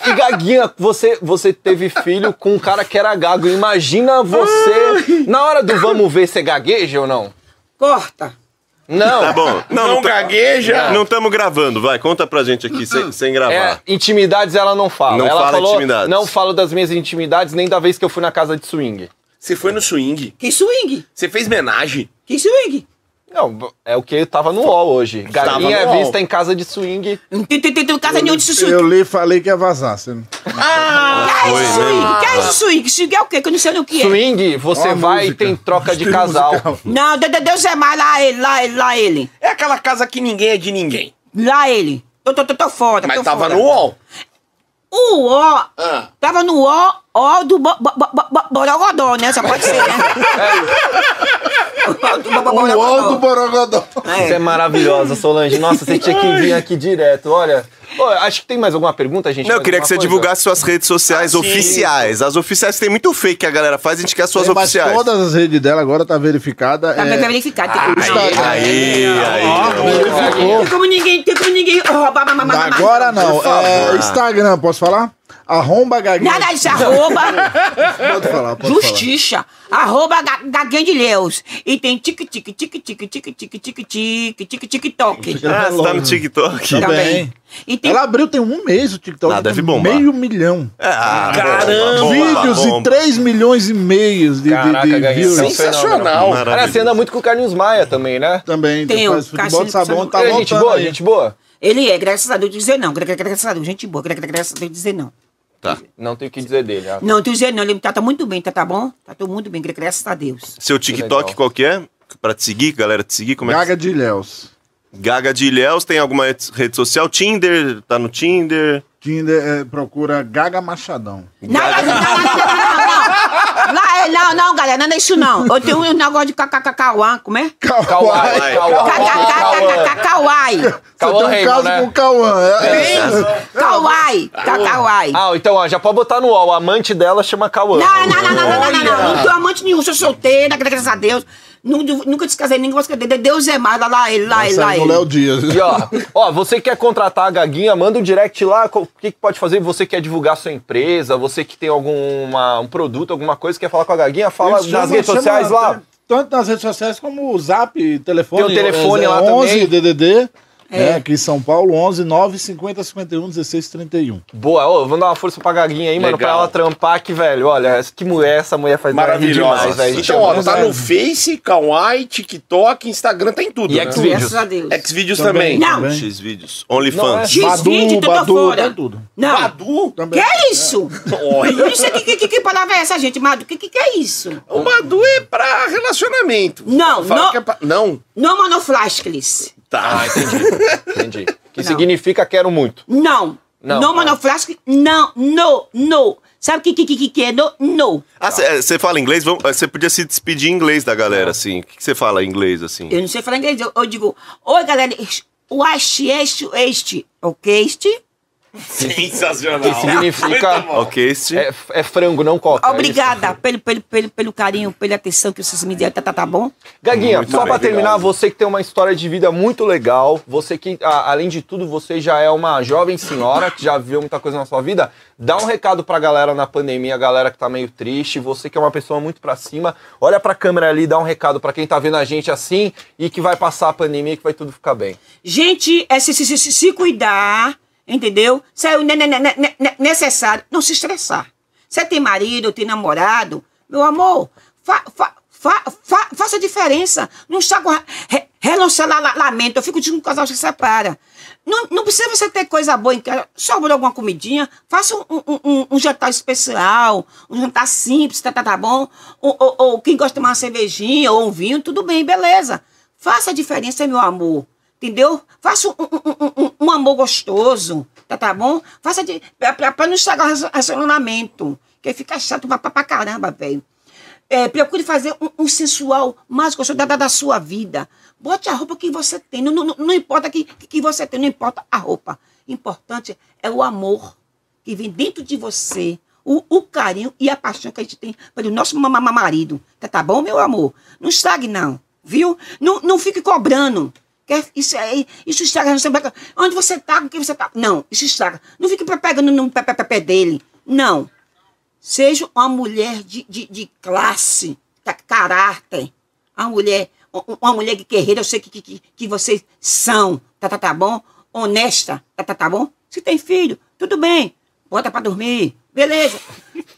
E Gaguinha, você, você teve filho com um cara que era gago. Imagina você. Na hora do vamos ver, você gagueja ou não? Corta. Não. Tá bom. Não, Não, tá- gagueja. Não estamos gravando, vai, conta pra gente aqui sem, sem gravar. É, intimidades ela não fala. Não ela fala falou, intimidades. Não falo das minhas intimidades, nem da vez que eu fui na casa de swing. Você foi no swing. Que swing? Você fez homenagem. Que swing? Não, é o que tava no UOL hoje. Galinha é vista em casa de swing. Não tem, tem, tem, tem casa nenhuma de swing. Eu li e falei que ia vazar. Você... não- Ah, Que é isso, swing? Que é isso, swing? Swing é o quê? Que eu não sei nem o que é. Swing, você Ó vai música. e tem troca de casal. musical. Não, Deus, é mais. Lá ele, lá ele, lá ele. é aquela casa que ninguém é de ninguém. Lá ele. Tô, tô, tô, tô fora. Mas tô tava fora. no UOL. O ó. Ah. Tava no ó, ó do bo- bo- bo- bo- Borogodó, né? Só pode ser, né? O do bo- bo- O UOL do Borogodó. Borogodó. Você é maravilhosa, Solange. Nossa, você tinha que vir aqui direto. Olha. Acho que tem mais alguma pergunta, gente? Não, eu queria que você coisa? divulgasse suas redes sociais Ah, oficiais. As oficiais tem muito fake que a galera faz, a gente quer suas Mas oficiais. todas as redes dela agora tá verificada. Tá é... verificado. Tem como, Instagram. Aí, aí. ó. Tem como ninguém, tem como ninguém roubar. Agora não. É, Instagram, posso falar? Arromba Gaguinha. Nada disso, arroba. Pode falar, pode Justiça. Arroba ga- Gaguinha de Leus. E tem tique tique tique tique tique tique tique tique tique TikTok. Ah, você tá no TikTok? Tá bem. E tem Ela abriu tem um mês o TikTok. Ah, deve bombar. Meio milhão. Ah, Caramba. bomba, Vídeos bomba. e 3 milhões e meios de, de- Caraca, de Gaguinha, views. Sensacional. Aliás, você anda muito com o Carlinhos Maia também, né? Também. Tem o futebol de sabão. Tá é voltando gente boa, aí. gente boa. Ele é, graças a Deus, dizer não. gra- gra- Graças a Deus, gente boa. gra- gra- Graças a Deus, dizer não. Tá. Não tenho o que dizer dele. ah. Não, tu dizer não, ele me trata muito bem, tá, tá bom? Tá tudo muito bem, gra- graças a Deus. Seu TikTok qual que é? Pra te seguir, galera te seguir? Como é que... Gaga de Ilhéus. Gaga de Ilhéus, tem alguma rede- social? Tinder, tá no Tinder? Tinder é, procura Gaga Machadão. Não, não, não, não, não, não. Lá, é- não, não, galera, não é isso não. Eu tenho um negócio de kkkkauã, como é? Kawai. Kawaii. Você Cauã tem um caso né? com o Cauã. É, é. Kawaii. Kawaii. Ah, então, ó, já pode botar no UOL. O amante dela chama Cauã. Não, não, não, não, não, não, não, não. Não tenho amante nenhum, sou solteira, graças a Deus. Nunca, descasei, ninguém gosta de Deus é mais, lá, lá ele, lá ele, lá no Léo ele. Dias. E ó, ó, você quer contratar a Gaguinha, manda um direct lá, o que, que pode fazer? Você quer divulgar sua empresa, você que tem algum um produto, alguma coisa, quer falar com a Gaguinha, fala Eles nas redes sociais lá. Tanto nas redes sociais como o Zap, telefone. Tem o telefone é, lá 11 também. DDD. É. É. aqui em São Paulo, 11 9 50 51 16 31. Boa, ô, vamos dar uma força pra Gaguinha aí, mano, pra Legal. ela trampar que, velho, olha, que mulher, essa mulher faz Maravilhosa. demais, velho. Então, ó, tá no Face, Kawaii, TikTok, Instagram, tem tudo. E né? Xvideos. Graças a Deus. Xvideos Também. também. Não. Também. X vídeos. OnlyFans. X-Vídeo, tô Badu, fora. tem tudo. Não. Badu? Também. Que é isso? Olha. Sei que, que, que, que palavra é essa, gente, Madu. Que, que, que é isso? O Badu é pra relacionamento. Não, Fala não. que é pra- Não. Não monoflasclis. Tá. Ah, entendi. entendi. Que significa quero muito. Não. Não, Não ah. monoflasclis. Não, no, no. Sabe o que, que, que, que é? No, no. Ah, você fala inglês? Você podia se despedir em inglês da galera, assim. O que você fala em inglês, assim? Eu não sei falar inglês. Eu, eu digo, oi, galera. O este, este, este. Ok, este? Sensacional. Que significa- Muito bom. Ok, este. É, é frango, não coca. é? Obrigada pelo, pelo, pelo, pelo carinho, pela atenção que vocês me deram. Tá, tá, tá bom? Gaguinha, Muito só bem, pra terminar, obrigado. você que tem uma história de vida muito legal, você que, a- além de tudo, você já é uma jovem senhora que já viu muita coisa na sua vida, dá um recado pra galera na pandemia, a galera que tá meio triste, você que é uma pessoa muito pra cima, olha pra câmera ali, dá um recado pra quem tá vendo a gente assim e que vai passar a pandemia e que vai tudo ficar bem. Gente, é se, se, se, se cuidar, entendeu? Se é o ne- ne- ne- ne- ne- necessário, não se estressar. Você tem marido, tem namorado, meu amor, fa, fa, fa, fa- faça diferença. Não está com re, relacionamento. Eu fico dizendo que o casal se separa. Não, não precisa você ter coisa boa em casa. Sobrou alguma comidinha, faça um, um, um- um jantar especial, um jantar simples, tá, tá, tá bom? Ou, ou- ou quem gosta de tomar uma cervejinha ou um vinho, tudo bem, beleza. Faça a diferença, meu amor. Entendeu? Faça um, um- um- um- amor gostoso, tá, tá bom? Faça de, pra, não estragar o relacion- relacionamento. Que fica chato pra, pra, caramba, velho. É, procure fazer um, sensual mais gostoso da, da, sua vida. Bote a roupa que você tem. Não, não, não importa que, que você tem, não importa a roupa. Importante é o amor que vem dentro de você. O, o carinho e a paixão que a gente tem pelo nosso ma- ma- marido. Tá, tá bom, meu amor? Não estrague, não. Viu? Não, não fique cobrando. Isso, isso estraga. Onde você tá, com quem você tá. Não, isso estraga. Não fique pegando no pé, pé, pé, dele. Não. Seja uma mulher de, de, de classe, ca- caráter. Uma mulher, um- uma mulher guerreira, eu sei que, que, que vocês são, tá, tá, tá bom? Honesta, tá, tá, tá bom? Se tem filho, tudo bem. Bota pra dormir, beleza.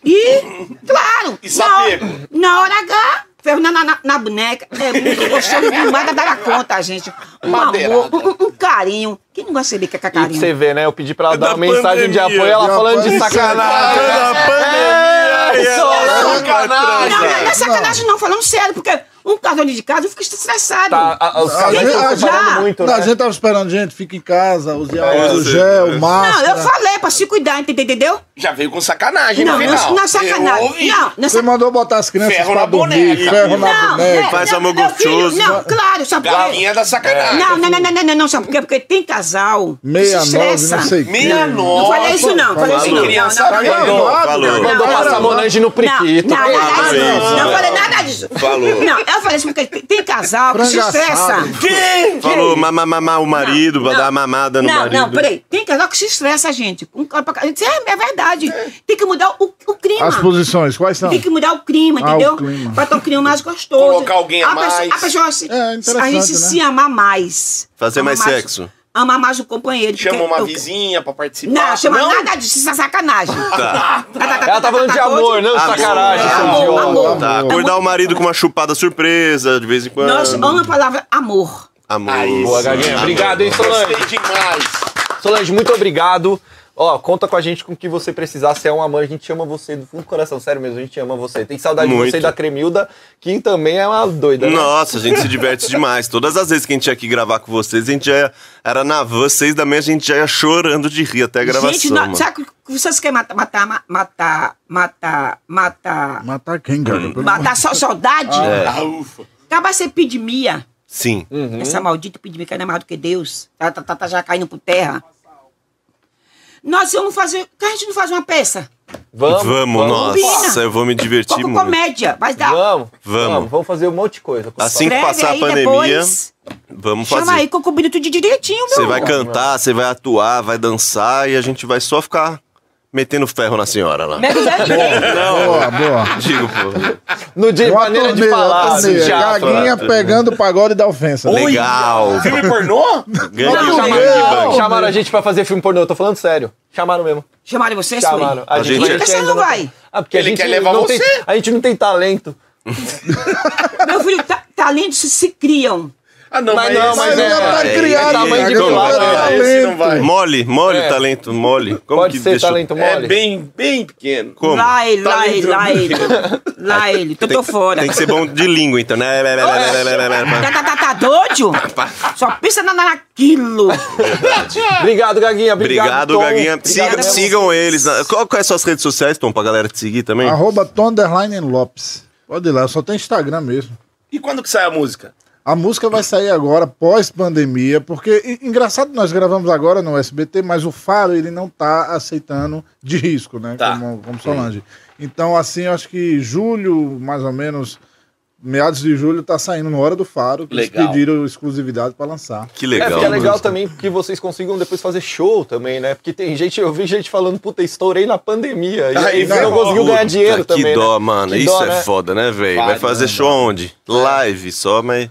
E, claro, E na, hora- na hora H, ferro na, na, na boneca. É muito gostoso demais da dar conta, gente. Um Madeirada. amor, um, um carinho. Quem não vai saber que é E pra carinho? você ver, né? Eu pedi pra ela dar Da uma mensagem de apoio, ela De falando de sacanagem. pandemia! Solange, sacanagem. Não, não, não é sacanagem não, falando sério, porque um casal de casa fica estressado. Tá, a- a- A gente- a muito, Não, né? a gente tava esperando gente, fica em casa, use É, álcool você- gel, Não, máscara. eu falei pra se cuidar, ent- entendeu? Já veio com sacanagem Não, no não, final. não é sacanagem. Eu ouvi. Não, não é Você mandou botar as crianças Ferro pra na dormir, boneca. ferro na Não, boneca. é, Faz não, amor gostoso. Não, claro, sabe por quê? Galinha da sacanagem. Não, não, não, não, não, não, não, sabe por quê? Porque tem casal que se 69, estressa. não sei o. Meia Não nove. falei isso não, falei isso não. Criança não, não, não, Falou, não, não, Mandou não, passar não, no Não, priquito. não, não, não, não falei nada disso. Falou. Não, tem- casal que se estressa. Quem? Falou mamar mamar o marido, vai Não, dar mamada no não, marido. Não, peraí. Tem casal que se estressa, gente. Um cara pra cá- Isso é, é verdade. Tem que mudar o, o clima. As posições, quais são? Tem que mudar o clima, Ah, entendeu? o clima. Pra ter um clima mais gostoso. Colocar alguém a pessoa- mais. a pessoa se, É, a gente né? se amar mais. Fazer Amar mais sexo. Amar mais o companheiro. Chama uma eu- vizinha pra participar. Não, chama nada disso, isso é sacanagem. Tá. Ela tá falando de amor, não de sacanagem, seu idiota. Tá, acordar o marido com uma chupada surpresa de vez em quando. Nós amamos a palavra amor. Amor. Aí, Boa, Gaguinha. Obrigado, hein, Solange. Gostei demais. Solange, muito obrigado. Ó, conta com a gente com o que você precisar. Você é um amor, a gente ama você do fundo do coração. Sério mesmo, a gente ama você. Tem saudade de Muito. você e da Cremilda, que também é uma doida, né? Nossa, a gente se diverte demais. Todas as vezes que a gente ia aqui gravar com vocês, a gente já ia, era na van, seis da manhã, a gente já ia chorando de rir até a gravação. Gente, nós, mano. sabe o que vocês querem matar, matar, ma- matar, matar, matar, Matar quem, cara? Pelo matar só saudade? Ah, ufa. Acaba ser epidemia. Sim. Uhum. Essa maldita epidemia que é mais do que Deus. Tá, tá, tá, tá já caindo por terra. Nós vamos fazer. Por que a gente não faz uma peça? Vamos, Vamos, nossa, Combina. eu vou me divertir Como muito. comédia. Vai dar. Vamos, Vamos. vamos. Vamos fazer um monte de coisa. Assim que passar a pandemia, depois. vamos Chama fazer. aí que eu combino tudo direitinho, meu. Você vai cantar, você vai atuar, vai dançar e a gente vai só ficar metendo ferro na senhora lá. Mega Boa, boa. Digo, pô. No de Uma maneira de torneira, falar, uma torneira. assim, teatro. Gaguinha pegando o pagode da ofensa. Legal. Filme pornô? Não, não. bang. Chamaram a gente pra fazer filme pornô, eu tô falando sério. Chamaram mesmo. Chamaram vocês? Chamaram. A gente- Por que você não vai? Ah, porque Ele a gente quer levar não você. Tem, a gente não tem talento. Meu filho, ta talentos se criam. Ah, não, Mas mas, não, mas Mas é- já tá é, criado, é tamanho de pilar, é talento. vai. Mole, mole É. o talento, mole. Como Pode que ser deixa... talento É mole. bem, bem pequeno. Como? Lá ele, lá ele, lá ele. Lá ele. Tô, tô fora. Tem que ser bom de língua, então, né? Tá, tá, tá, tá doido? Só pensa na, naquilo. Obrigado, Gaguinha. Obrigado, Obrigado, Tom. Gaguinha. Siga- sigam eles. Qual, qual é as suas redes sociais, Tom, pra galera te seguir também? Arroba Tonderline Lopes. Pode ir lá, só tem Instagram mesmo. E quando que sai a música? A música vai sair agora, pós-pandemia, porque, engraçado, nós gravamos agora no SBT, mas o Faro, ele não tá aceitando de risco, né? Tá. Como, como Solange. Então, assim, eu acho que julho, mais ou menos, meados de julho, tá saindo no Hora do Faro, que eles Legal. pediram exclusividade pra lançar. Que É, legal. porque é legal também que vocês consigam depois fazer show também, né? Porque tem gente, eu vi gente falando, puta, estourei na pandemia. E Aí, não velho, conseguiu ganhar dinheiro que também. dó, né? mano. Que Isso dó, é né? foda, né, velho? Vai fazer né, show onde? Live só, mas.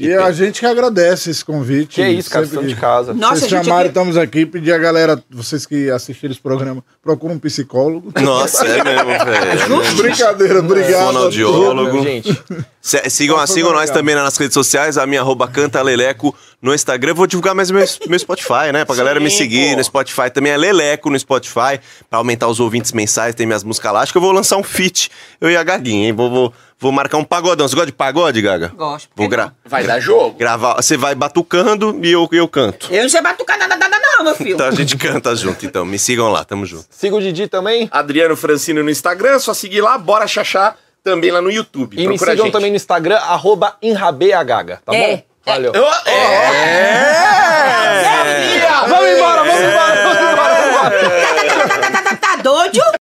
E a gente que agradece esse convite. Que é isso, cara, de casa. Nossa, vocês chamaram, aqui- estamos aqui, pedir a galera, vocês que assistiram esse programa, procura um psicólogo. Nossa, é mesmo, velho. Brincadeira, obrigado. Fonoaudiólogo. Gente, Se- Sigam, sigam nós também nas redes sociais, a minha arroba canta Leleco no Instagram. Vou divulgar mais meu, meu Spotify, né? Pra galera me Sim, seguir pô. no Spotify também. É Leleco no Spotify, pra aumentar os ouvintes mensais, tem minhas músicas lá. Acho que eu vou lançar um feat, eu e a Gaguinha, hein? Vou, vou, vou marcar um pagodão. Você gosta de pagode, Gaga? Gosto. Vou gra Vai dar jogo. gravar. Você vai batucando e eu, eu canto. Eu não sei batucar nada, nada, não, meu filho. Então a gente canta junto, então. Me sigam lá, tamo junto. siga o Didi também. Adriano Francino no Instagram, só seguir lá, bora chachar também lá no YouTube. E me Procura a sigam também no Instagram, arroba enrabeagaga, tá É. bom? Valeu. Ô, é.